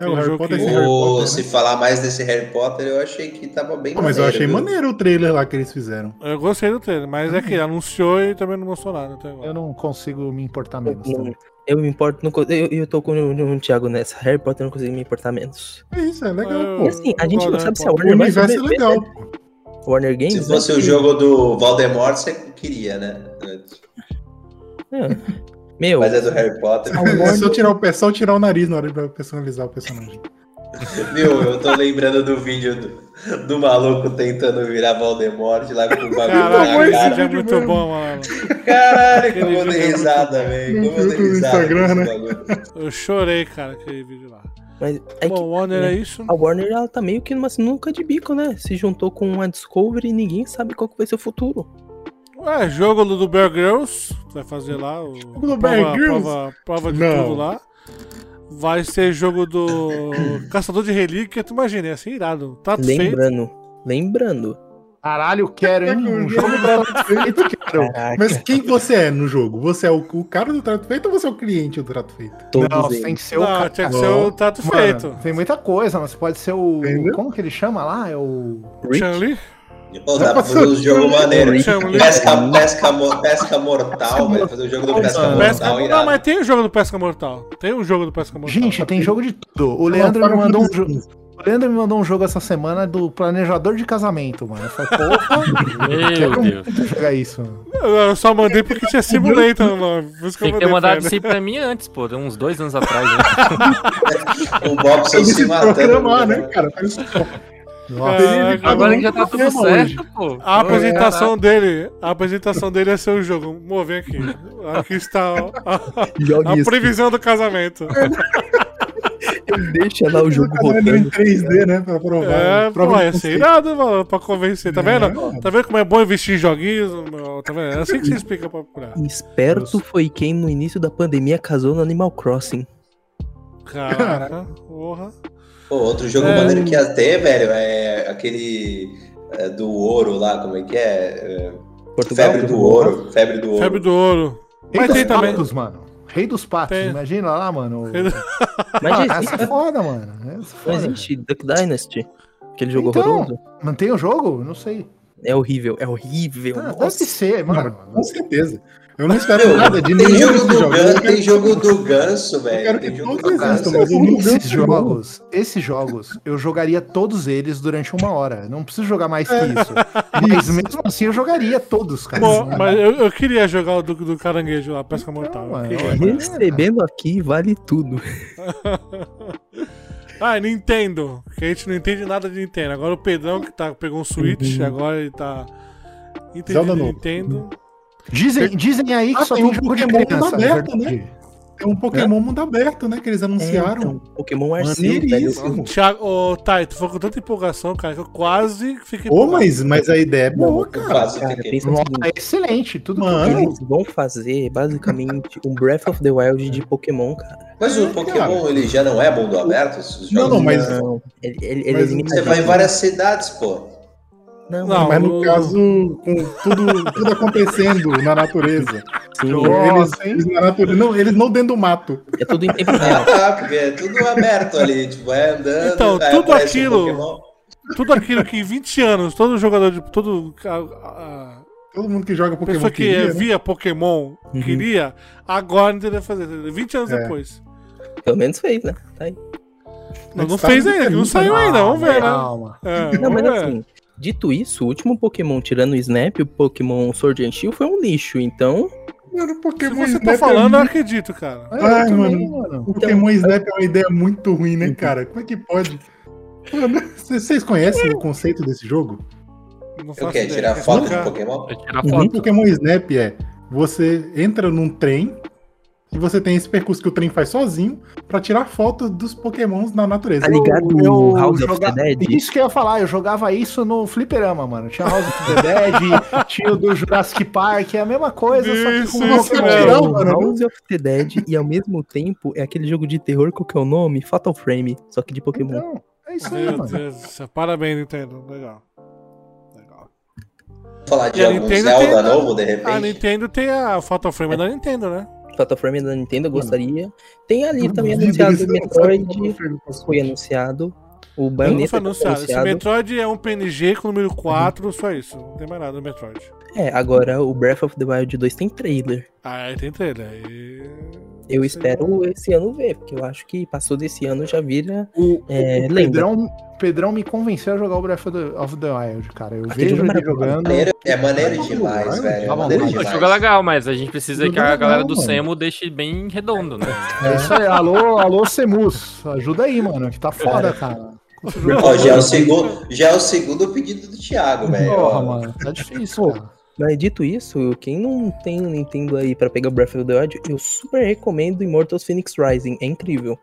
[SPEAKER 4] É, o Harry
[SPEAKER 2] jogo
[SPEAKER 4] Potter
[SPEAKER 2] que-
[SPEAKER 4] Harry Potter.
[SPEAKER 3] se
[SPEAKER 4] né?
[SPEAKER 3] falar mais desse Harry Potter, eu achei que tava bem
[SPEAKER 4] Pô, mas eu achei
[SPEAKER 3] viu?
[SPEAKER 4] maneiro o trailer lá que eles fizeram.
[SPEAKER 2] Eu gostei do trailer, mas é que anunciou e também não mostrou nada até agora.
[SPEAKER 6] Eu não consigo me importar menos
[SPEAKER 1] Não,
[SPEAKER 6] também.
[SPEAKER 1] Eu me importo, não, eu, eu tô com o, o Thiago nessa. Harry Potter eu não consigo me importar menos.
[SPEAKER 4] É isso, é legal,
[SPEAKER 2] Eu-
[SPEAKER 4] pô.
[SPEAKER 1] E assim, a gente não sabe se a
[SPEAKER 2] Harry
[SPEAKER 4] O
[SPEAKER 1] Warner vai
[SPEAKER 4] universo é legal,
[SPEAKER 1] né?
[SPEAKER 4] pô.
[SPEAKER 1] Warner Games.
[SPEAKER 3] Se
[SPEAKER 1] né?
[SPEAKER 3] fosse o jogo do Voldemort, você queria, né?
[SPEAKER 1] É. *laughs* Meu,
[SPEAKER 3] Mas é do Harry Potter.
[SPEAKER 4] É só *laughs* tirar o pé, só tirar o nariz na hora de personalizar o personagem.
[SPEAKER 3] Viu? Eu tô lembrando do vídeo do, do maluco tentando virar Voldemort lá com o bagulho
[SPEAKER 2] Caralho,
[SPEAKER 3] na
[SPEAKER 2] esse
[SPEAKER 3] cara.
[SPEAKER 2] vídeo é muito
[SPEAKER 4] mesmo.
[SPEAKER 2] bom, mano.
[SPEAKER 3] Caralho, como eu dei
[SPEAKER 2] é
[SPEAKER 3] risada,
[SPEAKER 2] muito
[SPEAKER 3] velho. Como eu dei risada.
[SPEAKER 4] Instagram, né?
[SPEAKER 3] esse.
[SPEAKER 2] Eu chorei, cara, aquele vídeo lá.
[SPEAKER 1] mas é
[SPEAKER 2] Bom,
[SPEAKER 1] que
[SPEAKER 2] Warner
[SPEAKER 1] né,
[SPEAKER 2] é isso.
[SPEAKER 1] a Warner ela tá meio que numa sinuca de bico, né? Se juntou com a Discovery e ninguém sabe qual que vai ser o futuro.
[SPEAKER 2] É, jogo do Bear Grylls, vai fazer lá o
[SPEAKER 4] do Bear
[SPEAKER 2] prova,
[SPEAKER 4] Grylls?
[SPEAKER 2] prova, prova de
[SPEAKER 4] Não.
[SPEAKER 2] tudo lá. Vai ser jogo do Caçador de Relíquia, tu imagina, ia ser irado. Tá feito.
[SPEAKER 1] Lembrando, lembrando.
[SPEAKER 6] Caralho, quero, hein? Um jogo trato feito, quero.
[SPEAKER 1] Caraca,
[SPEAKER 4] Mas quem você é no jogo? Você é o, o cara do trato feito ou você é o cliente do trato feito?
[SPEAKER 1] todos
[SPEAKER 6] Não,
[SPEAKER 1] eles.
[SPEAKER 6] tem que ser o cara.
[SPEAKER 2] tinha que ser o trato
[SPEAKER 6] Mano,
[SPEAKER 2] feito.
[SPEAKER 6] Tem muita coisa, mas pode ser o.
[SPEAKER 4] Entendeu?
[SPEAKER 6] Como que ele chama lá? É o.
[SPEAKER 1] Rick,
[SPEAKER 2] Chun-Li?
[SPEAKER 3] Pô, dá pra fazer um jogo maneiro. Pesca, pesca, pesca mortal, velho. Fazer o jogo do pesca mortal
[SPEAKER 2] Não, mas tem o jogo do Pesca Mortal. Tem um jogo do Pesca Mortal.
[SPEAKER 6] Gente, tem jogo de tudo. O Leandro me mandou um jogo. O Leandro me mandou um jogo essa semana do planejador de casamento, mano. Eu falei, porra, *laughs*
[SPEAKER 5] Meu Deus.
[SPEAKER 6] jogar isso. mano.
[SPEAKER 2] Eu só mandei porque tinha Simulator *laughs* no nome. Por isso que
[SPEAKER 5] Tem que ter mandado isso aí pra mim antes, pô. Uns dois anos atrás. Né? *laughs*
[SPEAKER 3] O se
[SPEAKER 4] se
[SPEAKER 3] matando.
[SPEAKER 4] programar,
[SPEAKER 3] né?
[SPEAKER 4] né, cara?
[SPEAKER 6] Nossa.
[SPEAKER 2] Caraca,
[SPEAKER 5] Agora que já tá tudo certo, pô.
[SPEAKER 2] A apresentação dele, a apresentação dele é ser o jogo. Vamos ver aqui. Aqui está a, a- a previsão do casamento.
[SPEAKER 1] Deixa lá o jogo
[SPEAKER 4] em
[SPEAKER 1] rodando.
[SPEAKER 4] 3D, né? Pra provar.
[SPEAKER 2] É,
[SPEAKER 4] Prova
[SPEAKER 2] ia ser irado, mano, pra convencer. Tá vendo?
[SPEAKER 4] É,
[SPEAKER 2] Tá vendo como é bom investir em joguinhos? Tá vendo? É assim que você explica pra procurar.
[SPEAKER 1] Esperto foi quem no início da pandemia casou no Animal Crossing.
[SPEAKER 2] Caraca, porra.
[SPEAKER 3] Pô, outro jogo
[SPEAKER 2] É.
[SPEAKER 3] maneiro que ia ter, velho, é aquele é, do ouro lá, como é que é? É,
[SPEAKER 1] Portugal?
[SPEAKER 3] Febre do ouro. Febre do ouro.
[SPEAKER 2] Febre do ouro.
[SPEAKER 6] Rei
[SPEAKER 2] Mas
[SPEAKER 6] dos
[SPEAKER 2] tem também.
[SPEAKER 6] patos, mano. Rei dos patos,
[SPEAKER 2] Tem.
[SPEAKER 6] imagina lá, mano. *laughs*
[SPEAKER 1] Mas
[SPEAKER 6] Ah,
[SPEAKER 1] existe,
[SPEAKER 6] é foda, mano. É
[SPEAKER 1] não
[SPEAKER 6] foda.
[SPEAKER 1] existe Duck Dynasty. Aquele jogo
[SPEAKER 6] Então,
[SPEAKER 1] horroroso.
[SPEAKER 6] Tem o jogo? Não sei.
[SPEAKER 1] É horrível, é horrível.
[SPEAKER 6] Ah, deve ser, mano.
[SPEAKER 4] Com certeza. Eu não espero
[SPEAKER 3] Meu,
[SPEAKER 4] nada de
[SPEAKER 3] tem
[SPEAKER 4] nenhum
[SPEAKER 3] jogo
[SPEAKER 4] desses jogos.
[SPEAKER 3] Ganso, tem jogo do ganso, velho.
[SPEAKER 4] quero
[SPEAKER 3] Tem
[SPEAKER 4] que
[SPEAKER 3] jogo do ganso.
[SPEAKER 4] não
[SPEAKER 6] Esses jogos, esses jogos, eu jogaria todos eles durante uma hora. Não preciso jogar mais que isso. *laughs* Mas mesmo assim eu jogaria todos, cara.
[SPEAKER 2] Pô, mas eu, eu queria jogar o do, do caranguejo lá, pesca mortal.
[SPEAKER 6] Não,
[SPEAKER 2] Eu
[SPEAKER 6] mano.
[SPEAKER 1] Recebendo aqui vale tudo. *laughs*
[SPEAKER 2] Ah, Nintendo. Que a gente não entende nada de Nintendo. Agora o Pedrão que tá, pegou um Switch, agora ele tá. Entendendo
[SPEAKER 4] Zelda.
[SPEAKER 2] Nintendo.
[SPEAKER 6] Dizem, dizem aí que
[SPEAKER 4] Ah,
[SPEAKER 6] só
[SPEAKER 4] tem
[SPEAKER 6] tem
[SPEAKER 4] um
[SPEAKER 6] jogo de
[SPEAKER 4] Pokémon
[SPEAKER 6] criança.
[SPEAKER 4] aberto,
[SPEAKER 6] verdade.
[SPEAKER 4] Tem um Pokémon mundo aberto, né? Que eles
[SPEAKER 1] É,
[SPEAKER 4] anunciaram.
[SPEAKER 1] então, Pokémon Arceus, velho.
[SPEAKER 2] Thiago, ô, Thay, tu foi com tanta empolgação, cara, que eu quase fiquei.
[SPEAKER 4] Ô,
[SPEAKER 2] empolgado.
[SPEAKER 4] mas, mas a ideia é boa, cara.
[SPEAKER 3] quase
[SPEAKER 1] Cara, pensa no
[SPEAKER 6] Nossa,
[SPEAKER 1] seguinte,
[SPEAKER 6] é excelente. Tudo
[SPEAKER 4] Mano.
[SPEAKER 1] eles vão fazer basicamente um Breath of the Wild de Pokémon, cara.
[SPEAKER 3] Mas o Pokémon, ele já não é mundo aberto?
[SPEAKER 4] Não,
[SPEAKER 3] jogos?
[SPEAKER 4] não, mas-
[SPEAKER 1] Não, ele, ele, ele
[SPEAKER 4] Mas
[SPEAKER 3] Você vai em várias cidades, pô.
[SPEAKER 1] Não,
[SPEAKER 2] Não,
[SPEAKER 4] Mas no
[SPEAKER 2] o-
[SPEAKER 4] caso, com tudo, tudo acontecendo na natureza.
[SPEAKER 1] sim,
[SPEAKER 4] Eles, eles na natureza. Não, eles não dentro do mato.
[SPEAKER 1] é tudo em tempo *laughs* real.
[SPEAKER 3] Ah, porque é tudo aberto ali, tipo, vai andando,
[SPEAKER 2] Então,
[SPEAKER 3] aí
[SPEAKER 2] tudo
[SPEAKER 3] um
[SPEAKER 2] aquilo-
[SPEAKER 3] Pokémon.
[SPEAKER 2] Tudo aquilo que em 20 anos, todo jogador de. Todo. A, a-
[SPEAKER 4] Todo mundo que joga Pokémon
[SPEAKER 2] pessoa que
[SPEAKER 4] queria, né?
[SPEAKER 2] via Pokémon
[SPEAKER 1] Uhum.
[SPEAKER 2] queria, agora não teria fazer. 20 anos
[SPEAKER 4] É.
[SPEAKER 2] depois.
[SPEAKER 1] Pelo menos fez, né? Tá aí.
[SPEAKER 2] Não, não
[SPEAKER 4] tá
[SPEAKER 2] fez ainda, não saiu
[SPEAKER 4] né?
[SPEAKER 2] ainda, vamos ver, né?
[SPEAKER 6] Calma.
[SPEAKER 2] É,
[SPEAKER 1] Não, mas
[SPEAKER 2] ver.
[SPEAKER 1] assim, dito isso, o último Pokémon tirando o Snap, o Pokémon Sword and Shield foi um lixo, então...
[SPEAKER 4] Mano,
[SPEAKER 2] Se
[SPEAKER 4] Pokémon
[SPEAKER 2] você
[SPEAKER 4] Snap
[SPEAKER 2] tá
[SPEAKER 4] é
[SPEAKER 2] falando, eu
[SPEAKER 4] muito-
[SPEAKER 2] acredito, cara.
[SPEAKER 6] É, eu
[SPEAKER 4] Ai,
[SPEAKER 6] também,
[SPEAKER 4] mano. Pokémon Snap é uma ideia muito ruim, né, cara? Como é que pode? Mano, vocês conhecem o conceito desse jogo?
[SPEAKER 2] Não
[SPEAKER 3] Eu quero tirar foto de? Pokémon?
[SPEAKER 5] Eu tirar
[SPEAKER 1] Uhum.
[SPEAKER 4] O
[SPEAKER 5] foto.
[SPEAKER 4] Pokémon Snap é você entra num trem e você tem esse percurso que o trem faz sozinho pra tirar foto dos Pokémons na natureza.
[SPEAKER 1] Tá ligado
[SPEAKER 6] Eu
[SPEAKER 1] o House of
[SPEAKER 6] joga-
[SPEAKER 1] the Dead?
[SPEAKER 6] Isso que eu ia falar, eu jogava isso no fliperama, mano. Tinha House of the Dead, *laughs* tinha o do Jurassic Park, é a mesma coisa, só que
[SPEAKER 2] Isso,
[SPEAKER 6] com
[SPEAKER 2] isso
[SPEAKER 6] Pokémon.
[SPEAKER 4] Não, mano,
[SPEAKER 1] House of the Dead e ao mesmo tempo é aquele jogo de terror, qual que é o nome? Fatal Frame, só que de Pokémon.
[SPEAKER 6] Então, é isso aí,
[SPEAKER 2] Meu
[SPEAKER 6] mano.
[SPEAKER 2] Deus do céu. Parabéns, Nintendo. Legal. Legal.
[SPEAKER 3] Falar de
[SPEAKER 2] a
[SPEAKER 3] algum
[SPEAKER 2] Nintendo
[SPEAKER 3] Zelda
[SPEAKER 2] tem-
[SPEAKER 3] novo, de
[SPEAKER 2] A
[SPEAKER 3] repente?
[SPEAKER 2] Nintendo tem a Fatal Frame da Nintendo, né?
[SPEAKER 1] Frame da Nintendo, eu gostaria. Tem ali também
[SPEAKER 4] Duvido,
[SPEAKER 1] anunciado o
[SPEAKER 4] não
[SPEAKER 1] Metroid,
[SPEAKER 4] foi no
[SPEAKER 1] foi anunciado. O
[SPEAKER 2] Não
[SPEAKER 1] Bayonetta
[SPEAKER 2] foi
[SPEAKER 1] foi
[SPEAKER 2] anunciado. Esse. Metroid é um PNG com o número 4, só isso. Não tem mais nada no Metroid.
[SPEAKER 1] É, agora o Breath of the Wild 2 tem trailer.
[SPEAKER 2] Ah, aí tem trailer. Aí...
[SPEAKER 1] Eu
[SPEAKER 2] Sei
[SPEAKER 1] espero esse ano ver, porque eu acho que passou desse ano já vira
[SPEAKER 6] O,
[SPEAKER 1] é,
[SPEAKER 6] o. Pedrão, Pedrão me convenceu a jogar o Breath of the, of the Wild, cara. Eu
[SPEAKER 1] Aquele
[SPEAKER 6] vejo ele
[SPEAKER 1] é
[SPEAKER 6] jogando.
[SPEAKER 3] Maneiro- é maneiro demais, velho. É maneiro demais.
[SPEAKER 5] jogo é legal, mas a gente precisa que a
[SPEAKER 4] legal,
[SPEAKER 5] galera do
[SPEAKER 4] mano.
[SPEAKER 5] Semo deixe bem redondo, né?
[SPEAKER 6] É isso aí, alô, alô, Semus. Ajuda aí, mano, que tá foda, cara.
[SPEAKER 3] Ó, já é o segundo, já é o segundo pedido do Thiago, velho.
[SPEAKER 6] Porra, mano, tá difícil, cara.
[SPEAKER 1] Mas dito isso, quem não tem um Nintendo aí pra pegar o Breath of the Wild, eu super recomendo Immortals Phoenix Rising. É incrível.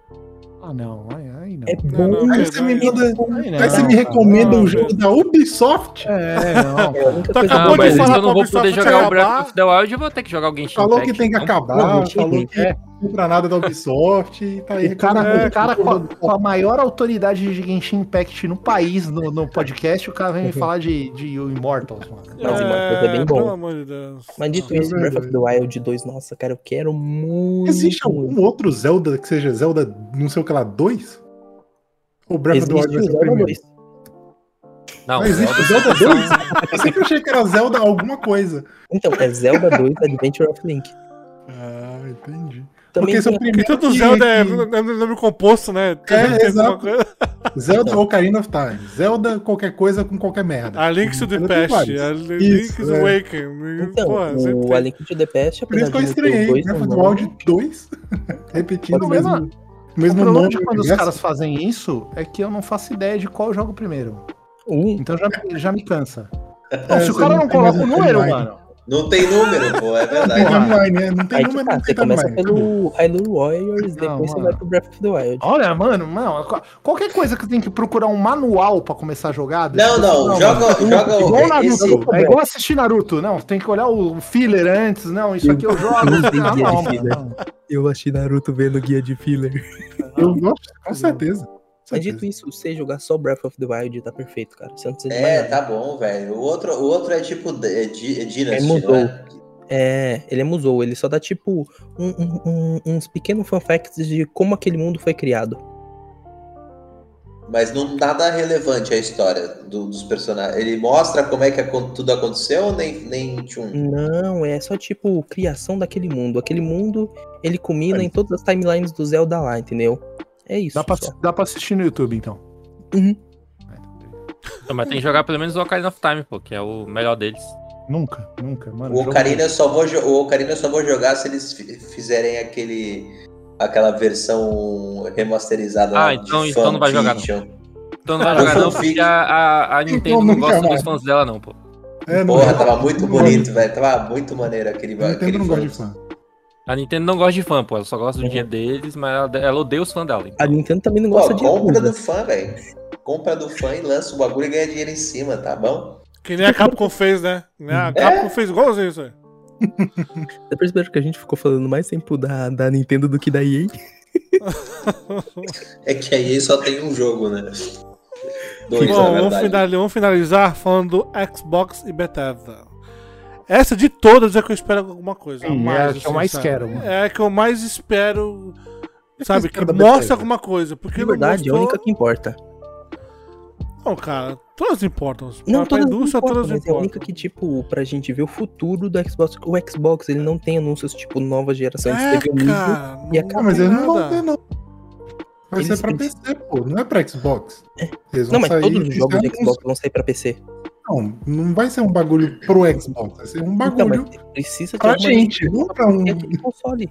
[SPEAKER 6] Ah, não, aí, aí não.
[SPEAKER 1] É
[SPEAKER 2] Não,
[SPEAKER 1] bom.
[SPEAKER 2] não,
[SPEAKER 4] Aí
[SPEAKER 2] Pedro,
[SPEAKER 4] você me
[SPEAKER 2] aí-
[SPEAKER 4] manda.
[SPEAKER 6] Aí não,
[SPEAKER 4] Aí você me recomenda
[SPEAKER 2] não,
[SPEAKER 4] o jogo da Ubisoft?
[SPEAKER 6] É, não.
[SPEAKER 1] É coisa
[SPEAKER 2] acabou
[SPEAKER 5] Não,
[SPEAKER 2] de
[SPEAKER 5] mas
[SPEAKER 2] falar
[SPEAKER 5] se eu não vou poder jogar o. Breath of the Wild, eu vou ter que jogar Genshin
[SPEAKER 4] Falou que tem que
[SPEAKER 5] então.
[SPEAKER 4] acabar,
[SPEAKER 1] Não,
[SPEAKER 4] falou que não compra nada da Ubisoft e tá aí.
[SPEAKER 6] O cara,
[SPEAKER 2] É,
[SPEAKER 6] o cara com, a, com a maior autoridade de Genshin Impact no país, no, no podcast, o cara vem me falar de, de Immortals, mano.
[SPEAKER 1] Mas Immortals é bem bom.
[SPEAKER 2] Pelo amor de Deus.
[SPEAKER 1] Mas dito
[SPEAKER 4] É
[SPEAKER 1] isso, Breath of the Wild 2, nossa, cara, eu quero muito.
[SPEAKER 4] Existe algum outro Zelda que seja Zelda, não sei o que lá, 2? Ou Breath of the Wild
[SPEAKER 1] Existe
[SPEAKER 4] vai ser o
[SPEAKER 1] Zelda
[SPEAKER 4] primeiro?
[SPEAKER 1] 2.
[SPEAKER 5] Não,
[SPEAKER 4] Não existe
[SPEAKER 5] Zelda-
[SPEAKER 4] Zelda 2? Eu sempre achei que era Zelda alguma coisa.
[SPEAKER 1] Então, é Zelda 2 Adventure of Link.
[SPEAKER 4] Ah, entendi.
[SPEAKER 1] Também
[SPEAKER 4] Porque é o
[SPEAKER 2] Porque
[SPEAKER 4] primeiro
[SPEAKER 2] todo
[SPEAKER 4] que-
[SPEAKER 2] Zelda é
[SPEAKER 4] que-
[SPEAKER 2] é nome composto, né?
[SPEAKER 4] É, exato. Zelda Ocarina of Time. Zelda qualquer coisa com qualquer merda.
[SPEAKER 2] A Link's to the Past, a
[SPEAKER 4] Isso,
[SPEAKER 2] Link's
[SPEAKER 4] é.
[SPEAKER 2] Awakening.
[SPEAKER 1] Então,
[SPEAKER 2] Pô, sempre
[SPEAKER 1] o
[SPEAKER 2] tem.
[SPEAKER 1] A Link to the Past,
[SPEAKER 4] Por isso
[SPEAKER 1] apesar
[SPEAKER 4] que eu estranhei.
[SPEAKER 1] o 2
[SPEAKER 4] Breath of the
[SPEAKER 1] nome,
[SPEAKER 4] Wild 2. *laughs* Repetindo o
[SPEAKER 6] Pode
[SPEAKER 4] mesmo, o mesmo
[SPEAKER 6] o problema
[SPEAKER 4] nome.
[SPEAKER 6] de quando os caras fazem isso é que eu não faço ideia de qual jogo primeiro.
[SPEAKER 1] um,
[SPEAKER 6] Então já, já me cansa.
[SPEAKER 4] É,
[SPEAKER 6] Não, se o cara não coloca o número, mano.
[SPEAKER 3] Não tem número, pô, é
[SPEAKER 4] Não tem
[SPEAKER 3] verdade.
[SPEAKER 4] timeline, né? Não tem
[SPEAKER 1] Aí
[SPEAKER 4] número,
[SPEAKER 1] tá,
[SPEAKER 4] não
[SPEAKER 1] você
[SPEAKER 4] tem
[SPEAKER 1] começa
[SPEAKER 4] timeline.
[SPEAKER 1] pelo Hyrule Warriors,
[SPEAKER 6] Não,
[SPEAKER 1] depois você
[SPEAKER 6] mano.
[SPEAKER 1] vai pro Breath of the Wild.
[SPEAKER 6] Olha, mano, mano, qual- qualquer coisa que tem que procurar um manual pra começar a jogar.
[SPEAKER 3] Não, não, joga,
[SPEAKER 6] mano.
[SPEAKER 3] joga
[SPEAKER 6] Igual
[SPEAKER 3] o-
[SPEAKER 6] Naruto,
[SPEAKER 3] esse,
[SPEAKER 6] é igual assistir Naruto, não, tem que olhar o filler antes, não, isso aqui eu jogo.
[SPEAKER 1] Não
[SPEAKER 6] Ah, não, mano.
[SPEAKER 1] Eu achei Naruto vendo guia de filler.
[SPEAKER 4] Eu gosto, com certeza.
[SPEAKER 1] Mas dito isso, você jogar só Breath of the Wild tá perfeito, cara. Você não precisa
[SPEAKER 3] É,
[SPEAKER 1] mais nada.
[SPEAKER 3] tá bom, velho. O outro, o outro é tipo é, Di- é Dynasty,
[SPEAKER 1] mudou.
[SPEAKER 3] não é?
[SPEAKER 1] É, ele é musou, ele só dá tipo um- um- um- uns pequenos fun facts de como aquele mundo foi criado.
[SPEAKER 3] Mas não nada relevante a história do- dos personagens. Ele mostra como é que tudo aconteceu ou nem, nem tchum?
[SPEAKER 1] Não, é só tipo criação daquele mundo. Aquele mundo, ele culmina em todas as timelines do Zelda lá, entendeu? É isso.
[SPEAKER 6] Dá pra, dá pra assistir no YouTube, então.
[SPEAKER 1] Uhum.
[SPEAKER 5] Não, mas tem que jogar pelo menos o Ocarina of Time, pô, que é o melhor deles.
[SPEAKER 6] Nunca, nunca, mano.
[SPEAKER 3] O Ocarina, eu só vou, o Ocarina eu só vou jogar se eles fi- fizerem aquele aquela versão remasterizada
[SPEAKER 5] Ah, então-
[SPEAKER 3] de
[SPEAKER 5] então não vai jogar, não. Então não vai jogar não, porque a, a, a Nintendo
[SPEAKER 4] Então
[SPEAKER 5] não gosta
[SPEAKER 4] mais.
[SPEAKER 5] dos fãs dela, não, pô.
[SPEAKER 4] É, não-
[SPEAKER 3] Porra, tava muito bonito, velho. Tava muito maneiro aquele,
[SPEAKER 4] gosto-
[SPEAKER 3] aquele
[SPEAKER 4] Nintendo não gosta de
[SPEAKER 3] fã.
[SPEAKER 4] Fã.
[SPEAKER 5] A Nintendo não gosta de fã, pô. Ela só gosta do
[SPEAKER 1] Uhum.
[SPEAKER 5] dinheiro deles, mas ela, ela odeia os fãs dela.
[SPEAKER 1] A
[SPEAKER 5] Então.
[SPEAKER 1] Nintendo também não
[SPEAKER 3] Pô,
[SPEAKER 1] gosta de
[SPEAKER 3] compra
[SPEAKER 1] Yakuza.
[SPEAKER 3] do fã, velho. Compra do fã e lança o bagulho e ganha dinheiro em cima, tá bom?
[SPEAKER 2] Que nem a Capcom fez, né? Né? A Capcom fez igualzinho isso aí. *laughs*
[SPEAKER 1] Você percebeu que a gente ficou falando mais tempo da, da Nintendo do que da EA? *laughs*
[SPEAKER 3] É que aí só tem um jogo, né? Dois,
[SPEAKER 2] Bom,
[SPEAKER 3] na
[SPEAKER 2] vamos,
[SPEAKER 3] verdade.
[SPEAKER 2] finali- vamos finalizar falando do Xbox e Bethesda. Essa de todas é que eu espero alguma coisa.
[SPEAKER 6] Sim,
[SPEAKER 2] mais,
[SPEAKER 6] é a que eu
[SPEAKER 2] assim,
[SPEAKER 6] mais
[SPEAKER 2] sabe?
[SPEAKER 6] quero, mano.
[SPEAKER 2] É a que eu mais espero. Sabe, que
[SPEAKER 4] Bethesda?
[SPEAKER 2] alguma coisa. Porque
[SPEAKER 1] De
[SPEAKER 2] não
[SPEAKER 1] verdade, é a
[SPEAKER 2] mostrou...
[SPEAKER 1] única que importa.
[SPEAKER 2] Não, cara, todas importam.
[SPEAKER 1] Não,
[SPEAKER 2] pra
[SPEAKER 1] todas
[SPEAKER 2] indústria,
[SPEAKER 1] importam,
[SPEAKER 2] todas
[SPEAKER 1] mas é a
[SPEAKER 2] importam.
[SPEAKER 1] única que, tipo, pra gente ver o futuro do Xbox. O Xbox, ele não tem anúncios, tipo, nova geração.
[SPEAKER 2] É,
[SPEAKER 1] teve
[SPEAKER 2] cara.
[SPEAKER 1] e acaba.
[SPEAKER 4] Ah, mas eles não vão
[SPEAKER 2] nada.
[SPEAKER 4] ter, não. Vai
[SPEAKER 1] Eles
[SPEAKER 4] ser pra PC, pô. Não é pra Xbox. Vão
[SPEAKER 1] Não, mas todos os jogos de Xbox vão sair pra PC.
[SPEAKER 4] Não, não vai ser um bagulho pro Xbox. Vai ser um
[SPEAKER 1] Então,
[SPEAKER 4] bagulho
[SPEAKER 1] mas precisa de
[SPEAKER 4] pra gente, não pra um.
[SPEAKER 1] console.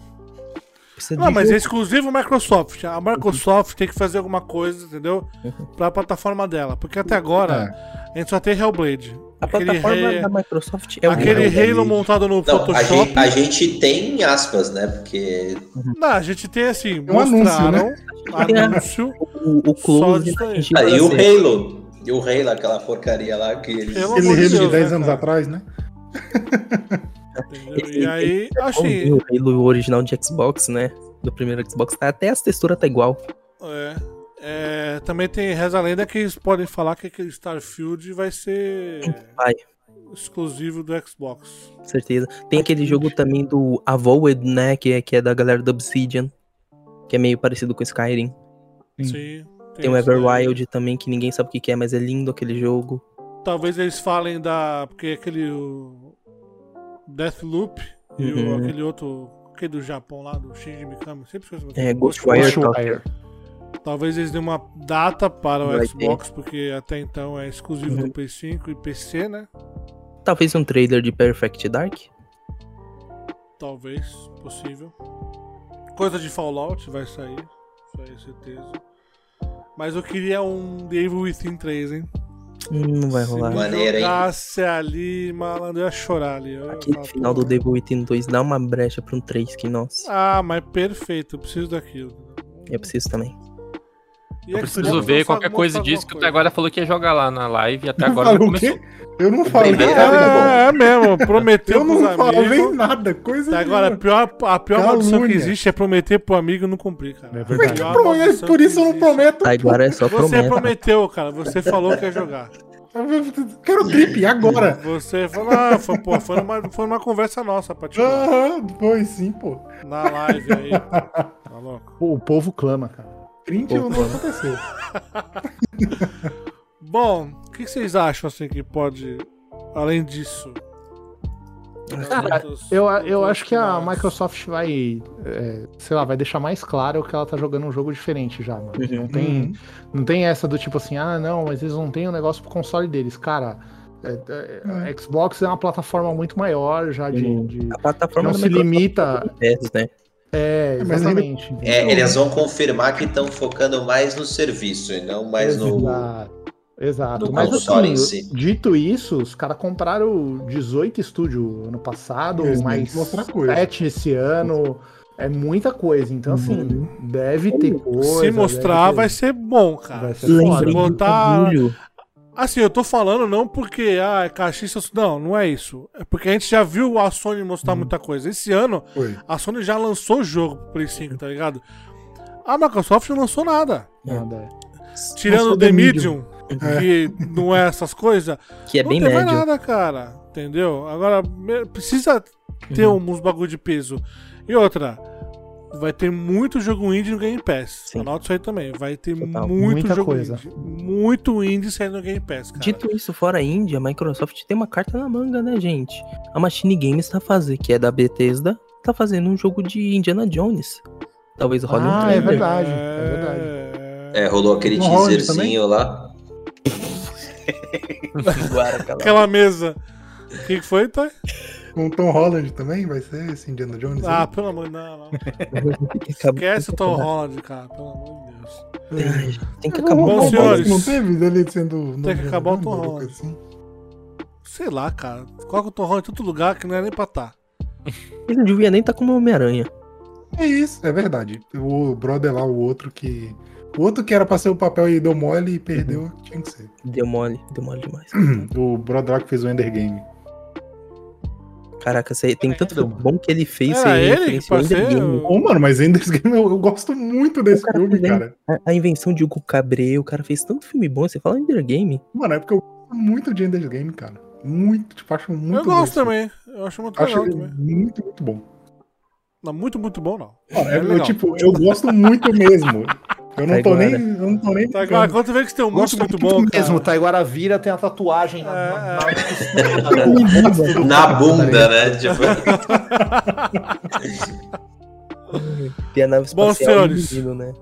[SPEAKER 1] Precisa
[SPEAKER 2] Não, mas é exclusivo Microsoft. A Microsoft tem que fazer alguma coisa, entendeu?
[SPEAKER 1] Uhum.
[SPEAKER 2] Pra plataforma dela. Porque até agora a gente só tem Hellblade.
[SPEAKER 1] A
[SPEAKER 2] Aquele,
[SPEAKER 1] plataforma
[SPEAKER 2] rei-
[SPEAKER 1] da Microsoft é o
[SPEAKER 2] aquele
[SPEAKER 1] Halo.
[SPEAKER 2] Montado no
[SPEAKER 3] Não, a
[SPEAKER 2] Photoshop.
[SPEAKER 3] gente, a gente tem aspas, né? Porque
[SPEAKER 2] Não, a gente tem assim,
[SPEAKER 4] um anúncio,
[SPEAKER 2] mostraram
[SPEAKER 4] né? *laughs*
[SPEAKER 2] anúncio.
[SPEAKER 1] O, o
[SPEAKER 2] Só
[SPEAKER 1] close
[SPEAKER 2] disso aí.
[SPEAKER 3] Ah, e o. Halo. E o Halo, aquela porcaria lá que eles.
[SPEAKER 2] Pelo
[SPEAKER 4] Aquele
[SPEAKER 2] amor de
[SPEAKER 4] Halo de
[SPEAKER 2] Deus,
[SPEAKER 4] 10
[SPEAKER 2] né,
[SPEAKER 4] anos
[SPEAKER 2] cara?
[SPEAKER 4] atrás, né?
[SPEAKER 2] entendeu? E aí, assim,
[SPEAKER 1] O Halo original de Xbox, né? Do primeiro Xbox, tá, até as texturas tá igual.
[SPEAKER 2] é, é, também tem reza a lenda que eles podem falar que aquele Starfield vai ser
[SPEAKER 1] Vai,
[SPEAKER 2] exclusivo do Xbox.
[SPEAKER 1] com certeza. Tem aquele jogo também do Avowed, né? Que é, que é da galera do Obsidian. Que é meio parecido com Skyrim.
[SPEAKER 4] Sim.
[SPEAKER 2] Sim.
[SPEAKER 1] Tem o. Everwild também, que ninguém sabe o que que é, mas é lindo aquele jogo.
[SPEAKER 2] Talvez eles falem da. Porque aquele. O Deathloop e o-
[SPEAKER 1] Uhum.
[SPEAKER 2] aquele outro. Aquele do Japão lá, do Shinji Mikami. Sempre esqueço
[SPEAKER 1] É. Ghostwire.
[SPEAKER 6] Ghostwire.
[SPEAKER 2] Talvez eles dêem uma data para o
[SPEAKER 1] Vai
[SPEAKER 2] Xbox, porque até então é exclusivo
[SPEAKER 1] Uhum.
[SPEAKER 2] do Play 5 e PC, né?
[SPEAKER 1] Talvez um trailer de Perfect Dark.
[SPEAKER 2] Talvez, possível. Coisa de Fallout vai sair, isso aí, certeza. Mas eu queria um Evil Within 3, hein?
[SPEAKER 1] Hum, Não vai
[SPEAKER 2] Se
[SPEAKER 1] rolar.
[SPEAKER 2] não
[SPEAKER 3] Maneiro, hein?
[SPEAKER 2] ali, malandro, eu ia chorar ali. Eu ia
[SPEAKER 1] Aquele final do
[SPEAKER 2] "Pô,
[SPEAKER 1] Devil Within 2 dá uma brecha pra um 3 que, nossa,
[SPEAKER 2] Ah, mas perfeito, eu preciso daquilo.
[SPEAKER 1] eu preciso também.
[SPEAKER 2] E
[SPEAKER 5] Eu preciso ver qualquer coisa disso que até agora falou que ia jogar lá na live e até agora não começou.
[SPEAKER 4] quê? Eu não falei nada.
[SPEAKER 2] É, é mesmo, prometeu
[SPEAKER 4] Eu não falei
[SPEAKER 2] amigos.
[SPEAKER 4] nada. Coisa
[SPEAKER 2] agora, a
[SPEAKER 4] nenhuma.
[SPEAKER 2] pior, a pior maldição que existe é prometer pro amigo e não cumprir, cara.
[SPEAKER 6] É verdade.
[SPEAKER 2] maldição
[SPEAKER 4] Por isso eu não prometo.
[SPEAKER 1] Agora é só
[SPEAKER 2] Você
[SPEAKER 1] promessa.
[SPEAKER 2] prometeu, cara. Você falou que ia jogar. *laughs*
[SPEAKER 4] Quero trip agora.
[SPEAKER 2] Você falou, ah, foi, pô, foi, numa, foi numa conversa nossa, particular.
[SPEAKER 4] Aham, foi sim, pô.
[SPEAKER 2] Na live aí. *laughs* Tá louco?
[SPEAKER 6] Pô, o povo clama, cara.
[SPEAKER 4] Print não aconteceu. *laughs*
[SPEAKER 2] Bom, o que vocês acham assim que pode. Além disso?
[SPEAKER 6] Cara,
[SPEAKER 2] Outros-
[SPEAKER 6] Eu, eu acho que a? Microsoft vai, é, sei lá, vai deixar mais claro que ela tá jogando um jogo diferente já, mano.
[SPEAKER 1] Uhum.
[SPEAKER 6] Não, tem, não tem essa do tipo assim, ah, não, mas eles não têm um negócio pro console deles. Cara, é, é, a Xbox é uma plataforma muito maior já de.
[SPEAKER 1] Uhum.
[SPEAKER 6] de-
[SPEAKER 1] A plataforma
[SPEAKER 6] não se limita.
[SPEAKER 1] é né?
[SPEAKER 6] É,
[SPEAKER 4] ainda-
[SPEAKER 6] exatamente.
[SPEAKER 3] É, eles vão confirmar que estão focando mais no serviço e não mais no.
[SPEAKER 6] Exato. Exato.
[SPEAKER 3] do
[SPEAKER 6] Mas assim,
[SPEAKER 3] em si.
[SPEAKER 6] dito isso, os caras compraram 18 estúdios ano passado,
[SPEAKER 4] Eles
[SPEAKER 6] mais
[SPEAKER 4] que mostrar coisa.
[SPEAKER 6] 7 esse ano. É muita coisa. Então, assim, deve ter coisa.
[SPEAKER 2] Se mostrar, vai ser bom, cara.
[SPEAKER 6] Vai ser foda.
[SPEAKER 1] do
[SPEAKER 2] botar-. Assim, eu tô falando não porque, ah, é caixista. Não, não é isso. É porque a gente já viu a Sony mostrar muita coisa. Esse ano,
[SPEAKER 4] Foi.
[SPEAKER 2] a Sony já lançou o jogo pro Play 5, tá ligado? A Microsoft não lançou nada.
[SPEAKER 6] Nada, é.
[SPEAKER 2] Tirando o The
[SPEAKER 4] The
[SPEAKER 2] Medium, que não é essas coisas.
[SPEAKER 1] Que é
[SPEAKER 2] não
[SPEAKER 1] bem médio.
[SPEAKER 2] nada, cara. Entendeu? Agora, precisa ter
[SPEAKER 1] Uhum.
[SPEAKER 2] uns bagulho de peso. E outra, vai ter muito jogo indie no Game Pass.
[SPEAKER 1] Sim.
[SPEAKER 2] Anota isso aí também. Vai ter
[SPEAKER 1] Total.
[SPEAKER 2] muito
[SPEAKER 6] Muita
[SPEAKER 2] jogo
[SPEAKER 6] coisa.
[SPEAKER 2] indie. Muito indie saindo no Game Pass, cara.
[SPEAKER 1] Dito isso, fora a Índia, a Microsoft tem uma carta na manga, né, gente? A Machine Games tá fazendo, que é da Bethesda, tá fazendo um jogo de Indiana Jones. Talvez role um
[SPEAKER 6] Ah, é
[SPEAKER 1] trailer.
[SPEAKER 6] verdade. É verdade.
[SPEAKER 3] É, rolou aquele
[SPEAKER 4] Holland
[SPEAKER 3] teaserzinho lá. *laughs*
[SPEAKER 2] Aquela mesa. O que, foi, Toy?
[SPEAKER 4] Com o Tom Holland também vai ser esse Indiana Jones?
[SPEAKER 2] Ah,
[SPEAKER 4] aí?
[SPEAKER 2] pelo amor de Deus, Esquece o Tom Holland, cara. Pelo amor de Deus.
[SPEAKER 1] Tem que acabar
[SPEAKER 2] Bom,
[SPEAKER 1] com
[SPEAKER 4] Tom
[SPEAKER 1] o
[SPEAKER 2] senhores.
[SPEAKER 4] Holland Não teve ele sendo.
[SPEAKER 2] Tem que acabar o Tom Holland.
[SPEAKER 4] assim?
[SPEAKER 2] Sei lá, cara. Coloca o Tom Holland em todo lugar que não é nem pra tá.
[SPEAKER 1] Ele não devia nem estar tá como Homem-Aranha.
[SPEAKER 4] É isso, é verdade. O brother lá, o outro que. O outro que era pra ser o papel e deu mole e perdeu, tinha que ser.
[SPEAKER 1] Deu mole, deu mole demais. *clears throat*
[SPEAKER 4] O brother lá que fez o Ender Game.
[SPEAKER 1] Caraca, você- tem tanto
[SPEAKER 6] Caramba.
[SPEAKER 1] filme bom que ele fez.
[SPEAKER 2] Era
[SPEAKER 1] você
[SPEAKER 2] ele que
[SPEAKER 1] referenciou
[SPEAKER 2] pra ser
[SPEAKER 1] Ender Game.
[SPEAKER 2] o-
[SPEAKER 4] Ô, mano, mas Ender's Game eu, eu gosto muito desse filme,
[SPEAKER 1] fez
[SPEAKER 4] cara.
[SPEAKER 1] A, a invenção de Hugo Cabré, o cara fez tanto filme bom. Você fala Ender Game.
[SPEAKER 4] Mano, é porque eu gosto muito de Ender's Game, cara. Muito, tipo, acho muito
[SPEAKER 2] Eu gosto
[SPEAKER 4] bom.
[SPEAKER 2] também. Eu acho muito
[SPEAKER 4] Acho
[SPEAKER 2] legal também.
[SPEAKER 4] muito, muito bom.
[SPEAKER 2] Não, muito, muito bom, não.
[SPEAKER 4] Mano,
[SPEAKER 2] É
[SPEAKER 4] é, eu, tipo, eu gosto muito mesmo. *laughs* Eu não tô nem. Eu não tô nem.
[SPEAKER 2] Tá, agora, quando vê que você tem um muito, muito bom, cara.
[SPEAKER 6] mesmo, Taiguara vira, tem a tatuagem na,
[SPEAKER 2] É,
[SPEAKER 6] na, na-
[SPEAKER 3] Na bunda, né? Tipo, *laughs*
[SPEAKER 1] Tem a nave
[SPEAKER 2] Bom,
[SPEAKER 1] espacial
[SPEAKER 2] senhores.
[SPEAKER 1] menino, né?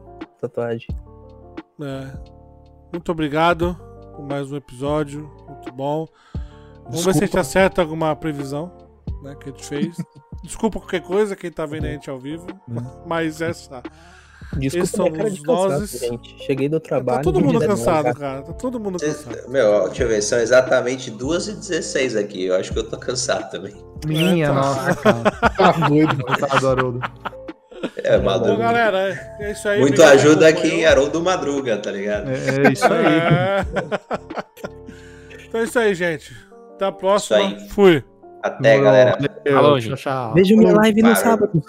[SPEAKER 1] Tatuagem.
[SPEAKER 2] É. Muito obrigado por mais um episódio. Muito bom. Vamos ver se a gente
[SPEAKER 4] Desculpa.
[SPEAKER 2] acerta alguma previsão né, que a gente fez. Desculpa qualquer coisa, quem tá vendo a gente ao vivo. Mas essa.
[SPEAKER 1] Desculpa
[SPEAKER 2] são
[SPEAKER 1] minha cara de
[SPEAKER 2] os
[SPEAKER 1] cansado,
[SPEAKER 2] nozes.
[SPEAKER 1] gente. Cheguei do trabalho.
[SPEAKER 2] Tá todo mundo cansado,
[SPEAKER 1] cara.
[SPEAKER 2] cara. Tá todo mundo cansado.
[SPEAKER 3] meu, ó, deixa eu ver, são exatamente 2h16 aqui. Eu acho que eu tô cansado também.
[SPEAKER 6] Minha
[SPEAKER 2] É, tá.
[SPEAKER 6] nossa, *laughs* cara.
[SPEAKER 4] Tá doido.
[SPEAKER 6] Coitado do Haroldo.
[SPEAKER 3] É,
[SPEAKER 2] Bom,
[SPEAKER 3] Madruga.
[SPEAKER 2] galera, é- é isso aí.
[SPEAKER 3] Muito
[SPEAKER 2] obrigado
[SPEAKER 3] ajuda aqui em
[SPEAKER 2] acompanhar.
[SPEAKER 3] Haroldo Madruga, tá ligado?
[SPEAKER 6] É, é isso aí.
[SPEAKER 2] É. *laughs* então é isso aí, gente. Até a próxima. Fui.
[SPEAKER 3] Até, galera.
[SPEAKER 6] Valeu,
[SPEAKER 5] Falou,
[SPEAKER 6] tchau,
[SPEAKER 5] gente.
[SPEAKER 6] tchau.
[SPEAKER 1] Veja minha live no sábado.